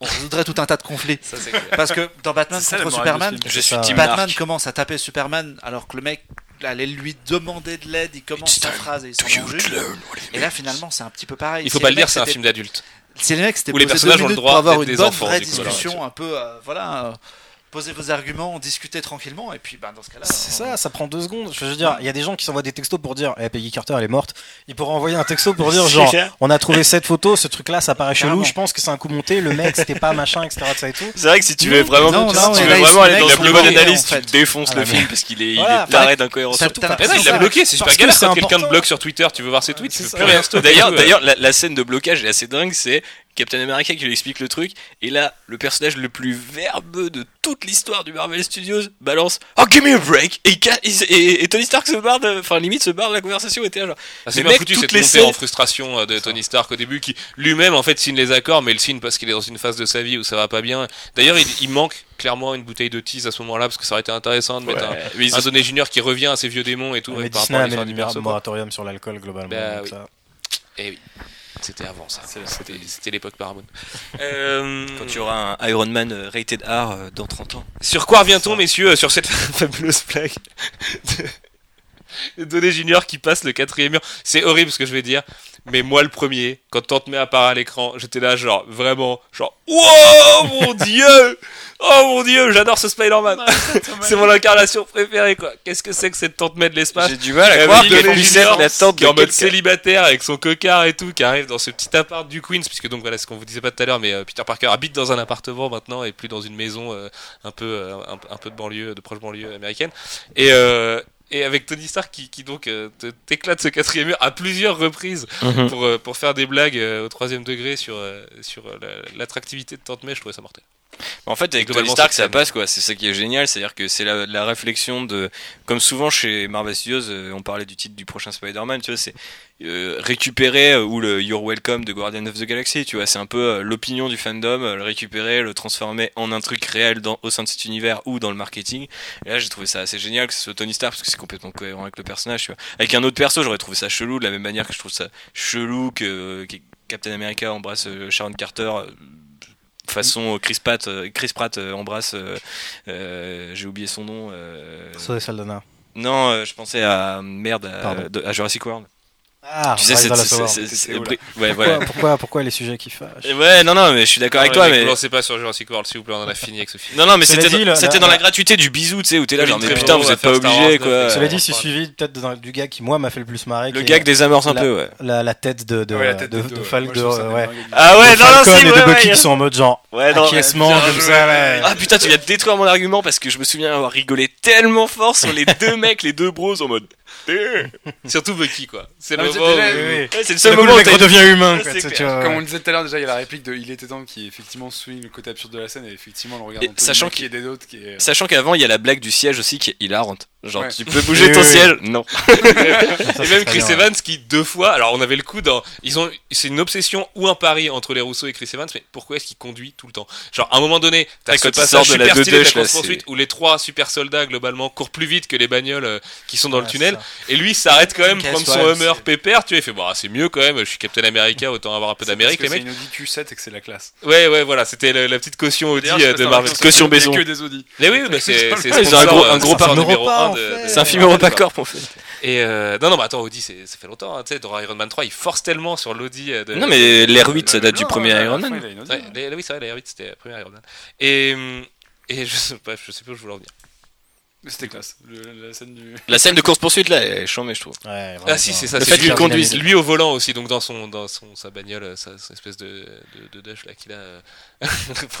Speaker 3: on résoudrait tout un tas de conflits.
Speaker 1: ça c'est clair
Speaker 3: Parce que dans Batman
Speaker 4: ça,
Speaker 3: contre Superman.
Speaker 2: Je suis
Speaker 5: ça,
Speaker 2: Team
Speaker 3: Batman
Speaker 2: Mark.
Speaker 3: commence à taper Superman alors que le mec allait lui demander de l'aide, il commence sa phrase et il s'en Et là, finalement, c'est un petit peu pareil.
Speaker 1: il faut
Speaker 3: Si
Speaker 1: pas le dire c'est un film d'adulte
Speaker 3: Si les mecs s'étaient deux minutes pour avoir une
Speaker 1: des
Speaker 3: bonne
Speaker 1: enfants,
Speaker 3: vraie discussion, un peu, euh, voilà, euh, poser vos arguments, discuter tranquillement, et puis bah, dans ce cas-là.
Speaker 5: C'est
Speaker 3: on-
Speaker 5: ça, ça prend deux secondes. Je veux dire, il y a des gens qui s'envoient des textos pour dire eh, Peggy Carter elle est morte. Ils pourraient envoyer un texto pour dire genre on a trouvé cette photo, ce truc là ça paraît chelou, je pense que c'est un coup monté, le mec c'était pas machin, etc.
Speaker 2: C'est vrai que si tu veux vraiment,
Speaker 3: Non, non,
Speaker 2: tu veux aller dans
Speaker 3: à
Speaker 2: la plus
Speaker 3: bloquer,
Speaker 2: bonne analyse, tu défonces
Speaker 5: Ah,
Speaker 2: le film parce qu'il est, il est taré d'incohérence.
Speaker 1: Eh non, il
Speaker 5: c'est
Speaker 1: l'a bloqué, c'est super
Speaker 5: Parce que
Speaker 1: galère
Speaker 5: c'est
Speaker 1: quand quelqu'un te bloque sur Twitter, tu veux voir ses tweets, tu
Speaker 5: c'est
Speaker 1: peux plus rien.
Speaker 2: D'ailleurs, la, la scène de blocage est assez dingue. C'est Captain America qui lui explique le truc, et là, le personnage le plus verbeux de toute l'histoire du Marvel Studios balance Oh, give me a break Et, et- et Tony Stark se barre, de- enfin, limite se barre de la conversation, et était là, genre.
Speaker 1: Ah, c'est bien foutu
Speaker 2: toutes
Speaker 1: cette
Speaker 2: les
Speaker 1: montée
Speaker 2: scènes-
Speaker 1: en frustration euh, de Tony Stark au début qui lui-même en fait signe les accords mais le signe parce qu'il est dans une phase de sa vie où ça va pas bien. D'ailleurs il, il manque clairement une bouteille de tease à ce moment-là parce que ça aurait été intéressant de mettre
Speaker 2: Ouais,
Speaker 1: un,
Speaker 2: mais ils-
Speaker 1: un Downey Junior qui revient à ses vieux démons et tout
Speaker 5: Mais
Speaker 1: ouais, par
Speaker 5: Disney
Speaker 1: rapport à
Speaker 5: a mis un moratorium sur l'alcool globalement.
Speaker 1: Bah
Speaker 5: donc
Speaker 1: oui.
Speaker 5: ça-
Speaker 1: Eh oui, c'était avant ça. C'était c'était l'époque Paramount. Euh,
Speaker 2: Quand tu auras un Iron Man euh, rated R euh, dans 30 ans.
Speaker 1: Sur quoi revient-on, messieurs, sur cette fabuleuse blague de, Downey Junior qui passe le quatrième mur. C'est horrible ce que je vais dire, mais moi le premier, quand Tante May apparaît à l'écran, j'étais là genre vraiment genre wow mon dieu, oh mon dieu, j'adore ce Spider-Man, c'est mon incarnation préférée quoi. Qu'est-ce que c'est que cette Tante May de l'espace?
Speaker 2: J'ai du mal à
Speaker 1: Avec
Speaker 2: croire être la tante
Speaker 1: qui est en mode célibataire avec son cocard et tout, qui arrive dans ce petit appart du Queens, puisque donc voilà ce qu'on vous disait pas tout à l'heure, mais euh, Peter Parker habite dans un appartement maintenant et plus dans une maison euh, un peu euh, un, un peu de banlieue, de proche banlieue américaine. Et euh, et avec Tony Stark qui, qui donc euh, te- t'éclate ce quatrième mur à plusieurs reprises
Speaker 2: Mhm.
Speaker 1: pour, euh, pour faire des blagues euh, au troisième degré sur, sur la- l'attractivité de Tante May, je trouvais ça mortel.
Speaker 2: En fait, avec Tony Stark, ça passe quoi. C'est ça qui est génial, c'est-à-dire que c'est la, la réflexion de, comme souvent chez Marvel Studios, euh, on parlait du titre du prochain Spider-Man, tu vois, c'est euh, récupérer euh, ou le You're Welcome de Guardian of the Galaxy, tu vois, c'est un peu l'opinion du fandom, le récupérer, le transformer en un truc réel dans, au sein de cet univers ou dans le marketing. Et là, j'ai trouvé ça assez génial que ce soit Tony Stark parce que c'est complètement cohérent avec le personnage, tu vois. Avec un autre perso, j'aurais trouvé ça chelou de la même manière que je trouve ça chelou que, que Captain America embrasse Sharon Carter. Euh, façon Chris Pratt, euh, Chris Pratt euh, embrasse, euh, euh, j'ai oublié son nom. euh,
Speaker 5: Saldana.
Speaker 2: non, euh, je pensais à merde à, à Jurassic World.
Speaker 5: Ah,
Speaker 2: tu sais, c'est, c'est- c'est- c'est- ouais,
Speaker 5: Pourquoi,
Speaker 2: voilà.
Speaker 5: pourquoi, pourquoi les sujets qui fâchent
Speaker 2: Ouais, non, non, mais je suis d'accord avec toi, mais.
Speaker 1: Vous lancez pas sur Jurassic World, s'il vous plaît, on en a fini avec ce film.
Speaker 2: Non, non, mais c'était, dans-
Speaker 5: la-
Speaker 2: c'était
Speaker 5: la-
Speaker 2: dans la
Speaker 5: la-
Speaker 2: gratuité du bisou, tu sais, où t'es là, genre, mais putain, vous êtes pas
Speaker 1: deux,
Speaker 2: quoi.
Speaker 5: Cela dit, c'est suivi peut-être du gars qui moi m'a fait le plus marrer.
Speaker 2: Le
Speaker 5: qui
Speaker 2: gag
Speaker 5: est
Speaker 2: désamorce un peu, ouais.
Speaker 5: la, tête de de
Speaker 4: Ouais.
Speaker 2: Ah ouais, non, non, si,
Speaker 5: et de Bucky qui sont en mode genre
Speaker 2: Ouais, non,
Speaker 5: acquiescement comme ça.
Speaker 2: Ah putain, tu viens de détruire mon argument parce que je me souviens avoir rigolé tellement fort sur les deux mecs, les deux bros en mode.
Speaker 1: Surtout Bucky, quoi. C'est le moment où-
Speaker 5: Oui.
Speaker 2: Ouais, c'est le seul
Speaker 5: le
Speaker 2: moment
Speaker 5: le
Speaker 2: où
Speaker 5: mec
Speaker 2: t'as-
Speaker 5: redevient humain. quoi,
Speaker 2: C'est
Speaker 5: tu sais,
Speaker 2: clair.
Speaker 5: tu vois,
Speaker 4: Comme on le disait tout à l'heure, déjà, il y a la réplique de Il était temps qui effectivement souligne le côté absurde de la scène et effectivement le regard
Speaker 2: Et
Speaker 4: d'Anthony
Speaker 2: sachant
Speaker 4: Mackie et des autres qui est.
Speaker 2: Sachant qu'avant, il y a la blague du siège aussi qui est hilarante. Genre,
Speaker 4: Ouais.
Speaker 2: tu peux bouger
Speaker 5: Oui,
Speaker 2: ton
Speaker 5: oui, oui.
Speaker 2: siège? Non.
Speaker 5: Ça,
Speaker 1: et
Speaker 5: c'est
Speaker 1: même
Speaker 5: très
Speaker 1: Chris
Speaker 5: bien, ouais.
Speaker 1: Evans qui deux fois alors on avait le coup dans ils ont c'est une obsession ou un pari entre les Rousseau et Chris Evans mais pourquoi est-ce qu'il conduit tout le temps? Genre à un moment donné t'as
Speaker 2: Ouais,
Speaker 1: ce
Speaker 2: quand il
Speaker 1: passage
Speaker 2: sort de la
Speaker 1: super stylé de la
Speaker 2: Deux-Deuche, là,
Speaker 1: course poursuite où les trois super soldats globalement courent plus vite que les bagnoles euh, qui sont dans le
Speaker 5: Ouais,
Speaker 1: tunnel
Speaker 5: c'est
Speaker 1: et lui il s'arrête quand même prendre son Hummer pépère tu vois il fait bon ah, c'est mieux quand même je suis Captain America autant avoir un peu d'Amérique
Speaker 4: parce
Speaker 1: les
Speaker 4: que
Speaker 1: mecs
Speaker 4: C'est une Audi Q7 et que c'est la classe.
Speaker 1: ouais ouais voilà c'était la, la petite caution Audi euh, de
Speaker 4: pas,
Speaker 1: Marvel
Speaker 2: Caution
Speaker 4: c'est que des Audi.
Speaker 1: mais oui mais c'est
Speaker 2: ils un gros-
Speaker 1: euh,
Speaker 2: un gros
Speaker 1: numéro un
Speaker 5: en
Speaker 1: de-
Speaker 5: fait.
Speaker 1: de-
Speaker 2: C'est un film EuropaCorp en fait.
Speaker 1: Et euh, non, non, mais attends, Audi, c'est- ça fait longtemps, hein, tu sais, dans Iron Man 3, il force tellement sur l'Audi. euh, de-
Speaker 2: Non, mais l'air 8, ça date du premier Iron Man.
Speaker 1: Ouais,
Speaker 4: hein.
Speaker 1: oui, c'est vrai, l'air 8, c'était le premier Iron Man. Et, hum, et je, sais- bref, je sais plus où je voulais en venir.
Speaker 4: Mais C'était classe. Le- La scène du.
Speaker 2: La scène de course-poursuite là, elle est chambée, je trouve.
Speaker 5: Ouais,
Speaker 1: Ah, si, c'est ça,
Speaker 2: Le
Speaker 1: c'est
Speaker 2: fait
Speaker 1: lui,
Speaker 2: qu'il conduise.
Speaker 1: lui au volant aussi, donc dans son, dans son, sa bagnole, euh, sa, sa espèce de, de, de Dash là qu'il a, euh,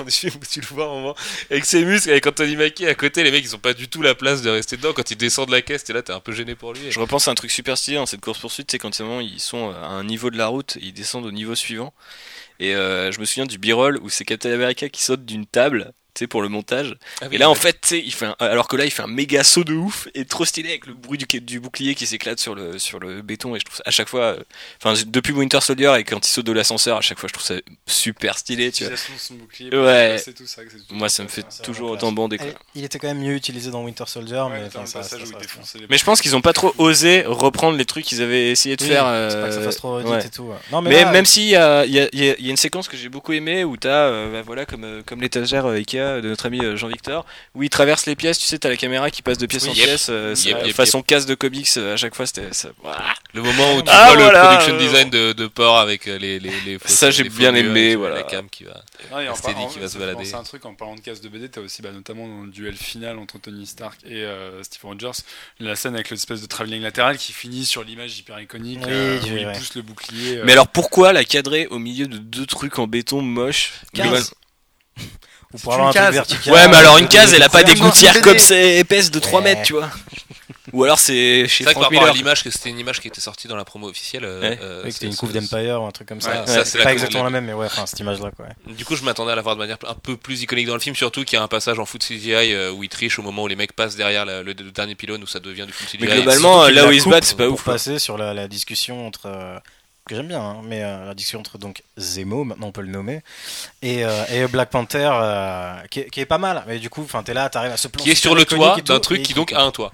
Speaker 1: du film où tu le vois à un moment, avec ses muscles, avec Anthony Mackie à côté, les mecs ils ont pas du tout la place de rester dedans. Quand il descend de la caisse, t'es là, t'es un peu gêné pour lui.
Speaker 2: Je repense à un truc super stylé dans cette course-poursuite, c'est quand moment, ils sont à un niveau de la route, ils descendent au niveau suivant. Et euh, je me souviens du b-roll où c'est Captain America qui saute d'une table. Tu sais, pour le montage.
Speaker 1: Ah oui,
Speaker 2: Et là, en fait, tu sais, il fait un- alors que là, il fait un méga saut de ouf et trop stylé avec le bruit du, du bouclier qui s'éclate sur le, sur le béton. Et je trouve ça à chaque fois, euh, enfin, depuis Winter Soldier et quand il saute de l'ascenseur, à chaque fois, je trouve ça super stylé, tu vois.
Speaker 4: Son bouclier.
Speaker 2: Ouais.
Speaker 4: C'est tout ça. tout
Speaker 2: Moi,
Speaker 4: ça,
Speaker 2: me fait toujours autant bander, quoi.
Speaker 5: Il était quand même mieux utilisé dans Winter Soldier,
Speaker 4: Ouais,
Speaker 5: mais enfin, ça, ça,
Speaker 2: Mais je pense qu'ils ont pas trop osé reprendre les trucs qu'ils avaient essayé de
Speaker 5: Oui,
Speaker 2: faire.
Speaker 5: pas que ça
Speaker 2: euh,
Speaker 5: fasse trop redite
Speaker 2: ouais.
Speaker 5: et tout. Non, mais,
Speaker 2: Mais,
Speaker 5: là,
Speaker 2: même s'il y a, il y, a, il y a- il y a une séquence que j'ai beaucoup aimée où t'as, euh, bah voilà, comme, euh, comme l'étagère euh, De notre ami euh, Jean-Victor, où il traverse les pièces, tu sais, t'as la caméra qui passe de pièce
Speaker 1: Oui,
Speaker 2: en
Speaker 1: yep.
Speaker 2: pièce, euh, ça-
Speaker 1: Yep, yep,
Speaker 2: façon casse de comics, euh, à chaque fois c'était.
Speaker 1: Le moment où tu
Speaker 2: Ah,
Speaker 1: vois
Speaker 2: voilà,
Speaker 1: le production
Speaker 2: euh,
Speaker 1: design de, de port avec les, les, les fausses-
Speaker 2: Ça, j'ai bien aimé, voilà.
Speaker 1: La cam qui va.
Speaker 4: En
Speaker 1: qui se balader.
Speaker 4: à un truc en parlant de casse de BD, t'as aussi bah, notamment dans le duel final entre Tony Stark et euh, Steve Rogers, la scène avec l'espèce de travelling latéral qui finit sur l'image hyper iconique
Speaker 5: Oui,
Speaker 4: euh, où
Speaker 5: oui,
Speaker 4: il
Speaker 5: ouais.
Speaker 4: pousse le bouclier. euh,
Speaker 2: Mais alors pourquoi la cadrer au milieu de deux trucs en béton global-
Speaker 5: ou
Speaker 4: c'est
Speaker 5: pour avoir
Speaker 4: une
Speaker 5: un
Speaker 4: case.
Speaker 5: vertical.
Speaker 2: Ouais, mais alors une
Speaker 5: euh,
Speaker 2: case, elle a pas des gouttières
Speaker 3: c'est
Speaker 2: comme c'est épaisse de 3
Speaker 5: Ouais.
Speaker 2: mètres, tu vois. Ou alors c'est chez
Speaker 1: C'est vrai que par
Speaker 2: Frank Miller.
Speaker 1: l'image, que c'était une image qui était sortie dans la promo officielle. euh,
Speaker 2: Ouais.
Speaker 1: euh,
Speaker 5: Oui, c'était une
Speaker 1: c'est-
Speaker 5: coupe
Speaker 1: c'est-
Speaker 5: d'Empire ou un truc comme ça.
Speaker 1: Ouais,
Speaker 5: Ouais,
Speaker 1: ça, c'est
Speaker 5: pas exactement la même, mais ouais, enfin cette image-là quoi.
Speaker 1: Du coup, je m'attendais à la voir de manière un peu plus iconique dans le film, surtout qu'il y a un passage en foot CGI où il triche au moment où les mecs passent derrière la- le, le dernier pylône où ça devient du foot CGI.
Speaker 2: Mais globalement, là où ils se battent, c'est pas ouf.
Speaker 5: passer sur la, la discussion entre que j'aime bien, hein, mais euh, la discussion entre donc Zemo, maintenant on peut le nommer, et, euh, et Black Panther, euh, qui, est, qui est pas mal. Mais du coup, enfin, t'es là, t'arrives à ce plan
Speaker 1: qui est sur le toit d'un truc
Speaker 5: et
Speaker 1: qui donc a un toit.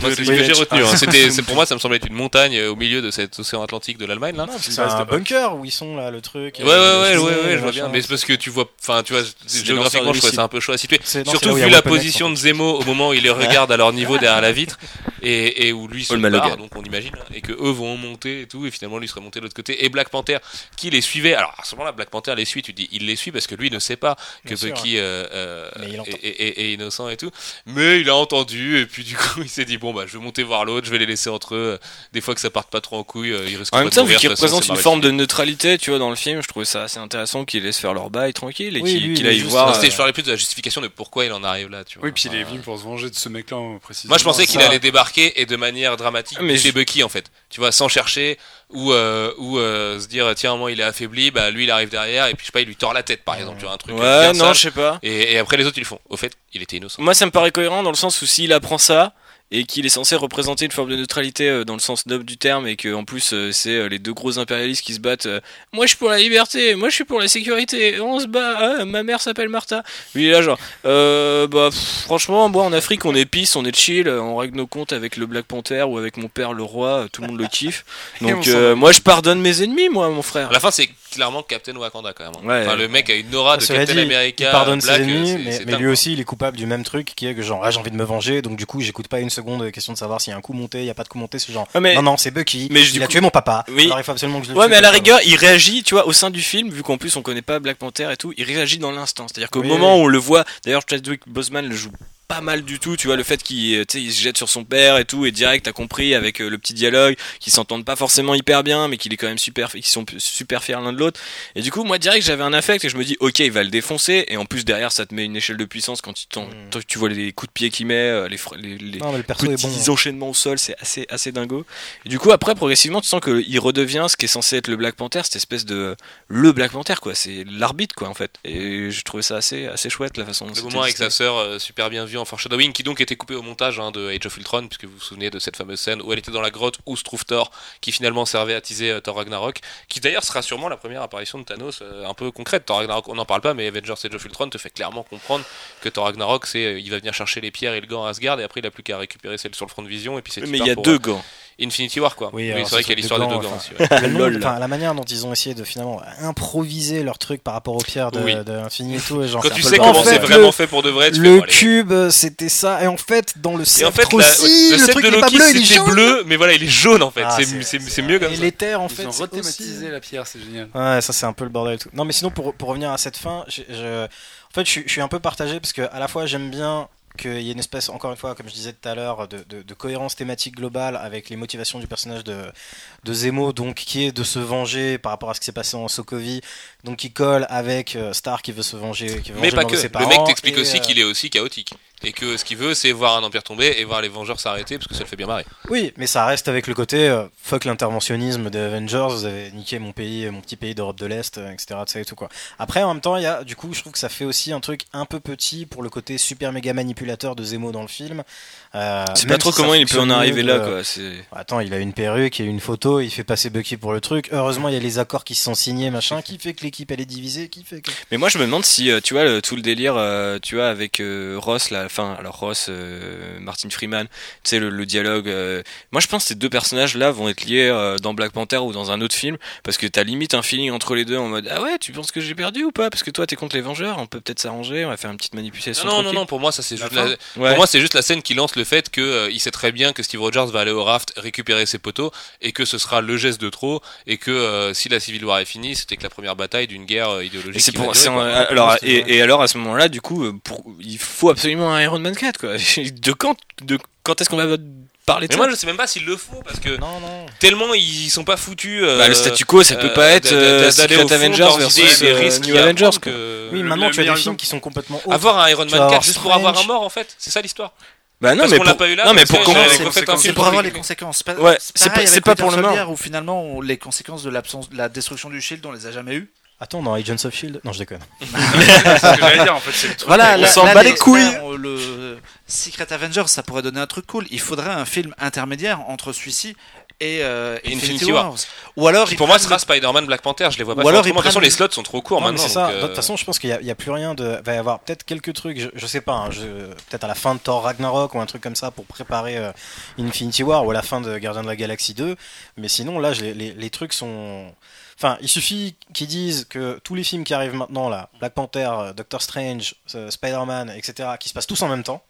Speaker 1: Moi, c'est ce que j'ai retenu. hein. C'était, c'est pour moi, ça me semblait être une montagne euh, au milieu de cet océan Atlantique de l'Allemagne là.
Speaker 5: Non, parce que
Speaker 4: Une
Speaker 5: c'est un bunker où ils sont là, le truc.
Speaker 1: Ouais, ouais, ouais, ouais, ouais, je vois
Speaker 5: machin.
Speaker 1: bien. Mais c'est parce que tu vois, enfin, tu vois, géographiquement, je trouvais ça un peu chaud à situer.
Speaker 5: C'est- non, c'est
Speaker 1: Surtout
Speaker 5: là où il y a
Speaker 1: vu la
Speaker 5: Weapon X,
Speaker 1: position
Speaker 5: en
Speaker 1: de Zemo au moment où il les regarde à leur niveau derrière la vitre et, et où lui se
Speaker 2: Malogan.
Speaker 1: barre, donc on imagine, et que eux vont monter et tout, et finalement lui serait monté de l'autre côté. Et Black Panther qui les suivait? Alors à ce moment-là, Black Panther les suit. Tu dis, il les suit parce que lui ne sait pas que
Speaker 5: Bien sûr.
Speaker 1: Bucky euh, euh,
Speaker 5: Mais il
Speaker 1: est,
Speaker 5: entend.
Speaker 1: est- est- est innocent et tout. Mais il a entendu et puis du coup il s'est dit bon bah je vais monter voir l'autre, je vais les laisser entre eux. Des fois que ça parte pas trop en couille, euh, ils risquent
Speaker 2: En
Speaker 1: pas
Speaker 2: même
Speaker 1: de
Speaker 2: temps,
Speaker 1: mourir,
Speaker 2: vu représentent
Speaker 1: c'est
Speaker 2: une forme de neutralité, tu vois, dans le film, je trouvais ça assez intéressant qu'ils laissent faire leur bail tranquille et
Speaker 5: Oui,
Speaker 2: qu'il
Speaker 5: il est
Speaker 2: aille voir.
Speaker 1: C'était-
Speaker 2: euh,
Speaker 1: je parlais plus de la justification de pourquoi il en arrive là, tu vois.
Speaker 4: Oui, puis il est venu pour se venger de ce mec-là précisément.
Speaker 1: Moi, je pensais qu'il
Speaker 5: ça.
Speaker 1: allait débarquer et de manière dramatique
Speaker 2: Mais
Speaker 1: chez
Speaker 2: je-
Speaker 1: Bucky en fait. Tu vois, sans chercher ou euh, ou euh, se dire tiens moi il est affaibli, bah lui il arrive derrière et puis je sais pas il lui tord la tête par exemple, tu vois un truc.
Speaker 2: Ouais, non, je sais pas.
Speaker 1: Et, et après les autres ils le font. Au fait, il était innocent.
Speaker 2: Moi, ça me paraît cohérent dans le sens où s'il apprend ça et qu'il est censé représenter une forme de neutralité euh, dans le sens noble du terme et que en plus euh, c'est euh, les deux gros impérialistes qui se battent. moi, je suis pour la liberté. Moi, je suis pour la sécurité. On se bat. Ah, ma mère s'appelle Martha. Lui, il est là genre. Euh, bah, pff, franchement, moi, en Afrique, on est peace, on est chill, on règle nos comptes avec le Black Panther ou avec mon père le roi. Tout le monde le kiffe.
Speaker 4: on
Speaker 2: Donc, euh, moi, je pardonne mes ennemis, moi, mon frère.
Speaker 1: À la fin c'est clairement Captain Wakanda quand même. hein.
Speaker 2: Ouais.
Speaker 1: Enfin, le mec a une aura de Captain
Speaker 5: dit,
Speaker 1: America.
Speaker 5: il pardonne
Speaker 1: Black,
Speaker 5: ses ennemis, mais, lui aussi, il est coupable du même truc qui est que genre, ah, j'ai envie de me venger, donc du coup, j'écoute pas une seconde, euh, question de savoir s'il y a un coup monté, il y a pas de coup monté, c'est genre,
Speaker 2: Ah, mais-
Speaker 5: non, non, c'est Bucky,
Speaker 2: mais
Speaker 5: il a
Speaker 2: coup-
Speaker 5: tué mon papa,
Speaker 2: Oui.
Speaker 5: alors il faut absolument que je le
Speaker 2: Ouais,
Speaker 5: tue,
Speaker 2: mais à la rigueur, il réagit, tu vois, au sein du film, vu qu'en plus on connaît pas Black Panther et tout, il réagit dans l'instant. C'est-à-dire qu'au
Speaker 5: Oui,
Speaker 2: moment
Speaker 5: oui.
Speaker 2: où on le voit, d'ailleurs, Chadwick Boseman le joue pas mal du tout, tu vois, le fait qu'il euh, il se jette sur son père et tout, et direct, t'as compris, avec euh, le petit dialogue, qu'ils s'entendent pas forcément hyper bien, mais qu'il est quand même super, qu'ils sont super fiers l'un de l'autre. Et du coup, moi, direct, j'avais un affect et je me dis, ok, il va le défoncer, et en plus, derrière, ça te met une échelle de puissance quand tu,
Speaker 5: Mm.
Speaker 2: toi, tu vois les coups de pied qu'il met, euh, les,
Speaker 5: Non, le
Speaker 2: petits
Speaker 5: bon. hein.
Speaker 2: enchaînements au sol, c'est assez, assez dingo. Et du coup, après, progressivement, tu sens qu'il redevient ce qui est censé être le Black Panther, cette espèce de le Black Panther, quoi. C'est l'arbitre, quoi, en fait. Et je trouvais ça assez, assez chouette la façon dont
Speaker 1: Le moment avec sa sœur euh, super bien en foreshadowing qui donc était coupé au montage hein, de Age of Ultron puisque vous vous souvenez de cette fameuse scène où elle était dans la grotte où se trouve Thor qui finalement servait à teaser euh, Thor Ragnarok qui d'ailleurs sera sûrement la première apparition de Thanos euh, un peu concrète Thor Ragnarok on n'en parle pas mais Avengers Age of Ultron te fait clairement comprendre que Thor Ragnarok c'est euh, il va venir chercher les pierres et le gant à Asgard et après il a plus qu'à récupérer celle sur le front de vision et puis c'est
Speaker 2: Mais il y a deux gants.
Speaker 1: Infinity War quoi.
Speaker 5: Oui,
Speaker 1: c'est vrai qu'il y a l'histoire
Speaker 5: de
Speaker 1: des deux
Speaker 5: gants,
Speaker 1: gants
Speaker 5: enfin,
Speaker 1: aussi, ouais.
Speaker 5: Le la manière dont ils ont essayé de finalement improviser leur truc par rapport aux pierres de,
Speaker 1: Oui.
Speaker 5: de l'infini et tout, et genre,
Speaker 1: quand tu sais comment c'est vraiment
Speaker 5: le-
Speaker 1: fait pour de vrai tu fais,
Speaker 5: Le cube, c'était ça, et en fait, dans le
Speaker 1: et en fait la-
Speaker 5: aussi,
Speaker 1: le,
Speaker 5: le,
Speaker 1: set
Speaker 5: truc
Speaker 1: de
Speaker 5: pas
Speaker 1: Loki
Speaker 5: bleu, il est
Speaker 1: bleu mais voilà il est jaune en fait.
Speaker 5: Ah,
Speaker 1: c'est mieux comme
Speaker 5: Et
Speaker 1: ça.
Speaker 5: l'éther, en
Speaker 4: Ils
Speaker 5: fait,
Speaker 4: ont
Speaker 5: c'est
Speaker 4: rethématisé la pierre, c'est génial.
Speaker 5: Ouais, ça c'est un peu le bordel et tout. Non, mais sinon pour, pour revenir à cette fin, je, en fait je, suis- je suis un peu partagé parce que à la fois j'aime bien qu'il y ait une espèce, encore une fois, comme je disais tout à l'heure, de, cohérence thématique globale avec les motivations du personnage de, de Zemo, donc qui est de se venger par rapport à ce qui s'est passé en Sokovie, donc qui colle avec euh, Star qui veut se venger, qui veut
Speaker 1: Mais
Speaker 5: venger
Speaker 1: pas que.
Speaker 5: ses
Speaker 1: Le mec t'explique
Speaker 5: et,
Speaker 1: aussi
Speaker 5: euh,
Speaker 1: qu'il est aussi chaotique. Et que ce qu'il veut, c'est voir un empire tomber et voir les Vengeurs s'arrêter parce que ça le fait bien marrer.
Speaker 5: Oui, mais ça reste avec le côté euh, fuck l'interventionnisme des Avengers, vous avez niqué mon pays, mon petit pays d'Europe de l'Est, euh, etc. ça et tout quoi. Après, en même temps, il y a, du coup, je trouve que ça fait aussi un truc un peu petit pour le côté super méga manipulateur de Zemo dans le film. Euh,
Speaker 2: C'est pas trop
Speaker 5: si
Speaker 2: comment il peut en arriver là, quoi. C'est.
Speaker 5: Attends, il a une perruque, a une photo, il fait passer Bucky pour le truc. Heureusement, il y a les accords qui se sont signés, machin, qui fait que l'équipe elle est divisée, qui fait que.
Speaker 2: Mais moi je me demande si euh, tu vois le- tout le délire euh, tu vois avec euh, Ross la fin alors Ross euh, Martin Freeman tu sais le, le dialogue euh, moi je pense que ces deux personnages là vont être liés euh, dans Black Panther ou dans un autre film parce que t'as limite un feeling entre les deux en mode ah ouais tu penses que j'ai perdu ou pas? Parce que toi t'es contre les Vengeurs on peut peut-être s'arranger on va faire une petite manipulation
Speaker 1: Non, non, non, pour moi, ça c'est juste la...
Speaker 2: Ouais.
Speaker 1: Pour moi, c'est juste la scène qui lance le fait que euh, il sait très bien que Steve Rogers va aller au raft récupérer ses poteaux et que ce sera le geste de trop et que euh, si la Civil War est finie, c'était que la première bataille d'une guerre euh, idéologique.
Speaker 2: C'est pour,
Speaker 1: durer,
Speaker 2: euh, alors, et, et alors à ce moment-là, du coup, euh, pour, il faut absolument un Iron Man 4, quoi. De quand, de quand est-ce qu'on va parler de
Speaker 1: Mais
Speaker 2: ça
Speaker 1: moi, je sais même pas s'il le faut parce que
Speaker 5: Non, non.
Speaker 1: tellement ils sont pas foutus. euh,
Speaker 2: Bah, le statu quo, ça peut pas être
Speaker 1: d'a- d'a-
Speaker 2: euh,
Speaker 1: d'aller
Speaker 2: Secret
Speaker 1: au fond de
Speaker 2: Avengers versus
Speaker 1: des
Speaker 2: euh,
Speaker 1: risques
Speaker 2: New Avengers.
Speaker 1: prendre
Speaker 2: quoi.
Speaker 1: que-
Speaker 5: Oui, maintenant tu as des films
Speaker 4: exemple.
Speaker 5: qui sont complètement autres.
Speaker 1: Avoir un Iron Man
Speaker 5: Tu vas
Speaker 1: 4
Speaker 5: avoir
Speaker 1: juste pour avoir un mort en fait, c'est ça l'histoire.
Speaker 6: Bah non,
Speaker 1: Parce
Speaker 6: mais
Speaker 1: qu'on l'a
Speaker 6: pour...
Speaker 1: pas eu là.
Speaker 6: non, mais pour
Speaker 3: c'est- pour avoir les conséquences. C'est pas-
Speaker 6: Ouais,
Speaker 3: c'est
Speaker 6: pas- c'est pas pour le moment.
Speaker 3: Où finalement, on- les conséquences de l'absence, de la destruction du Shield, on les a jamais eues.
Speaker 5: Attends, dans Agents of Shield Non, je déconne.
Speaker 4: c'est ce que j'allais dire en fait. C'est le truc.
Speaker 3: Voilà,
Speaker 6: on
Speaker 3: là-
Speaker 6: s'en bat les couilles.
Speaker 3: Le Secret Avengers, ça pourrait donner un truc cool. Il faudrait un film intermédiaire entre celui-ci et euh,
Speaker 1: Et
Speaker 3: Infinity,
Speaker 1: Infinity
Speaker 3: Wars.
Speaker 1: War.
Speaker 3: Ou alors,
Speaker 1: pour moi
Speaker 3: prennent
Speaker 1: sera Spider-Man Black Panther, je les vois pas
Speaker 3: Ou alors,
Speaker 1: De toute façon, les slots sont trop courts
Speaker 5: Non,
Speaker 1: maintenant.
Speaker 5: c'est ça.
Speaker 1: donc,
Speaker 5: De
Speaker 1: euh,
Speaker 5: toute façon, je pense qu'il n'y a, il y a plus rien de. Il va y avoir peut-être quelques trucs, je, je sais pas, hein, je- peut-être à la fin de Thor Ragnarok ou un truc comme ça pour préparer euh, Infinity War ou à la fin de Guardian de la Galaxie 2. Mais sinon, là, je- les, les- les trucs sont. Enfin, il suffit qu'ils disent que tous les films qui arrivent maintenant, là, Black Panther, euh, Doctor Strange, euh, Spider-Man, etc., qui se passent tous en même temps.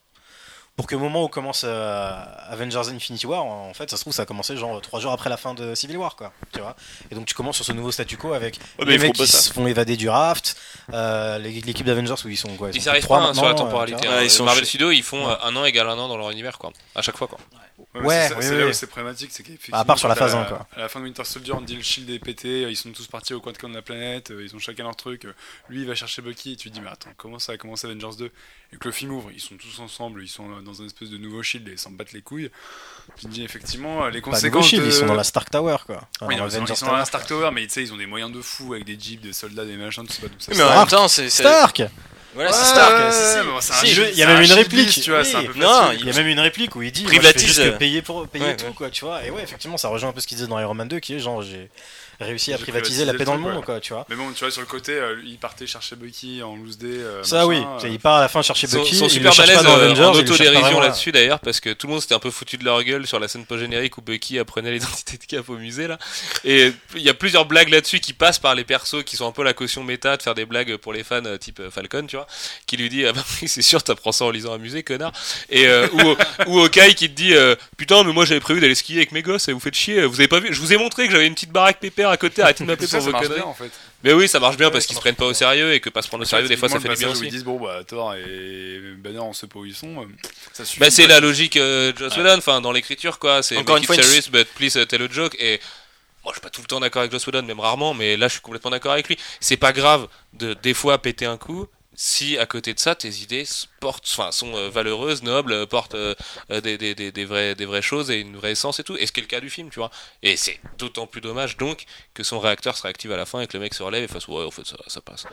Speaker 5: Pour que au moment où commence euh, Avengers Infinity War, en fait, ça se trouve, ça a commencé genre trois jours après la fin de Civil War, quoi. Tu vois Et donc tu commences sur ce nouveau statu quo avec
Speaker 6: Ouais,
Speaker 5: les mecs qui
Speaker 6: ça.
Speaker 5: se font évader du raft, euh, l'équipe d'Avengers où ils sont quoi
Speaker 1: Ils
Speaker 5: sont
Speaker 1: arrivent
Speaker 5: trois
Speaker 1: pas hein, sur la
Speaker 5: maintenant, euh,
Speaker 1: temporalité. hein.
Speaker 6: ils sont
Speaker 1: Marvel Studios, ils font un an égale un an dans leur univers, quoi. À chaque fois, quoi.
Speaker 4: Ouais,
Speaker 5: Ouais,
Speaker 4: c'est ça-
Speaker 5: oui,
Speaker 4: là où c'est problématique, c'est qu'effectivement.
Speaker 5: Bah, à part sur la phase quoi.
Speaker 4: À la fin de Winter Soldier, on dit le shield est pété, ils sont tous partis au coin de coin de la planète, euh, ils ont chacun leur truc. euh, Lui, il va chercher Bucky, et tu te dis, mais attends, comment ça a commencé Avengers 2 Et que le film ouvre, ils sont tous ensemble, ils sont euh, dans un espèce de nouveau shield et ils s'en battent les couilles. Tu te dis, effectivement, les
Speaker 5: Pas
Speaker 4: conséquences.
Speaker 5: Shield,
Speaker 4: de-
Speaker 5: ils sont dans la Stark Tower quoi. Enfin,
Speaker 4: Oui,
Speaker 5: dans
Speaker 4: non, ils sont, dans la Stark Tower, mais tu sais, ils ont des moyens de fou avec des jeeps, des soldats, des machins, sais pas d'où ça
Speaker 6: mais en même temps, c'est. c'est-
Speaker 5: Stark
Speaker 6: Voilà, c'est Stark.
Speaker 4: c'est
Speaker 5: il y a même
Speaker 4: un
Speaker 5: une réplique.
Speaker 4: tu vois,
Speaker 6: Non.
Speaker 5: Il y a même une réplique où il dit moi,
Speaker 6: Privatise,
Speaker 5: je fais juste
Speaker 6: euh,
Speaker 5: payer pour payer tout quoi tu vois et ouais effectivement ça rejoint un peu ce qu'il disait dans Iron Man 2 qui est genre j'ai réussi à privatiser la paix dans le monde
Speaker 4: ouais.
Speaker 5: quoi tu vois.
Speaker 4: Mais bon, tu vois, sur le côté, euh, il partait chercher Bucky en loose day. euh,
Speaker 5: ça oui.
Speaker 4: machin, euh,
Speaker 5: il part à la fin chercher
Speaker 1: Ils sont,
Speaker 5: Bucky
Speaker 1: sont
Speaker 5: il
Speaker 1: super balèzes
Speaker 5: pas dans
Speaker 1: euh,
Speaker 5: Avengers
Speaker 1: en autodérision là-dessus d'ailleurs parce que tout le monde s'était un peu foutu de leur gueule sur la scène post-générique où Bucky apprenait l'identité de Cap au musée là. Et il y a plusieurs blagues là-dessus qui passent par les persos qui sont un peu la caution méta de faire des blagues pour les fans euh, type Falcon tu vois qui lui dit ah bah oui c'est sûr t'apprends ça en lisant un musée connard. Et euh, ou, ou Hawkeye qui te dit euh, putain mais moi j'avais prévu d'aller skier avec mes gosses et vous faites chier vous avez pas vu je vous ai montré que j'avais une petite baraque pépère à côté arrêtez de m'appeler pour
Speaker 4: ça
Speaker 1: vos
Speaker 4: marche
Speaker 1: conneries
Speaker 4: bien en fait.
Speaker 1: mais oui ça marche bien
Speaker 4: Ouais,
Speaker 1: parce qu'ils se prennent pas au sérieux et que pas se prendre au sérieux des fois ça fait du bien aussi
Speaker 4: ils disent bon bah Thor et Banner on sait pas où ils sont, euh, ça suffit.
Speaker 1: Bah, c'est la logique euh, Joss Whedon, enfin dans l'écriture quoi. C'est
Speaker 6: Encore une fois,
Speaker 1: serious, but please uh, tell a joke. Et moi je suis pas tout le temps d'accord avec Joss Whedon, même rarement, mais là je suis complètement d'accord avec lui. C'est pas grave de des fois péter un coup. Si à côté de ça tes idées portent, enfin sont euh, valeureuses, nobles, euh, portent euh, des, des, des, des vraies des vraies choses et une vraie essence et tout. Et ce qui est le cas du film, tu vois. Et c'est d'autant plus dommage donc que son réacteur se réactive à la fin et que le mec se relève et fasse ouais en fait ça ça passe.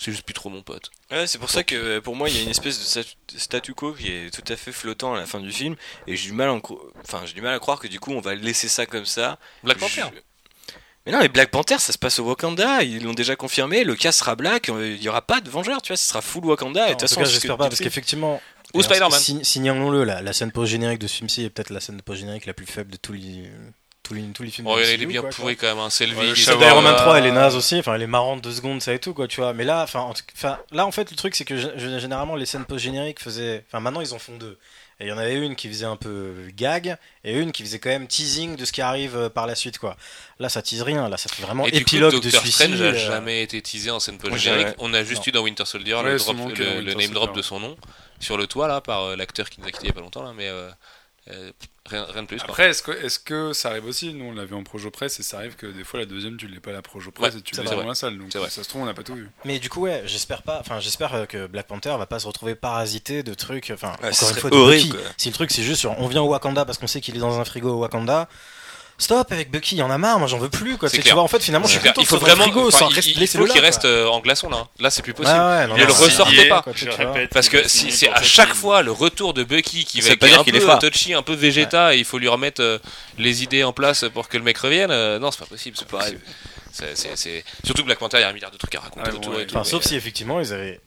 Speaker 1: C'est juste plus trop mon pote.
Speaker 6: Ouais, c'est pour ça que pour moi il y a une espèce de stat- statu quo qui est tout à fait flottant à la fin du film et j'ai du mal à en enfin j'ai du mal à croire que du coup on va laisser ça comme ça.
Speaker 1: Black Panther.
Speaker 6: Mais non, mais Black Panther ça se passe au Wakanda, ils l'ont déjà confirmé, le cas sera black, euh, il y aura pas de vengeurs, tu vois, ce sera full Wakanda et de
Speaker 5: en
Speaker 6: toute
Speaker 5: tout
Speaker 6: façon
Speaker 5: j'espère pas parce qu'effectivement
Speaker 1: Ou Spider-Man.
Speaker 5: si- signalons-le la, la scène post-générique de ce film-ci est peut-être la scène post-générique la plus faible de tous les tous les, tous les films
Speaker 1: Oh,
Speaker 5: du
Speaker 1: il est bien
Speaker 5: quoi,
Speaker 1: pourri quand même. Hein. C'est le
Speaker 4: Ouais,
Speaker 5: Man
Speaker 1: pas-
Speaker 5: 3, elle est naze aussi, enfin elle est marrante deux secondes, ça et tout quoi, tu vois. Mais là, enfin, là en fait le truc c'est que généralement les scènes post génériques faisaient, enfin maintenant ils en font deux. Et il y en avait une qui faisait un peu gag et une qui faisait quand même teasing de ce qui arrive euh, par la suite quoi. Là ça tease rien, là ça fait vraiment
Speaker 1: Et du coup,
Speaker 5: épilogue de suicide.
Speaker 1: Strange n'a
Speaker 5: euh,
Speaker 1: jamais été teasé en scène
Speaker 6: ouais.
Speaker 1: On a juste
Speaker 5: Non.
Speaker 1: eu dans Winter Soldier
Speaker 4: Ouais,
Speaker 1: le, drop- le- le name drop de son nom sur le toit là par euh, l'acteur qui nous a quitté il y a pas longtemps là, mais euh, rien, rien de plus.
Speaker 4: Après, est-ce que, est que ça arrive aussi? Nous, on l'a vu en projo presse et ça arrive que des fois, la deuxième, tu l'es pas à la projo presse
Speaker 1: Ouais,
Speaker 4: et tu
Speaker 1: vrai.
Speaker 4: dans la salle. Donc, ça se trouve, on n'a pas tout vu.
Speaker 5: Mais du coup ouais, j'espère pas, enfin j'espère euh, que Black Panther va pas se retrouver parasité de trucs, enfin
Speaker 6: Ouais,
Speaker 5: encore une fois
Speaker 6: horrible.
Speaker 5: Si le truc c'est juste sur on vient au Wakanda parce qu'on sait qu'il est dans un frigo au Wakanda. Stop avec Bucky, il y en a marre, moi j'en veux plus quoi.
Speaker 1: C'est
Speaker 5: Tu vois en fait finalement je suis
Speaker 1: il faut vraiment,
Speaker 5: frigo
Speaker 1: enfin, il- il, faut qu'il
Speaker 5: là,
Speaker 1: reste euh, en glaçon là. Là c'est plus possible.
Speaker 5: Ouais, non,
Speaker 1: ne
Speaker 5: non,
Speaker 1: le ressortez pas.
Speaker 5: quoi, tu
Speaker 4: Je
Speaker 5: vois.
Speaker 4: répète.
Speaker 1: Parce que
Speaker 4: il
Speaker 1: si
Speaker 4: est
Speaker 1: c'est à chaque fois le retour de Bucky qui va être
Speaker 6: dire
Speaker 1: un
Speaker 6: qu'il est
Speaker 1: peu touchy, un peu Vegeta, et il faut lui remettre euh, les idées en place pour que le mec revienne. euh, non, c'est pas possible. C'est pas Surtout que Black Panther, il y a un milliard de trucs à raconter
Speaker 4: Ah,
Speaker 1: autour
Speaker 4: ouais,
Speaker 1: et tout.
Speaker 5: Enfin,
Speaker 1: mais-
Speaker 5: sauf si effectivement ils avaient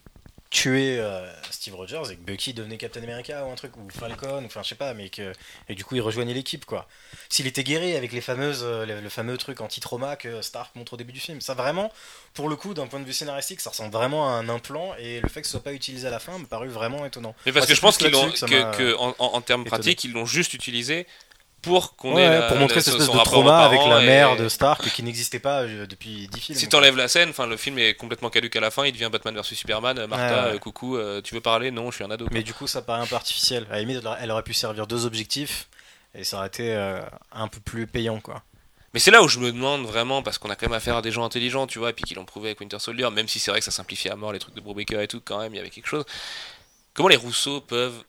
Speaker 5: tué euh, Steve Rogers et que Bucky devenait Captain America ou un truc, ou Falcon, ou enfin je sais pas, mais que. Et du coup il rejoignait l'équipe quoi. S'il était guéri avec les fameuses, euh, le, le fameux truc anti-trauma que Stark montre au début du film, ça vraiment, pour le coup, d'un point de vue scénaristique, ça ressemble vraiment à un implant et le fait que ce soit pas utilisé à la fin me parut vraiment étonnant.
Speaker 1: Mais parce que je pense qu'ils que, en, en- en termes pratiques, ils l'ont juste utilisé pour qu'on
Speaker 5: Ouais,
Speaker 1: ait la-
Speaker 5: pour montrer
Speaker 1: la-
Speaker 5: cette espèce de trauma avec la
Speaker 1: et-
Speaker 5: mère de Stark qui n'existait pas euh, depuis 10 films.
Speaker 1: Si t'enlèves la scène, enfin le film est complètement caduque à la fin, il devient Batman vs Superman. euh, Martha,
Speaker 5: Ouais, ouais.
Speaker 1: euh, coucou, euh, tu veux parler? Non, je suis un ado. quoi.
Speaker 5: Mais du coup, ça paraît un peu artificiel. À la limite, elle aurait- pu servir deux objectifs et ça aurait été euh, un peu plus payant, quoi.
Speaker 1: Mais c'est là où je me demande vraiment, parce qu'on a quand même affaire à des gens intelligents, tu vois, et puis qu'ils l'ont prouvé avec Winter Soldier, même si c'est vrai que ça simplifie à mort les trucs de Brubaker et tout, quand même, il y avait quelque chose. Comment les Rousseau peuvent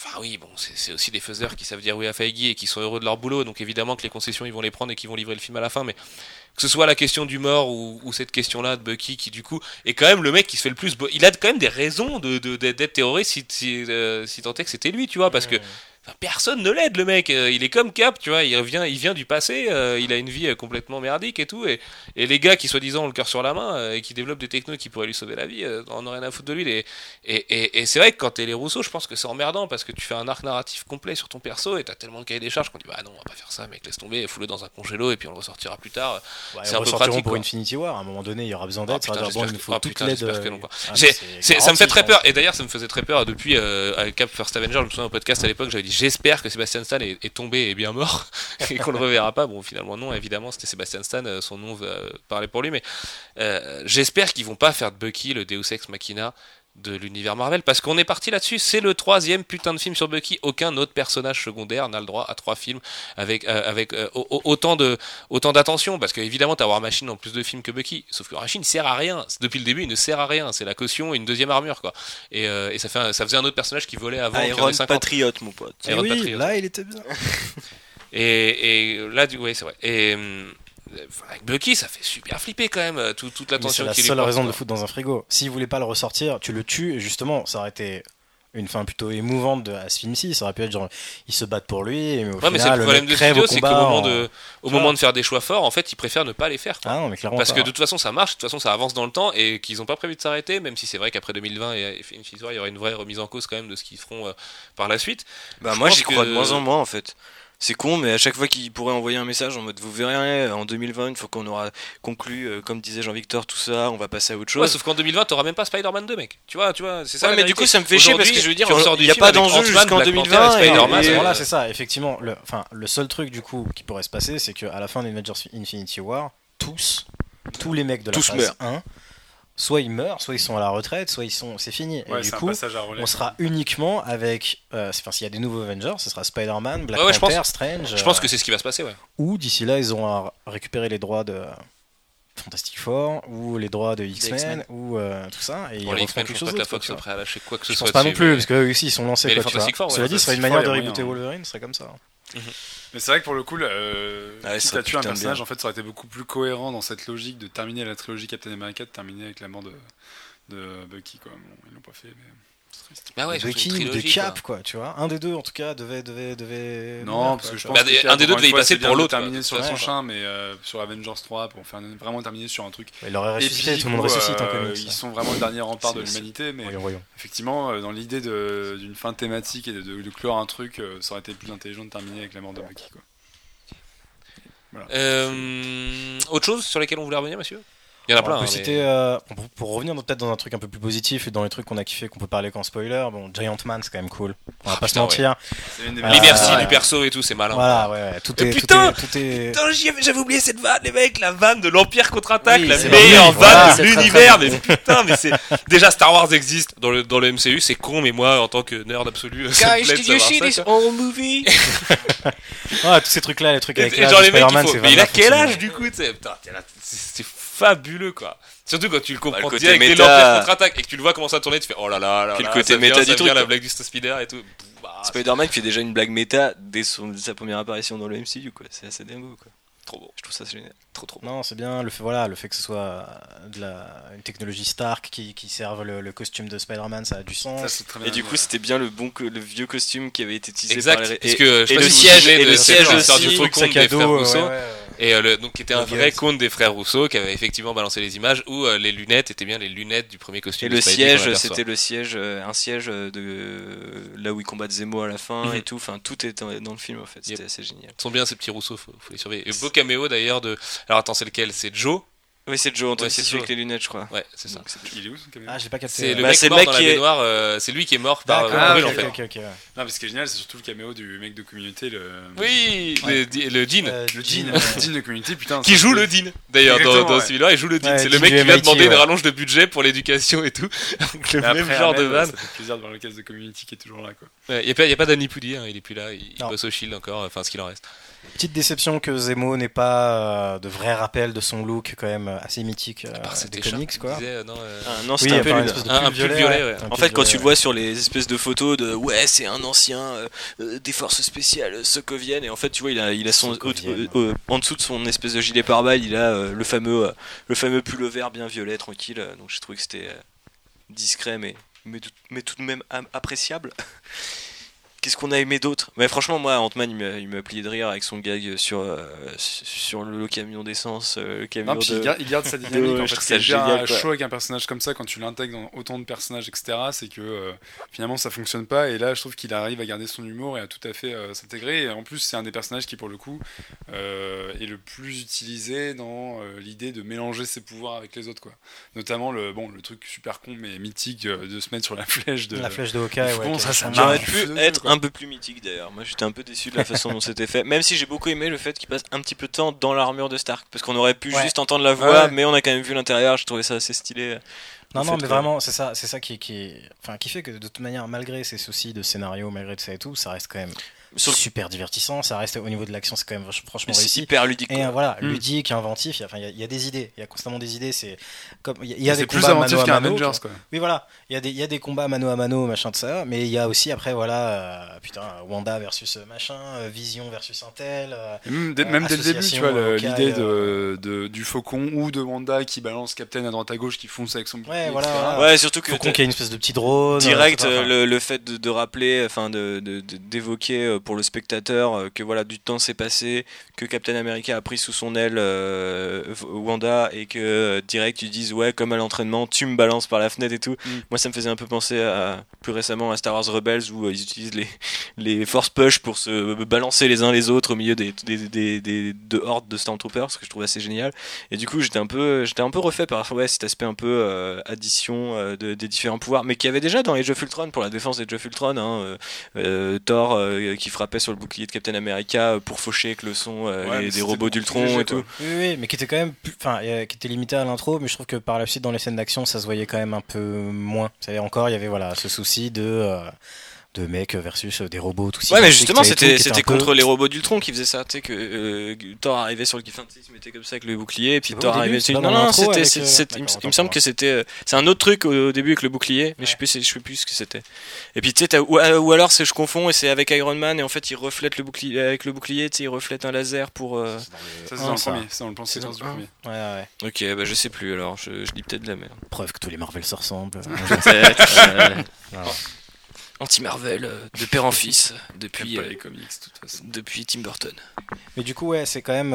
Speaker 1: Enfin oui, bon, c'est aussi des faiseurs qui savent dire oui à Feige et qui sont heureux de leur boulot, donc évidemment que les concessions ils vont les prendre et qu'ils vont livrer le film à la fin, mais que ce soit la question du mort ou, ou cette question-là de Bucky qui du coup est quand même le mec qui se fait le plus, il a quand même des raisons de d'être terroriste si si, euh, si tant est que c'était lui, tu vois, parce que personne ne l'aide le mec, Euh, il est comme Cap, tu vois, il revient, il vient du passé, euh, il a une vie euh, complètement merdique et tout, et, et les gars qui soi-disant ont le cœur sur la main euh, et qui développent des technos qui pourraient lui sauver la vie, euh, en ont rien à foutre de lui. Et, et, et, et c'est vrai que quand t'es les Rousseau, je pense que c'est emmerdant parce que tu fais un arc narratif complet sur ton perso et t'as tellement de cahiers des charges qu'on dit bah non, on va pas faire ça, mec, laisse tomber, fous-le dans un congélo et puis on le ressortira plus tard.
Speaker 5: Ouais,
Speaker 1: C'est un peu pratique,
Speaker 5: pour
Speaker 1: quoi.
Speaker 5: Infinity War. À un moment donné, il y aura besoin
Speaker 1: Ah,
Speaker 5: d'aide. dire, bon, il faut
Speaker 1: ah,
Speaker 5: toute l'aide. ah, C'est-
Speaker 1: ça me fait très peur. Et d'ailleurs, ça me faisait très peur depuis Cap First Avenger. Je me souviens au podcast à l'époque, j'avais dit j'espère que Sébastien Stan est, tombé et bien mort et qu'on le reverra pas. Bon, finalement non, évidemment, c'était Sébastien Stan. euh, son nom euh, parlait pour lui, mais euh, j'espère qu'ils vont pas faire de Bucky le Deus Ex Machina de l'univers Marvel parce qu'on est parti là-dessus. C'est le troisième putain de film sur Bucky. Aucun autre personnage secondaire n'a le droit à trois films avec euh, avec euh, au- au- autant de autant d'attention parce que évidemment t'as War Machine en plus de films que Bucky. Sauf que War Machine sert à rien. Depuis le début, il ne sert à rien. C'est la caution et une deuxième armure quoi. Et, euh, et ça fait un- ça faisait un autre personnage qui volait avant.
Speaker 6: Iron
Speaker 1: avait 50.
Speaker 6: Patriote, mon pote.
Speaker 5: Eh
Speaker 1: Iron
Speaker 5: oui,
Speaker 1: Patriot.
Speaker 5: là, il était bien.
Speaker 1: Et, et là, du, ouais, c'est vrai. Et hum, avec Bucky, ça fait super flipper quand même, euh, tout- toute
Speaker 5: C'est la
Speaker 1: qu'il lui
Speaker 5: seule
Speaker 1: porte,
Speaker 5: raison de le foutre dans un frigo. S'il voulait pas le ressortir, tu le tues et justement, ça aurait été une fin plutôt émouvante de, à ce film-ci. Ça aurait pu être genre, ils se battent pour lui, mais au
Speaker 1: Ouais, mais c'est le problème de studio, c'est qu'au moment,
Speaker 5: en-
Speaker 1: de, au moment de faire des choix forts, en fait, ils préfèrent ne pas les faire. quoi.
Speaker 5: Ah non, mais clairement
Speaker 1: Parce
Speaker 5: pas.
Speaker 1: que de toute façon, ça marche, de toute façon, ça avance dans le temps et qu'ils n'ont pas prévu de s'arrêter, même si c'est vrai qu'après 2020 et Infinity War, il y aura une vraie remise en cause quand même de ce qu'ils feront euh, par la suite.
Speaker 6: Bah
Speaker 1: Je
Speaker 6: moi j'y crois
Speaker 1: que-
Speaker 6: de moins en moins en fait. C'est con, mais à chaque fois qu'il pourrait envoyer un message en mode vous verrez en 2020, une fois qu'on aura conclu, euh, comme disait Jean-Victor, tout ça, on va passer à autre
Speaker 1: Ouais,
Speaker 6: chose.
Speaker 1: sauf qu'en 2020, t'auras même pas Spider-Man 2, mec. Tu vois, tu vois, c'est ça.
Speaker 6: Ouais,
Speaker 1: la
Speaker 6: mais du coup, ça me fait chier parce que
Speaker 1: Aujourd'hui,
Speaker 6: je veux dire, il
Speaker 1: du
Speaker 6: y a pas d'enjeu jusqu'en
Speaker 1: Black Panther
Speaker 6: 2020
Speaker 1: et
Speaker 6: et-
Speaker 1: Spider-Man.
Speaker 5: Et voilà,
Speaker 1: euh,
Speaker 5: c'est ça. Effectivement, le, enfin, le seul truc du coup qui pourrait se passer, c'est qu'à la fin d'Avengers Infinity War, tous, tous les mecs de la
Speaker 6: Tous
Speaker 5: phase
Speaker 6: meurent.
Speaker 5: 1, soit ils meurent, soit ils sont à la retraite, soit ils sont, c'est fini.
Speaker 4: Ouais,
Speaker 5: et du coup, on sera uniquement avec, euh, enfin, s'il y a des nouveaux Avengers, ce sera Spider-Man, Black
Speaker 1: Ouais, ouais, je
Speaker 5: Panther,
Speaker 1: pense-
Speaker 5: Strange.
Speaker 1: Je pense
Speaker 5: euh,
Speaker 1: que c'est ce qui va se passer, ouais.
Speaker 5: ou d'ici là, ils auront à récupérer les droits de Fantastic Four ou les droits de X-Men ou euh, tout ça et ils
Speaker 1: les X-Men, je
Speaker 5: quelque
Speaker 1: pense
Speaker 5: chose
Speaker 1: pas que la Fox soit
Speaker 5: vois.
Speaker 1: prêt à lâcher quoi que ce
Speaker 5: Je
Speaker 1: soit.
Speaker 5: pense pas non plus
Speaker 1: mais-
Speaker 5: parce qu'eux aussi ils sont lancés quoi, tu vois.
Speaker 1: Four, ouais,
Speaker 5: Cela dit, ce serait une manière de rebooter Wolverine, ce serait comme ça.
Speaker 4: Mais c'est vrai que pour le coup, euh,
Speaker 6: Ah ouais, ça
Speaker 4: à tuer un personnage,
Speaker 6: bien.
Speaker 4: en fait, ça aurait été beaucoup plus cohérent dans cette logique de terminer la trilogie Captain America, de terminer avec la mort de, de Bucky. Quoi. Bon, ils l'ont pas fait, mais.
Speaker 1: Bah ouais,
Speaker 5: de ou de Cap
Speaker 1: quoi.
Speaker 5: quoi, tu vois. Un des deux en tout cas devait devait devait.
Speaker 4: Non, parce
Speaker 5: quoi,
Speaker 4: que je pense.
Speaker 1: Bah, des-
Speaker 4: que
Speaker 1: un des deux devait y passer pour l'autre,
Speaker 4: terminer sur
Speaker 1: façon,
Speaker 4: prochain, mais euh, sur Avengers 3, pour faire vraiment terminer sur un truc.
Speaker 5: Il aurait ressuscité, tout le monde ressuscite en
Speaker 4: euh,
Speaker 5: comics.
Speaker 4: Ils sont vraiment le dernier rempart de l'humanité, mais
Speaker 5: Voyons, voyons.
Speaker 4: effectivement, euh, dans l'idée d'une fin thématique et de, de- de clore un truc, euh, ça aurait été plus intelligent de terminer avec la mort de Bucky. Quoi.
Speaker 1: Euh, autre chose sur lesquelles on voulait revenir, monsieur? Il y en a
Speaker 5: on
Speaker 1: plein.
Speaker 5: peut
Speaker 1: hein,
Speaker 5: citer,
Speaker 1: mais-
Speaker 5: euh, pour, pour revenir peut-être dans un truc un peu plus positif et dans les trucs qu'on a kiffé, qu'on peut parler qu'en spoiler, bon, Giant Man c'est quand même cool. On va
Speaker 1: Ah,
Speaker 5: pas se
Speaker 1: putain,
Speaker 5: mentir.
Speaker 4: C'est l'une des
Speaker 5: Ah,
Speaker 1: L'inertie
Speaker 5: ouais.
Speaker 1: du perso et tout, c'est malin.
Speaker 5: Voilà, ouais, ouais, tout
Speaker 1: Et
Speaker 5: est, tout
Speaker 1: putain
Speaker 5: est, tout est-
Speaker 1: Putain, j'avais oublié cette vanne, les mecs, la vanne de l'Empire contre-attaque,
Speaker 5: Oui,
Speaker 1: la meilleure vanne
Speaker 5: voilà,
Speaker 1: de l'univers. Mais putain, mais c'est déjà Star Wars existe dans le dans le MCU, c'est con, mais moi, en tant que nerd absolu, ça me plaît de savoir ça, quoi.
Speaker 6: old movie?
Speaker 5: Ah, tous ces trucs-là, les trucs avec
Speaker 1: genre les mecs, mais il a quel âge du coup tu sais, putain, t'es là, c'est c'est fabuleux quoi. Surtout quand tu le comprends
Speaker 6: Bah, le côté
Speaker 1: direct
Speaker 6: méta.
Speaker 1: contre-attaque et que tu le vois comment ça tourner, tu fais oh là là là
Speaker 6: Puis le
Speaker 1: là,
Speaker 6: côté
Speaker 1: ça vient,
Speaker 6: méta
Speaker 1: ça
Speaker 6: du
Speaker 1: vient,
Speaker 6: truc,
Speaker 1: la
Speaker 6: quoi.
Speaker 1: blague du Spider et tout. Bah,
Speaker 6: Spider-Man fait déjà une blague méta dès son- sa première apparition dans le MCU, quoi. C'est assez dingo, quoi.
Speaker 1: trop beau,
Speaker 6: Je trouve ça génial.
Speaker 1: Trop trop.
Speaker 5: Non, c'est bien le fait, voilà, le fait que ce soit euh, de la, une technologie Stark qui, qui serve le, le costume de Spider-Man, ça a du sens.
Speaker 4: Ça, c'est très bien
Speaker 6: Et du coup,
Speaker 4: ouais.
Speaker 6: c'était bien le bon, le vieux costume qui avait été utilisé
Speaker 1: Exact,
Speaker 6: par les...
Speaker 1: parce
Speaker 6: et-
Speaker 1: que je
Speaker 6: et le siège- et le siège
Speaker 1: histoire du
Speaker 6: aussi,
Speaker 1: truc
Speaker 5: sac
Speaker 1: contre
Speaker 5: à
Speaker 1: des frères
Speaker 5: dos,
Speaker 1: Rousseau.
Speaker 5: ouais, ouais, ouais.
Speaker 1: Et euh, le- donc qui était un vrai conte des frères Rousseau qui avait effectivement balancé les images où euh, les lunettes étaient bien les lunettes du premier costume.
Speaker 6: Et le siège, c'était le siège, euh, un siège euh, de là où ils combattent Zemo à la fin
Speaker 1: Mhm.
Speaker 6: et tout. Enfin, tout est dans dans le film en fait. C'était
Speaker 1: Yep.
Speaker 6: assez génial.
Speaker 1: Ils sont bien ces petits Rousseau, faut, faut les surveiller. Et beau caméo d'ailleurs de. Alors attends, c'est lequel? C'est Joe?
Speaker 6: Oui, c'est Joe
Speaker 1: Ouais,
Speaker 6: c'est celui
Speaker 1: Joe.
Speaker 6: avec les lunettes, je crois.
Speaker 1: Ouais, c'est ça.
Speaker 6: Donc,
Speaker 4: Il est où son caméo
Speaker 5: Ah, j'ai pas capté.
Speaker 1: C'est le
Speaker 6: Bah,
Speaker 1: mec
Speaker 6: c'est le
Speaker 1: mort
Speaker 6: mec
Speaker 1: dans la
Speaker 6: qui est-
Speaker 1: baignoire, euh, c'est lui qui est mort par euh,
Speaker 4: Ah,
Speaker 1: brûle,
Speaker 4: ok,
Speaker 1: en fait.
Speaker 5: ok, ok, ouais.
Speaker 4: Non, mais ce qui est génial, c'est surtout le caméo du mec de Communauté, le.
Speaker 1: Oui, le, le Dean.
Speaker 5: Euh,
Speaker 4: Le
Speaker 5: Jean,
Speaker 4: Dean,
Speaker 5: euh,
Speaker 4: le Dean de Community, putain.
Speaker 1: Qui joue le Dean d'ailleurs dans, dans
Speaker 4: ouais.
Speaker 1: celui-là, il joue le Dean.
Speaker 5: Ouais,
Speaker 1: c'est le mec qui lui a
Speaker 5: MIT,
Speaker 1: demandé une rallonge de budget pour l'éducation et tout. Donc le même genre de vanne.
Speaker 4: Ça fait plaisir de voir le cast de Community qui est toujours là, quoi.
Speaker 1: Il n'y a, pas- y a pas Danny Pudi, hein, il est plus là, il, bosse au Shield encore, enfin ce qu'il en reste.
Speaker 5: Petite déception que Zemo n'ait pas euh, de vrai rappel de son look quand même assez mythique euh,
Speaker 1: À part
Speaker 5: des comics, quoi.
Speaker 1: Disait, euh, non, euh,
Speaker 2: Ah, non,
Speaker 5: Oui,
Speaker 2: c'était un peu une-
Speaker 5: espèce de
Speaker 1: un- un
Speaker 5: pull violet,
Speaker 1: violet,
Speaker 5: ouais.
Speaker 1: ouais.
Speaker 5: Un
Speaker 2: En fait, quand
Speaker 5: violet,
Speaker 2: tu le vois sur les espèces de photos de ouais, c'est un ancien euh, euh, des forces spéciales sokoviennes, et en fait, tu vois, il a, il a son en dessous de son espèce de gilet pare-balles, il a euh, le fameux euh, le fameux pull vert bien violet, tranquille. euh, Donc, j'ai trouvé que c'était euh, discret, mais mais tout, mais tout de même appréciable. Qu'est-ce qu'on a aimé d'autre? Mais franchement, moi, Ant-Man, il m'a- plié de rire avec son gag sur, euh, sur le, le camion d'essence, euh, le camion
Speaker 4: Non, puis
Speaker 2: de...
Speaker 4: il, garde, il garde sa dynamique.
Speaker 2: Ouais,
Speaker 4: en
Speaker 2: je
Speaker 4: fait,
Speaker 2: trouve
Speaker 4: ce
Speaker 2: ça
Speaker 4: qui est bien
Speaker 2: génial,
Speaker 4: avec un personnage comme ça, quand tu l'intègres dans autant de personnages, etc., c'est que euh, finalement ça fonctionne pas. Et là, je trouve qu'il arrive à garder son humour et à tout à fait euh, s'intégrer. Et en plus, c'est un des personnages qui, pour le coup, euh, est le plus utilisé dans euh, l'idée de mélanger ses pouvoirs avec les autres. Quoi. Notamment le, bon, le truc super con mais mythique euh, de se mettre sur la flèche de.
Speaker 5: La flèche de Hawkeye,
Speaker 4: Bon, ça, ça de Dieu,
Speaker 2: être. Un peu plus mythique d'ailleurs. Moi j'étais un peu déçu de la façon dont c'était fait. Même si j'ai beaucoup aimé le fait qu'il passe un petit peu de temps dans l'armure de Stark. Parce qu'on aurait pu
Speaker 5: Ouais.
Speaker 2: juste entendre la voix,
Speaker 4: Ouais.
Speaker 2: mais on a quand même vu l'intérieur. Je trouvais ça assez stylé.
Speaker 5: Non, non, mais vraiment, c'est ça, c'est ça qui, qui, enfin, qui fait que de toute manière, malgré ces soucis de scénario, malgré tout ça et tout, ça reste quand même Super divertissant. Ça reste au niveau de l'action, c'est quand même franchement
Speaker 2: C'est
Speaker 5: réussi.
Speaker 2: hyper ludique.
Speaker 5: Et euh, voilà,
Speaker 4: Mm.
Speaker 5: ludique, inventif. Il y a- Enfin, il y, y a des idées. Il y a constamment des idées. C'est comme il y a, il y a des
Speaker 4: C'est plus
Speaker 5: combats
Speaker 4: inventif
Speaker 5: mano à
Speaker 4: qu'un
Speaker 5: mano,
Speaker 4: Avengers,
Speaker 5: quoi.
Speaker 4: quoi.
Speaker 5: Oui, voilà. Il y a des, il y a des combats mano à mano, machin de ça. Mais il y a aussi après, voilà, euh, putain, Wanda versus machin, euh, Vision versus Intel. euh,
Speaker 4: même, dès,
Speaker 5: Euh,
Speaker 4: même dès le début, tu vois, l'idée de, de- du faucon ou de Wanda qui balance Captain à droite à gauche, qui fonce avec son bouclier,
Speaker 5: voilà.
Speaker 2: Ouais, surtout que
Speaker 5: Faucon qui a une espèce de petit drone.
Speaker 2: direct le, le fait de, de rappeler, enfin de- d'évoquer euh, pour le spectateur euh, que voilà du temps s'est passé, que Captain America a pris sous son aile euh, Wanda et que direct ils disent ouais comme à l'entraînement tu me balances par la fenêtre et tout.
Speaker 4: Mm.
Speaker 2: Moi ça me faisait un peu penser à plus récemment à Star Wars Rebels où ils utilisent les les force push pour se balancer les uns les autres au milieu des des, des, des- de hordes de Stormtroopers ce que je trouve assez génial. Et du coup j'étais un peu j'étais un peu refait par ouais, cet aspect un peu euh, addition euh, de- des différents pouvoirs mais qui avait déjà dans Age of Ultron pour la défense d'Age of Ultron hein, euh, Thor euh, qui frappait sur le bouclier de Captain America pour faucher avec le son euh,
Speaker 4: Ouais,
Speaker 2: les- des robots d'Ultron et tout.
Speaker 5: Oui, oui, mais qui était quand même, plus- enfin, euh, qui était limité à l'intro, mais je trouve que par la suite dans les scènes d'action, ça se voyait quand même un peu moins. C'est encore, il y avait voilà ce souci de euh, de mecs versus des robots, tout ça.
Speaker 2: Ouais mais justement c'était
Speaker 5: peu-
Speaker 2: contre les robots d'Ultron qui faisaient ça, tu sais que euh, Thor arrivait sur le enfin, tu sais, il se mettait comme ça avec le bouclier et puis
Speaker 5: pas
Speaker 2: Thor
Speaker 5: début,
Speaker 2: arrivait Non non, c'était
Speaker 5: euh,
Speaker 2: il me- semble que c'était euh, c'est un autre truc au, début avec le bouclier, mais je sais
Speaker 5: Ouais.
Speaker 2: plus je sais plus ce que c'était. Et puis tu sais ou, euh, ou alors c'est je confonds et c'est avec Iron Man et en fait il reflète le bouclier avec le bouclier, tu sais il reflète un laser pour euh,
Speaker 4: Ça, c'est
Speaker 5: Ah,
Speaker 4: dans le
Speaker 5: ça.
Speaker 4: premier, c'est dans le plan séquence du premier.
Speaker 5: Ouais, ouais.
Speaker 2: OK, bah je sais plus alors, je, je dis peut-être de la merde.
Speaker 5: Preuve que tous les Marvel se ressemblent.
Speaker 2: Euh. Anti-Marvel euh, de père en fils depuis
Speaker 4: J'aime pas
Speaker 2: euh,
Speaker 4: les comics, de toute façon.
Speaker 2: depuis Tim Burton.
Speaker 5: Mais du coup, ouais, c'est quand même.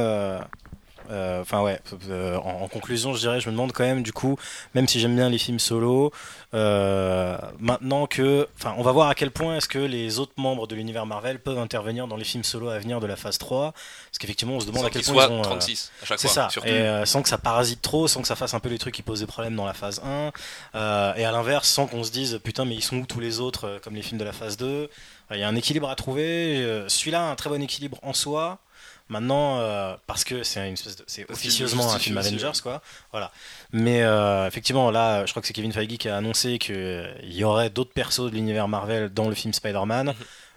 Speaker 5: Euh, euh, ouais, euh, en, en conclusion, je dirais, je me demande quand même, du coup, même si j'aime bien les films solo, euh, maintenant que. Enfin, on va voir à quel point est-ce que les autres membres de l'univers Marvel peuvent intervenir dans les films solo à venir de la phase 3. Parce qu'effectivement, on se demande
Speaker 1: Sans
Speaker 5: à quel point ils ont. euh,
Speaker 1: 36 à chaque
Speaker 5: C'est ça,
Speaker 1: surtout.
Speaker 5: et sans que ça parasite trop, sans que ça fasse un peu les trucs qui posent des problèmes dans la phase 1, euh, et à l'inverse, sans qu'on se dise putain, mais ils sont où tous les autres, comme les films de la phase 2. Il y a un équilibre à trouver. Celui-là a un très bon équilibre en soi. Maintenant, euh, parce que c'est une espèce de, c'est officieusement un film Avengers,
Speaker 4: ouais.
Speaker 5: quoi. Voilà. Mais euh, effectivement, là, je crois que c'est Kevin Feige qui a annoncé qu'il y aurait d'autres persos de l'univers Marvel dans le film Spider-Man.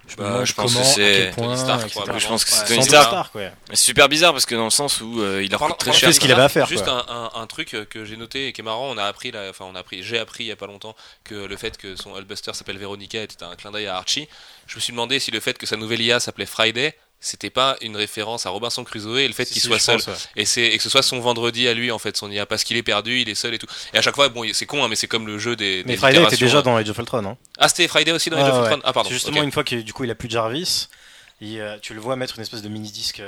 Speaker 5: Je me
Speaker 2: Bah, je pense
Speaker 5: comment,
Speaker 2: que c'est
Speaker 1: Tony Stark,
Speaker 5: etc.
Speaker 1: probablement.
Speaker 2: Je pense que
Speaker 1: Ouais,
Speaker 2: c'est
Speaker 5: Sans
Speaker 2: Tony
Speaker 5: Tony
Speaker 2: Stark.
Speaker 5: Stark, ouais.
Speaker 2: C'est super bizarre parce que dans le sens où euh, il leur coûte très cher.
Speaker 5: fait ce qu'il avait à faire,
Speaker 1: Juste
Speaker 5: quoi.
Speaker 1: un, un- un truc euh, que j'ai noté et qui est marrant, on a appris, là, enfin on a appris, j'ai appris il y a pas longtemps que le fait que son Hulkbuster s'appelle Veronica était un clin d'œil à Archie. Je me suis demandé si le fait que sa nouvelle IA s'appelait Friday, c'était pas une référence à Robinson Crusoe et le fait
Speaker 5: Si,
Speaker 1: qu'il
Speaker 5: si,
Speaker 1: soit seul
Speaker 5: pense, ouais.
Speaker 1: et c'est et que ce soit son vendredi à lui en fait son IA parce qu'il est perdu, il est seul et tout. Et à chaque fois bon c'est con hein, mais c'est comme le jeu des
Speaker 5: Mais
Speaker 1: des
Speaker 5: Friday était déjà
Speaker 1: hein.
Speaker 5: dans Age of Ultron, hein.
Speaker 1: Ah c'était Friday aussi dans Age
Speaker 5: Ouais,
Speaker 1: of
Speaker 5: ouais.
Speaker 1: Ultron. Ah pardon.
Speaker 5: C'est Justement, une fois que du coup il a plus de Jarvis, euh, tu le vois mettre une espèce de mini disque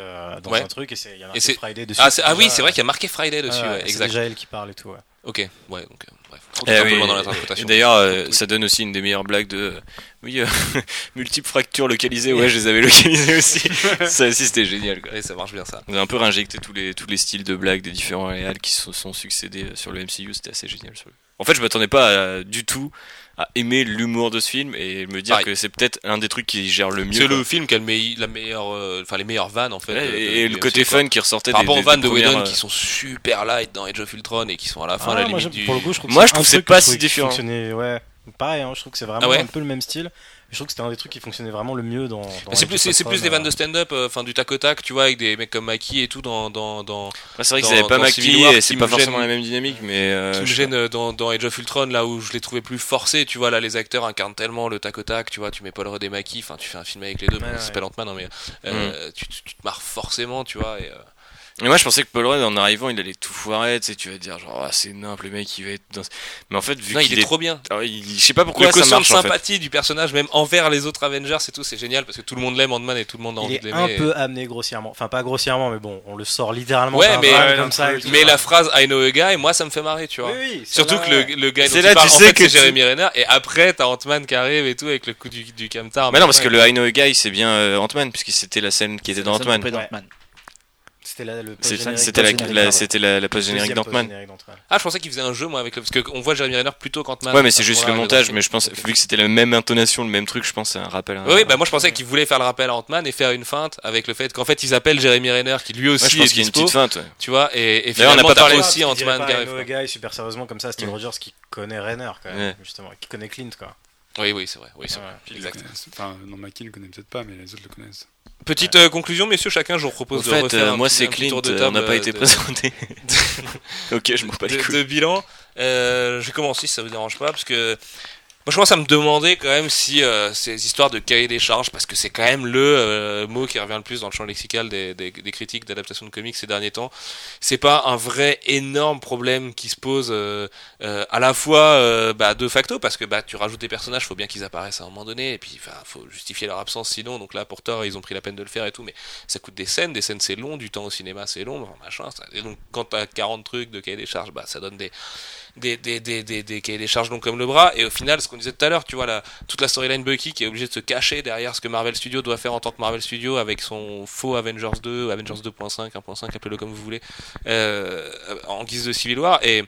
Speaker 5: dans
Speaker 1: Ouais.
Speaker 5: un truc et c'est il y a
Speaker 1: Et
Speaker 5: marqué
Speaker 1: c'est-
Speaker 5: Friday dessus.
Speaker 1: Ah, ah oui, c'est vrai qu'il y a marqué Friday dessus,
Speaker 5: ouais,
Speaker 1: ouais,
Speaker 5: c'est
Speaker 1: exact.
Speaker 5: déjà elle qui parle et tout. Ouais.
Speaker 1: Ok, ouais, donc euh, bref.
Speaker 2: Eh oui,
Speaker 1: dans l'interprétation.
Speaker 2: d'ailleurs, euh,
Speaker 1: Oui.
Speaker 2: ça donne aussi une des meilleures blagues de. Oui, euh, multiples fractures localisées. Ouais, je les avais localisées aussi. ça aussi, c'était génial. Quoi.
Speaker 1: Ça marche bien ça.
Speaker 2: On a un peu réinjecté tous les, tous les styles de blagues des différents réals qui se sont succédés euh, sur le MCU. C'était assez génial. En fait, je m'attendais pas à- du tout à aimer l'humour de ce film et me dire
Speaker 1: Pareil.
Speaker 2: que c'est peut-être un des trucs qui gère le mieux.
Speaker 1: C'est le film qui a le la meilleure, euh, enfin les meilleures vannes en fait.
Speaker 2: Ouais,
Speaker 1: de- de-
Speaker 2: et le côté
Speaker 1: quoi.
Speaker 2: fun qui ressortait
Speaker 1: Par rapport
Speaker 2: des-
Speaker 1: aux vannes de Whedon
Speaker 2: premières,
Speaker 1: qui sont super light dans Age of Ultron et qui sont à la fin
Speaker 5: Ah,
Speaker 1: à la
Speaker 5: moi,
Speaker 1: limite
Speaker 5: j'aime-
Speaker 1: du.
Speaker 5: Pour le coup, je trouve
Speaker 2: Moi,
Speaker 5: que
Speaker 2: je trouve c'est pas si différent.
Speaker 5: Ouais, pareil, hein, je trouve que c'est vraiment
Speaker 1: Ah ouais
Speaker 5: un peu le même style. Je trouve que c'était un des trucs qui fonctionnait vraiment le mieux dans. dans
Speaker 1: c'est plus, c'est, c'est plus des vannes
Speaker 5: euh,
Speaker 1: de stand-up, euh, enfin du tac au tac, tu vois, avec des mecs comme Maki et tout dans, dans, dans,
Speaker 6: Ouais, c'est vrai qu'ils avaient pas
Speaker 1: War,
Speaker 6: et c'est pas
Speaker 1: gêne-
Speaker 6: forcément la même dynamique, mais. euh,
Speaker 1: qui me gêne euh, dans, dans Age of Ultron, là où je les trouvais plus forcés, tu vois, là les acteurs incarnent tellement le tac au tac, tu vois, tu mets Paul Rudd et Maki, enfin tu fais un film avec les deux,
Speaker 5: Ouais,
Speaker 1: bon,
Speaker 5: ouais.
Speaker 1: s'appelle Ant-Man, hein, mais euh, tu, tu- tu te marres forcément, tu vois, et, euh,
Speaker 6: Et moi, je pensais que Paul Rudd, en arrivant, il allait tout foirer, tu sais, tu vas dire, genre, ah, c'est nimp, le mec, il va être dans. Mais en fait, vu
Speaker 1: non, il
Speaker 6: qu'il
Speaker 1: est, trop bien.
Speaker 6: Ah, il- Je sais pas pourquoi
Speaker 1: le
Speaker 6: ça
Speaker 1: quotient de
Speaker 6: marche en fait.
Speaker 1: sympathie du personnage, même envers les autres Avengers et tout, c'est génial parce que tout le monde l'aime Ant-Man et tout le monde a
Speaker 5: Il
Speaker 1: envie
Speaker 5: est
Speaker 1: de l'aimer.
Speaker 5: un
Speaker 1: et-
Speaker 5: peu amené grossièrement, enfin pas grossièrement, mais bon, on le sort littéralement.
Speaker 1: Ouais, mais-
Speaker 4: Ouais,
Speaker 5: comme ça. tout
Speaker 1: Mais la phrase I know a guy, moi ça me fait marrer, tu vois.
Speaker 5: Oui, oui,
Speaker 1: Surtout que
Speaker 5: ouais.
Speaker 1: le, le gars
Speaker 6: c'est
Speaker 1: il
Speaker 6: là, tu
Speaker 1: en
Speaker 6: sais
Speaker 1: fait,
Speaker 6: que
Speaker 1: c'est Jeremy Renner et après t'as Ant-Man qui arrive et tout avec le coup du, du camtar.
Speaker 6: Mais non, parce que le I Know a Guy, c'est bien euh, Ant-Man, puisque c'était la scène qui était dans Ant-Man.
Speaker 3: plaît dans
Speaker 5: Ouais.
Speaker 3: Ant-Man.
Speaker 5: C'était la, le
Speaker 6: C'était la, la- la, la post-générique
Speaker 5: Deuxième
Speaker 6: d'Ant-Man.
Speaker 1: Ah, je pensais qu'il faisait un jeu moi avec le parce qu'on voit Jeremy Renner plutôt qu'Ant-Man.
Speaker 6: Ouais, mais c'est juste le montage, mais je pense, vu que c'était la même intonation, le même truc, je pense que c'est un rappel. à-
Speaker 1: Oui, bah moi je pensais qu'il voulait faire le rappel à Ant-Man et faire une feinte avec le fait qu'en fait ils appellent Jeremy Renner qui lui aussi
Speaker 6: Ouais, je pense
Speaker 1: est
Speaker 6: qu'il y a une petite feinte, ouais.
Speaker 1: tu vois, et, et
Speaker 6: D'ailleurs, on n'a
Speaker 1: finalement
Speaker 6: pas parlé-
Speaker 1: aussi Ant-Man
Speaker 5: a super sérieusement comme ça, Steve. Rogers qui connaît Renner quand même, justement, qui connaît Clint quoi.
Speaker 1: Oui, oui, c'est vrai. Oui, c'est vrai. Exact.
Speaker 4: Enfin, non, Maki le connaît peut-être pas, mais les autres le connaissent.
Speaker 1: Petite euh, conclusion, messieurs, chacun, je vous
Speaker 6: En
Speaker 1: propose de
Speaker 6: fait,
Speaker 1: refaire
Speaker 6: euh,
Speaker 1: un
Speaker 6: moi c'est Clint,
Speaker 1: tour de
Speaker 6: euh, on n'a pas été
Speaker 1: de-
Speaker 6: présenté. ok, je m'en bats les
Speaker 1: de,
Speaker 6: couilles.
Speaker 1: de bilan. Euh, je vais commencer si ça vous dérange pas, parce que moi je commence à me demander quand même si euh, ces histoires de cahier des charges, parce que c'est quand même le euh, mot qui revient le plus dans le champ lexical des, des, des critiques d'adaptation de comics ces derniers temps, c'est pas un vrai énorme problème qui se pose euh, euh, à la fois euh, bah, de facto, parce que bah, tu rajoutes des personnages, faut bien qu'ils apparaissent à un moment donné, et puis enfin, faut justifier leur absence sinon, donc là pour Thor ils ont pris la peine de le faire et tout, mais ça coûte des scènes, des scènes c'est long, du temps au cinéma c'est long, machin, ça- et donc quand t'as 40 trucs de cahier des charges, bah ça donne des des, des, des, des, des des charges longs comme le bras. Et au final ce qu'on disait tout à l'heure tu vois la, toute la storyline Bucky qui est obligée de se cacher derrière ce que Marvel Studios doit faire en tant que Marvel Studios avec son faux Avengers 2 Avengers 2.5 1.5 appelez-le comme vous voulez euh, en guise de Civil War. Et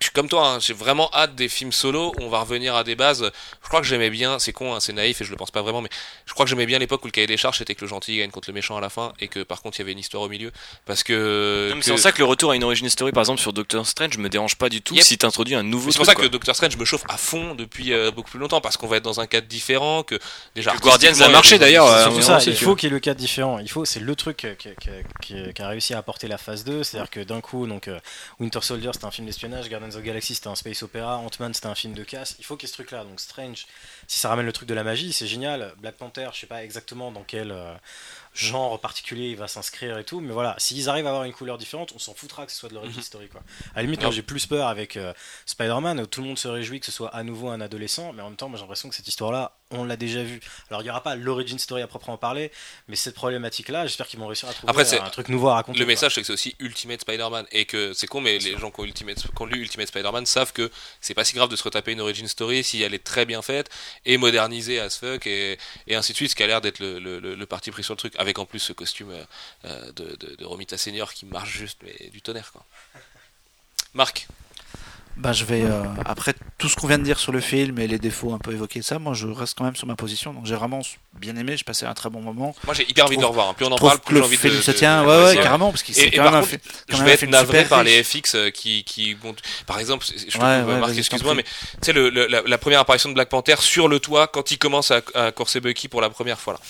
Speaker 1: je suis comme toi, hein, j'ai vraiment hâte des films solo où on va revenir à des bases. Je crois que j'aimais bien, c'est con, hein, c'est naïf et je le pense pas vraiment, mais je crois que j'aimais bien l'époque où le cahier des charges c'était que le gentil gagne contre le méchant à la fin et que par contre il y avait une histoire au milieu. Parce que.
Speaker 6: C'est pour ça que le retour à une origin story, par exemple, sur Doctor Strange, me dérange pas du tout
Speaker 1: Yep.
Speaker 6: si t'introduis un nouveau
Speaker 1: C'est pour ça que. Doctor Strange me chauffe à fond depuis euh, beaucoup plus longtemps parce qu'on va être dans un cadre différent que déjà.
Speaker 6: Que Guardians a marché,
Speaker 1: des-
Speaker 6: d'ailleurs,
Speaker 1: c'est
Speaker 6: euh,
Speaker 5: C'est ça, il faut qu'il y ait le cadre différent. Il faut, c'est le truc qui, a réussi à apporter la phase 2, c'est-à-dire que d'un coup, donc euh, Winter Soldier c'était un film d'espionnage, Guardians of the Galaxy c'était un space opéra, Ant-Man c'était un film de casse. Il faut qu'il y ait ce truc-là. Donc Strange, si ça ramène le truc de la magie, c'est génial. Black Panther, je sais pas exactement dans quel euh, genre particulier il va s'inscrire et tout, mais voilà, s'ils arrivent à avoir une couleur différente, on s'en foutra que ce soit de l'origine
Speaker 1: Mhm.
Speaker 5: story quoi. À la limite, moi j'ai plus peur avec euh, Spider-Man, où tout le monde se réjouit que ce soit à nouveau un adolescent, mais en même temps, moi j'ai l'impression que cette histoire-là, on l'a déjà vue. Alors il n'y aura pas l'origin story à proprement parler, mais cette problématique-là, j'espère qu'ils vont réussir à trouver
Speaker 1: Après,
Speaker 5: un truc nouveau à raconter.
Speaker 1: Le
Speaker 5: quoi.
Speaker 1: message, c'est que c'est aussi Ultimate Spider-Man. Et que c'est con, mais les gens qui ont, Ultimate, qui ont lu Ultimate Spider-Man savent que c'est pas si grave de se retaper une origin story si elle est très bien faite et modernisée as fuck et, et ainsi de suite, ce qui a l'air d'être le, le- le- le parti pris sur le truc. Avec en plus ce costume euh, de, de, de Romita Senior qui marche juste, mais du tonnerre, quoi. Marc,
Speaker 3: Bah, je vais euh, après tout ce qu'on vient de dire sur le film et les défauts un peu évoqués, ça, moi je reste quand même sur ma position. Donc j'ai vraiment bien aimé, j'ai passé un très bon moment.
Speaker 1: moi j'ai hyper envie de le revoir. hein. Plus on en parle, plus j'ai
Speaker 3: le
Speaker 1: envie de.
Speaker 3: film
Speaker 1: de-
Speaker 3: se tient,
Speaker 1: de-
Speaker 3: ouais, ouais, carrément, parce qu'il c'est
Speaker 1: et
Speaker 3: quand
Speaker 1: par
Speaker 3: même
Speaker 1: contre,
Speaker 3: quand
Speaker 1: je
Speaker 3: même
Speaker 1: vais être navré par les. FX euh, qui, qui bon, par exemple, je
Speaker 3: Ouais, ouais,
Speaker 1: Marc, excuse-moi, mais tu sais le, le- la, la première apparition de Black Panther sur le toit quand il commence à, à courser Bucky pour la première fois là,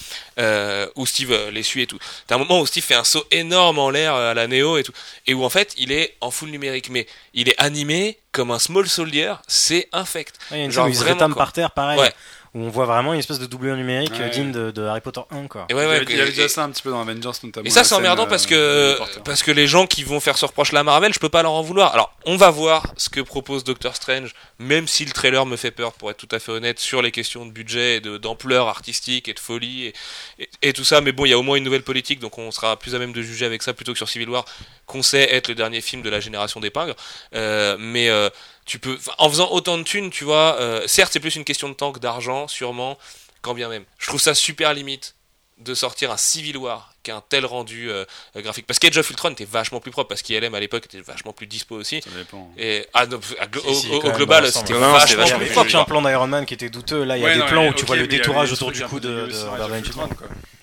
Speaker 1: euh, où Steve euh, les suit et tout. T'as un moment où Steve fait un saut énorme en l'air euh, à la Néo et tout, et où en fait il est en full numérique, mais il est animé comme un small soldier, c'est infect.
Speaker 5: Ouais, il y a une
Speaker 1: Genre vraiment,
Speaker 5: par terre, pareil.
Speaker 1: Ouais.
Speaker 5: Où on voit vraiment une espèce de doublure numérique euh,
Speaker 4: Ouais.
Speaker 5: digne de, de Harry Potter 1, quoi.
Speaker 1: Et ouais,
Speaker 4: il y
Speaker 1: ouais,
Speaker 4: avait, il y avait
Speaker 1: et-
Speaker 4: déjà ça un petit peu dans Avengers notamment.
Speaker 1: Et ça c'est emmerdant
Speaker 4: euh,
Speaker 1: parce
Speaker 4: de
Speaker 1: que parce que les gens qui vont faire ce reproche là à Marvel, je peux pas leur en vouloir. Alors, on va voir ce que propose Doctor Strange, même si le trailer me fait peur pour être tout à fait honnête sur les questions de budget de- d'ampleur artistique et de folie et, et- et tout ça, mais bon, il y a au moins une nouvelle politique donc on sera plus à même de juger avec ça plutôt que sur Civil War qu'on sait être le dernier film de la génération des pingres. Euh, mais euh, tu peux en faisant autant de thunes, tu vois, euh, certes, c'est plus une question de temps que d'argent sûrement, quand bien même. Je trouve ça super limite de sortir un Civil War qui a un tel rendu euh, euh, graphique. Parce qu'Age of Ultron était vachement plus propre, parce qu'ILM à l'époque était vachement plus dispo aussi.
Speaker 4: Ça dépend.
Speaker 1: Et ah, non, à glo-
Speaker 5: Si, si,
Speaker 1: au, global, c'était vachement plus
Speaker 6: plus
Speaker 5: l'époque, il y a un
Speaker 1: propre.
Speaker 5: plan d'Iron Man qui était douteux. Là, il y a
Speaker 4: Ouais,
Speaker 5: des
Speaker 4: non,
Speaker 5: plans
Speaker 4: mais
Speaker 5: où tu vois le détourage autour du cou de, Robert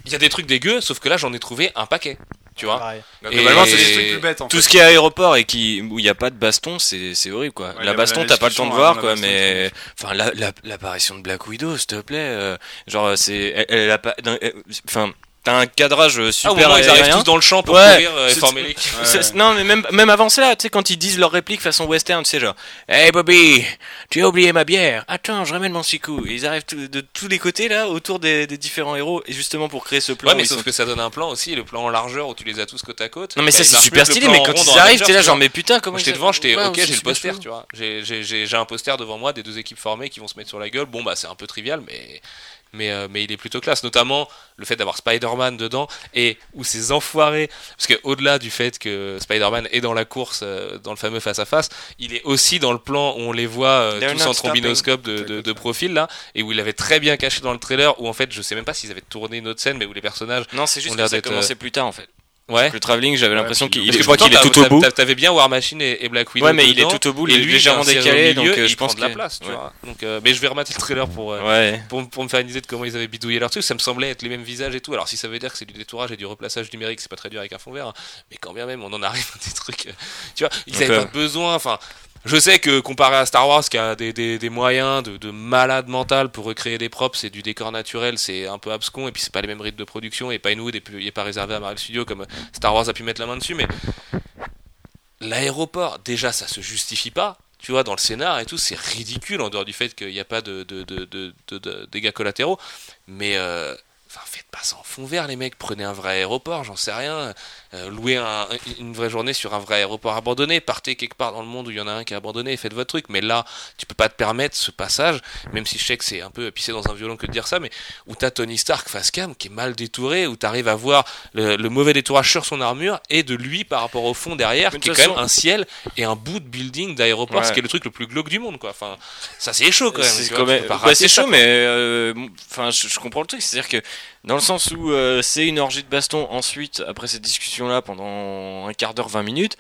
Speaker 1: il y a des trucs dégueux, sauf que là j'en ai trouvé un paquet. Tu vois
Speaker 5: Pareil.
Speaker 1: Et-
Speaker 2: globalement,
Speaker 4: c'est des trucs plus bêtes en
Speaker 2: tout
Speaker 4: fait.
Speaker 2: ce qui est aéroport et qui où il n'y a pas de baston, c'est c'est horrible quoi.
Speaker 4: Ouais,
Speaker 2: la baston, t'as pas le temps de voir
Speaker 4: avant
Speaker 2: quoi, mais enfin la- la- l'apparition de Black Widow, s'il te plaît, euh, genre c'est elle, elle a pas, enfin t'as un cadrage
Speaker 1: Ah, au
Speaker 2: super
Speaker 1: moment ils arrivent tous dans le champ pour
Speaker 2: Ouais,
Speaker 1: courir euh, et former l'équipe.
Speaker 4: Ouais.
Speaker 2: Non, mais même, même avant cela, tu sais, quand ils disent leur réplique façon western, tu sais, genre, Hey Bobby, tu as oublié ma bière. Attends, je ramène mon sicou. Ils arrivent de tous les côtés, là, autour des, des différents héros, et justement pour créer ce plan.
Speaker 1: Ouais, mais sauf
Speaker 2: sont-
Speaker 1: que ça donne un plan aussi, le plan en largeur où tu les as tous côte à côte.
Speaker 2: Non, mais
Speaker 1: Bah,
Speaker 2: ça,
Speaker 1: il
Speaker 2: c'est super stylé, mais quand ils arrivent, t'es là, genre, mais putain, comment
Speaker 1: j'étais devant, j'étais ok, j'ai le poster, tu vois. J'ai un poster devant moi des deux équipes formées qui vont se mettre sur la gueule. Bon, bah c'est un peu trivial, mais, mais, euh, mais il est plutôt classe. Notamment le fait d'avoir Spider-Man dedans et où ces enfoirés. Parce que au-delà du fait que Spider-Man est dans la course, euh, dans le fameux face-à-face, il est aussi dans le plan où on les voit euh, tous en trombinoscope de, de, de profil là. Et où il avait très bien caché dans le trailer. Où en fait, je sais même pas s'ils avaient tourné une autre scène, mais où les personnages.
Speaker 2: Non, c'est juste que ça a commencé plus tard, en fait.
Speaker 1: Ouais.
Speaker 2: Le travelling, j'avais l'impression qu'il
Speaker 1: que
Speaker 2: je crois qu'il est tout au bout.
Speaker 1: T'avais bien War Machine et, et Black Widow.
Speaker 2: Ouais, mais il est tout au bout,
Speaker 1: et
Speaker 2: il est
Speaker 1: lui,
Speaker 2: légèrement
Speaker 1: il
Speaker 2: décalé,
Speaker 1: milieu
Speaker 2: donc, euh, je
Speaker 1: il
Speaker 2: pense
Speaker 1: de la place, tu
Speaker 2: ouais.
Speaker 1: vois. Donc, euh, mais je vais remater le trailer pour, euh,
Speaker 2: Ouais.
Speaker 1: pour, pour me faire une idée de comment ils avaient bidouillé leur truc. Ça me semblait être les mêmes visages et tout. Alors, si ça veut dire que c'est du détourage et du replaçage numérique, c'est pas très dur avec un fond vert. hein. Mais quand bien même, on en arrive à des trucs. euh, tu vois, ils
Speaker 2: Donc,
Speaker 1: avaient
Speaker 2: euh,
Speaker 1: pas besoin. Enfin. Je sais que comparé à Star Wars, qui a des, moyens de, de malade mental pour recréer des props et du décor naturel, c'est un peu abscon et puis c'est pas les mêmes rythmes de production et Pinewood est, plus- est pas réservé à Marvel Studios comme Star Wars a pu mettre la main dessus, mais l'aéroport, déjà ça se justifie pas. Tu vois, dans le scénar et tout, c'est ridicule en dehors du fait qu'il n'y a pas de dégâts collatéraux. Mais euh, enfin, faites pas ça en fond vert, les mecs. Prenez un vrai aéroport, j'en sais rien. Euh, louez un- une vraie journée sur un vrai aéroport abandonné. Partez quelque part dans le monde où il y en a un qui est abandonné et faites votre truc. Mais là, tu peux pas te permettre ce passage, même si je sais que c'est un peu pisser dans un violon que de dire ça, mais où t'as Tony Stark face cam qui est mal détouré, où t'arrives à voir le, le mauvais détourage sur son armure et de lui par rapport au fond derrière, qui est quand même un ciel et un bout de building d'aéroport, ce qui est le truc le plus glauque du monde, quoi. Enfin, ça c'est chaud quand même.
Speaker 2: C'est quand même- ouais,
Speaker 1: ça,
Speaker 2: chaud, mais euh, enfin, je, je comprends le truc. C'est-à-dire que dans le sens où euh, c'est une orgie de baston, ensuite, après cette discussion-là, pendant un quart d'heure, 20 minutes,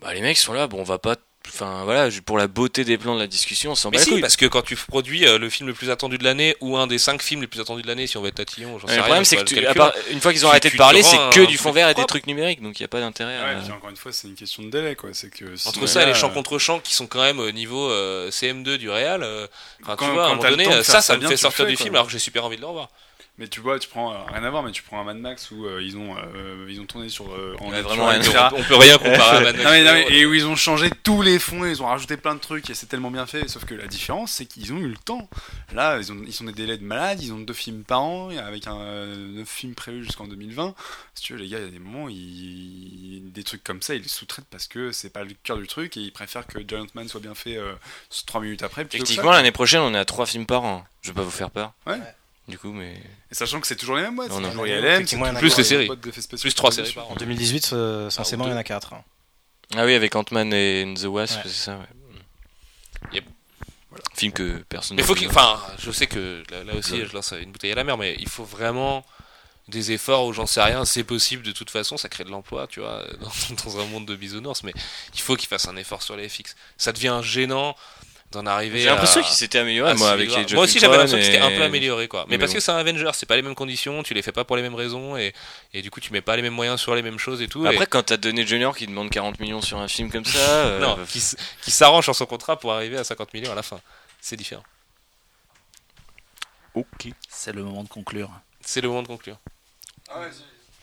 Speaker 2: bah les mecs sont là. Bon, on va pas. Enfin voilà, pour la beauté des plans de la discussion, on s'en bat
Speaker 1: si,
Speaker 2: couilles.
Speaker 1: parce que quand tu produis euh, le film le plus attendu de l'année ou un des cinq films les plus attendus de l'année, si on veut être tatillon, j'en sais rien.
Speaker 2: le problème,
Speaker 1: je
Speaker 2: c'est
Speaker 1: sais
Speaker 2: que tu-
Speaker 1: calcul.
Speaker 2: part- une fois qu'ils ont
Speaker 1: Tu-
Speaker 2: arrêté
Speaker 1: tu
Speaker 2: de parler, c'est que
Speaker 1: un
Speaker 2: du fond vert et des trucs numériques, donc il n'y a pas d'intérêt.
Speaker 4: Ouais,
Speaker 2: à-
Speaker 4: puis encore une fois, c'est une question de délai, quoi. C'est que si
Speaker 1: Entre ça et les
Speaker 4: euh,
Speaker 1: contre champs qui sont quand même au niveau euh, CM2 du Real, euh, enfin, tu
Speaker 4: Quand-
Speaker 1: vois, à un moment donné, euh, ça,
Speaker 4: ça
Speaker 1: me fait sortir du film alors que j'ai super envie de le revoir.
Speaker 4: Mais tu vois, tu prends euh, rien à voir, mais tu prends un Mad Max où euh, ils ont euh, ils ont tourné sur euh, en nature,
Speaker 2: vraiment rien à
Speaker 4: etc.
Speaker 1: On peut rien comparer à Mad Max.
Speaker 4: Non mais, non, mais- et où ils ont changé tous les fonds, ils ont rajouté plein de trucs et c'est tellement bien fait. Sauf que la différence, c'est qu'ils ont eu le temps. Là, ils, ont, ils sont des délais de malade, ils ont deux films par an, avec un euh, neuf films prévus jusqu'en 2020. Si tu veux, les gars, il y a des moments, ils, des trucs comme ça, ils les sous-traitent parce que c'est pas le cœur du truc et ils préfèrent que Giant Man soit bien fait euh, 3 minutes après.
Speaker 2: Effectivement, l'année prochaine, on est à 3 films par an. Je vais pas vous faire peur.
Speaker 4: Ouais.
Speaker 2: Du coup, mais.
Speaker 4: Et sachant que c'est toujours les mêmes
Speaker 2: Non,
Speaker 4: c'est toujours
Speaker 5: Ouais,
Speaker 4: ILM,
Speaker 1: Plus les séries. Plus trois séries par.
Speaker 5: En 2018, euh, censément, il y en a 4.
Speaker 2: Ah oui, avec Ant-Man et and the Wasp,
Speaker 5: Ouais.
Speaker 2: c'est ça, ouais.
Speaker 1: Yep.
Speaker 2: Film que personne
Speaker 1: Mais faut qu'il, enfin, je sais que là, là aussi, je lance une bouteille à la mer, mais il faut vraiment des efforts ou j'en sais rien, c'est possible de toute façon, ça crée de l'emploi, tu vois, dans, dans un monde de bisounours, mais il faut qu'ils fassent un effort sur les FX. Ça devient gênant d'en arriver
Speaker 2: J'ai l'impression
Speaker 1: à-
Speaker 2: qu'il s'était amélioré, moi,
Speaker 1: s'y
Speaker 2: avec
Speaker 1: voir.
Speaker 2: les
Speaker 1: Moi aussi, j'avais l'impression que c'était un peu amélioré, quoi. Mais,
Speaker 2: Mais
Speaker 1: parce
Speaker 2: bon.
Speaker 1: que c'est un Avenger, c'est pas les mêmes conditions, tu les fais pas pour les mêmes raisons, et, et du coup, tu mets pas les mêmes moyens sur les mêmes choses et tout.
Speaker 2: Après,
Speaker 1: et-
Speaker 2: quand t'as donné Junior qui demande 40 millions sur un film comme ça. euh,
Speaker 1: non, qui, s'arrange sur son contrat pour arriver à 50 millions à la fin. C'est différent.
Speaker 2: Ok.
Speaker 3: C'est le moment de conclure.
Speaker 1: C'est le moment de conclure.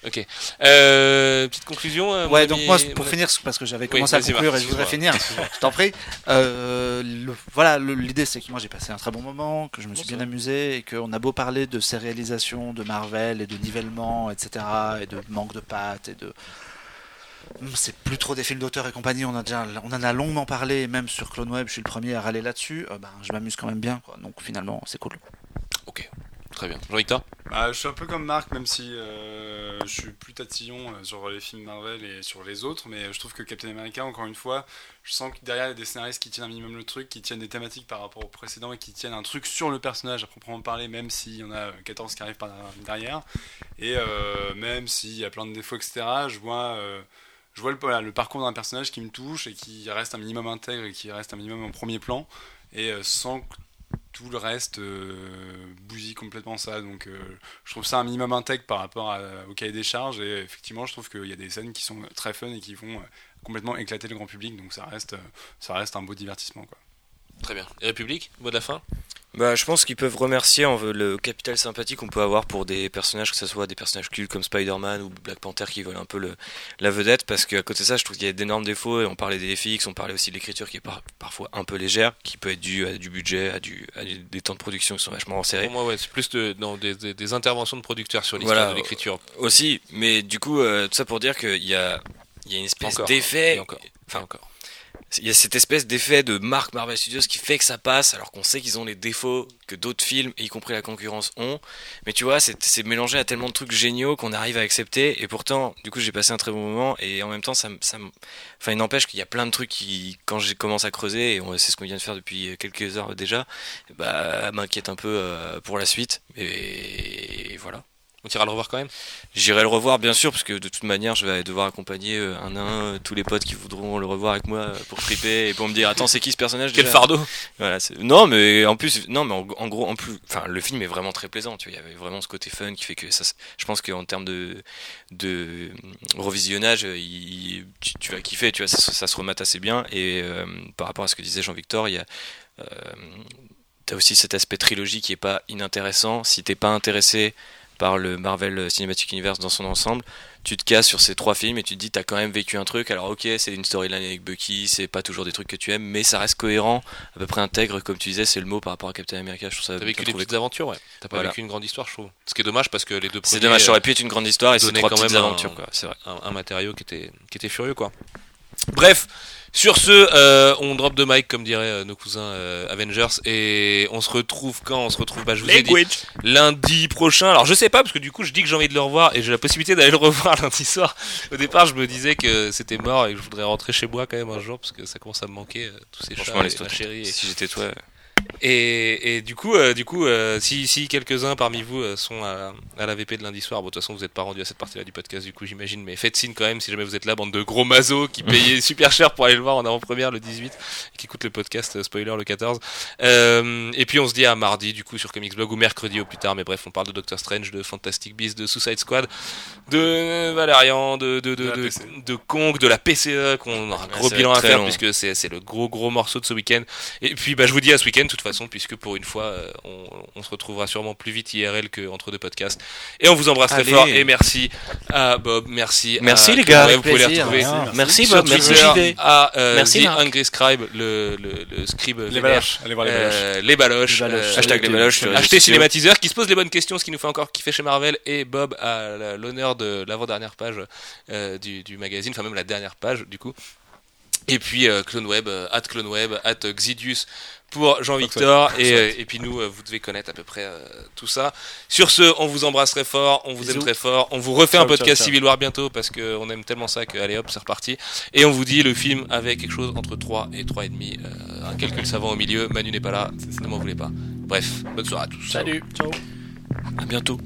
Speaker 1: Ok. Euh, petite conclusion. euh,
Speaker 3: Ouais, donc moi, pour finir, parce que j'avais
Speaker 1: Oui,
Speaker 3: commencé à conclure et je voudrais finir, je t'en prie. Euh, le- voilà, l'idée c'est que moi j'ai passé un très bon moment, que je me suis bien amusé et qu'on a beau parler de ces réalisations de Marvel et de nivellement, etc., et de manque de pattes et de. Hum, C'est plus trop des films d'auteur et compagnie, on, a déjà, on en a longuement parlé, même sur Clone Web, je suis le premier à râler là-dessus. Ben, je m'amuse quand même bien, quoi. donc finalement c'est cool.
Speaker 1: Très bien. Jean-Victor
Speaker 4: Bah, je suis un peu comme Marc, même si euh, je suis plus tatillon euh, sur les films Marvel et sur les autres, mais je trouve que Captain America, encore une fois, je sens que derrière il y a des scénaristes qui tiennent un minimum le truc, qui tiennent des thématiques par rapport au précédent et qui tiennent un truc sur le personnage à proprement parler, même s'il y en a 14 qui arrivent derrière. Et euh, même s'il y a plein de défauts, etc., je vois, euh, le, le parcours d'un personnage qui me touche et qui reste un minimum intègre et qui reste un minimum en premier plan, et euh, sans tout le reste euh, bousille complètement ça. Donc euh, je trouve ça un minimum intègre par rapport au cahier des charges. Et effectivement, je trouve qu'il y a des scènes qui sont très fun et qui vont euh, complètement éclater le grand public. Donc ça reste, euh, ça reste un beau divertissement. Quoi.
Speaker 1: Très bien. Et République, mot de la fin
Speaker 2: Bah, je pense qu'ils peuvent remercier en le capital sympathie qu'on peut avoir pour des personnages, que ce soit des personnages cultes comme Spider-Man ou Black Panther qui veulent un peu le, la vedette, parce qu'à côté de ça, je trouve qu'il y a d'énormes défauts, et on parlait des FX, on parlait aussi de l'écriture qui est par- parfois un peu légère, qui peut être due à du budget, à, du, à des temps de production qui sont vachement resserrés.
Speaker 1: Pour moi, ouais, c'est plus de, dans des, des- des interventions de producteurs sur l'histoire
Speaker 2: Voilà.
Speaker 1: de l'écriture.
Speaker 2: Aussi, mais du coup, euh, tout ça pour dire qu'il y a, il y a une espèce d'effet. Enfin,
Speaker 1: encore.
Speaker 2: Il y a cette espèce d'effet de marque Marvel Studios qui fait que ça passe, alors qu'on sait qu'ils ont les défauts que d'autres films, y compris la concurrence, ont. Mais tu vois, c'est mélangé à tellement de trucs géniaux qu'on arrive à accepter. Et pourtant, du coup, j'ai passé un très bon moment. Et en même temps, ça, ça enfin, il n'empêche qu'il y a plein de trucs qui, quand j'ai commencé à creuser, et c'est ce qu'on vient de faire depuis quelques heures déjà, bah, m'inquiète un peu euh, pour la suite. Et voilà.
Speaker 1: On ira le revoir quand même.
Speaker 2: J'irai le revoir bien sûr parce que de toute manière je vais devoir accompagner euh, un à un euh, tous les potes qui voudront le revoir avec moi euh, pour triper et pour me dire attends c'est qui ce personnage
Speaker 1: Quel
Speaker 2: déjà
Speaker 1: fardeau.
Speaker 2: Voilà, non mais en plus non mais en, en gros en plus enfin le film est vraiment très plaisant tu vois. Il y avait vraiment ce côté fun qui fait que ça je pense qu'en termes de de revisionnage il- tu, tu vas kiffer tu vois ça, se- ça se remate assez bien. Et par rapport à ce que disait Jean-Victor il y a t'as aussi cet aspect trilogie qui est pas inintéressant. Si t'es pas intéressé par le Marvel Cinematic Universe dans son ensemble, tu te casses sur ces trois films et tu te dis t'as quand même vécu un truc. Alors ok, c'est une storyline avec Bucky, c'est pas toujours des trucs que tu aimes, mais ça reste cohérent, à peu près intègre, comme tu disais, c'est le mot par rapport à Captain America. Je trouve ça.
Speaker 1: T'as vécu des petites aventures, ouais. T'as pas
Speaker 2: Voilà.
Speaker 1: vécu une grande histoire, je trouve. Ce qui est dommage parce que les deux
Speaker 2: C'est dommage, ça
Speaker 1: euh,
Speaker 2: aurait pu être une grande histoire et c'est trois
Speaker 1: quand
Speaker 2: petites
Speaker 1: même un-
Speaker 2: aventures, quoi. C'est vrai.
Speaker 1: un, un matériau qui était, qui était furieux, quoi. Bref, sur ce, euh, on drop de mic, comme diraient euh, nos cousins euh, Avengers, et on se retrouve quand? On se retrouve, bah, je vous ai dit, lundi prochain. Alors je sais pas parce que du coup je dis que j'ai envie de le revoir et j'ai la possibilité d'aller le revoir lundi soir. Au départ je me disais que c'était mort et que je voudrais rentrer chez moi quand même un jour parce que ça commence à me manquer euh, tous ces chats et ma chérie. Et,
Speaker 2: Si j'étais toi,
Speaker 1: et, et du coup, euh, du coup, euh, si, si quelques-uns parmi vous euh, sont à, à la VP de lundi soir, bon de toute façon vous n'êtes pas rendu à cette partie-là du podcast du coup j'imagine, mais faites signe quand même si jamais vous êtes là, bande de gros mazos qui payaient super cher pour aller le voir en avant-première le 18 et qui écoutent le podcast spoiler le 14. Euh, et puis on se dit à mardi du coup sur Comics Blog ou mercredi au plus tard, mais bref on parle de Doctor Strange, de Fantastic Beasts, de Suicide Squad, de Valérian, de de, de,
Speaker 4: De la
Speaker 1: de,
Speaker 4: PC.
Speaker 1: de Kong, de la PCE qu'on a un gros bilan à faire
Speaker 2: long.
Speaker 1: puisque c'est c'est le gros gros morceau de ce week-end. Et puis bah, je vous dis à ce week-end de toute façon puisque pour une fois euh, on, on se retrouvera sûrement plus vite IRL que entre deux podcasts. Et on vous embrasse très fort et merci à Bob, merci.
Speaker 2: Merci
Speaker 1: à
Speaker 2: les gars.
Speaker 1: Vous pouvez les retrouver.
Speaker 2: Merci
Speaker 1: sur
Speaker 2: Bob, merci
Speaker 1: Twitter, à euh,
Speaker 2: Merci,
Speaker 1: The
Speaker 2: Marc.
Speaker 1: Angry Scribe, le, le, le scribe
Speaker 4: Les baloches, allez voir les baloches.
Speaker 1: Euh, les baloches.
Speaker 7: Les baloches.
Speaker 1: euh,
Speaker 2: Hashtag les baloches réseaux
Speaker 1: Acheter
Speaker 2: sociaux.
Speaker 1: Cinématiseur qui se pose les bonnes questions, ce qui nous fait encore kiffer chez Marvel. Et Bob a l'honneur de l'avant-dernière page euh, du, du magazine, enfin même la dernière page du coup. Et puis euh, CloneWeb, euh, at CloneWeb, at Xidius pour Jean-Victor. Et, et puis nous, euh, vous devez connaître à peu près euh, tout ça. Sur ce, on vous embrasse très fort, on vous aime
Speaker 7: Bisous.
Speaker 1: très fort. On vous refait
Speaker 4: Ciao,
Speaker 1: un podcast
Speaker 4: ciao, ciao.
Speaker 1: Civil War bientôt parce qu'on aime tellement ça que allez hop, c'est reparti. Et on vous dit le film avec quelque chose entre 3 et 3,5. Euh, un calcul savant au milieu. Manu n'est pas là, ne m'en voulez pas. Bref, bonne soirée à tous.
Speaker 7: Salut.
Speaker 8: Ciao.
Speaker 2: À bientôt.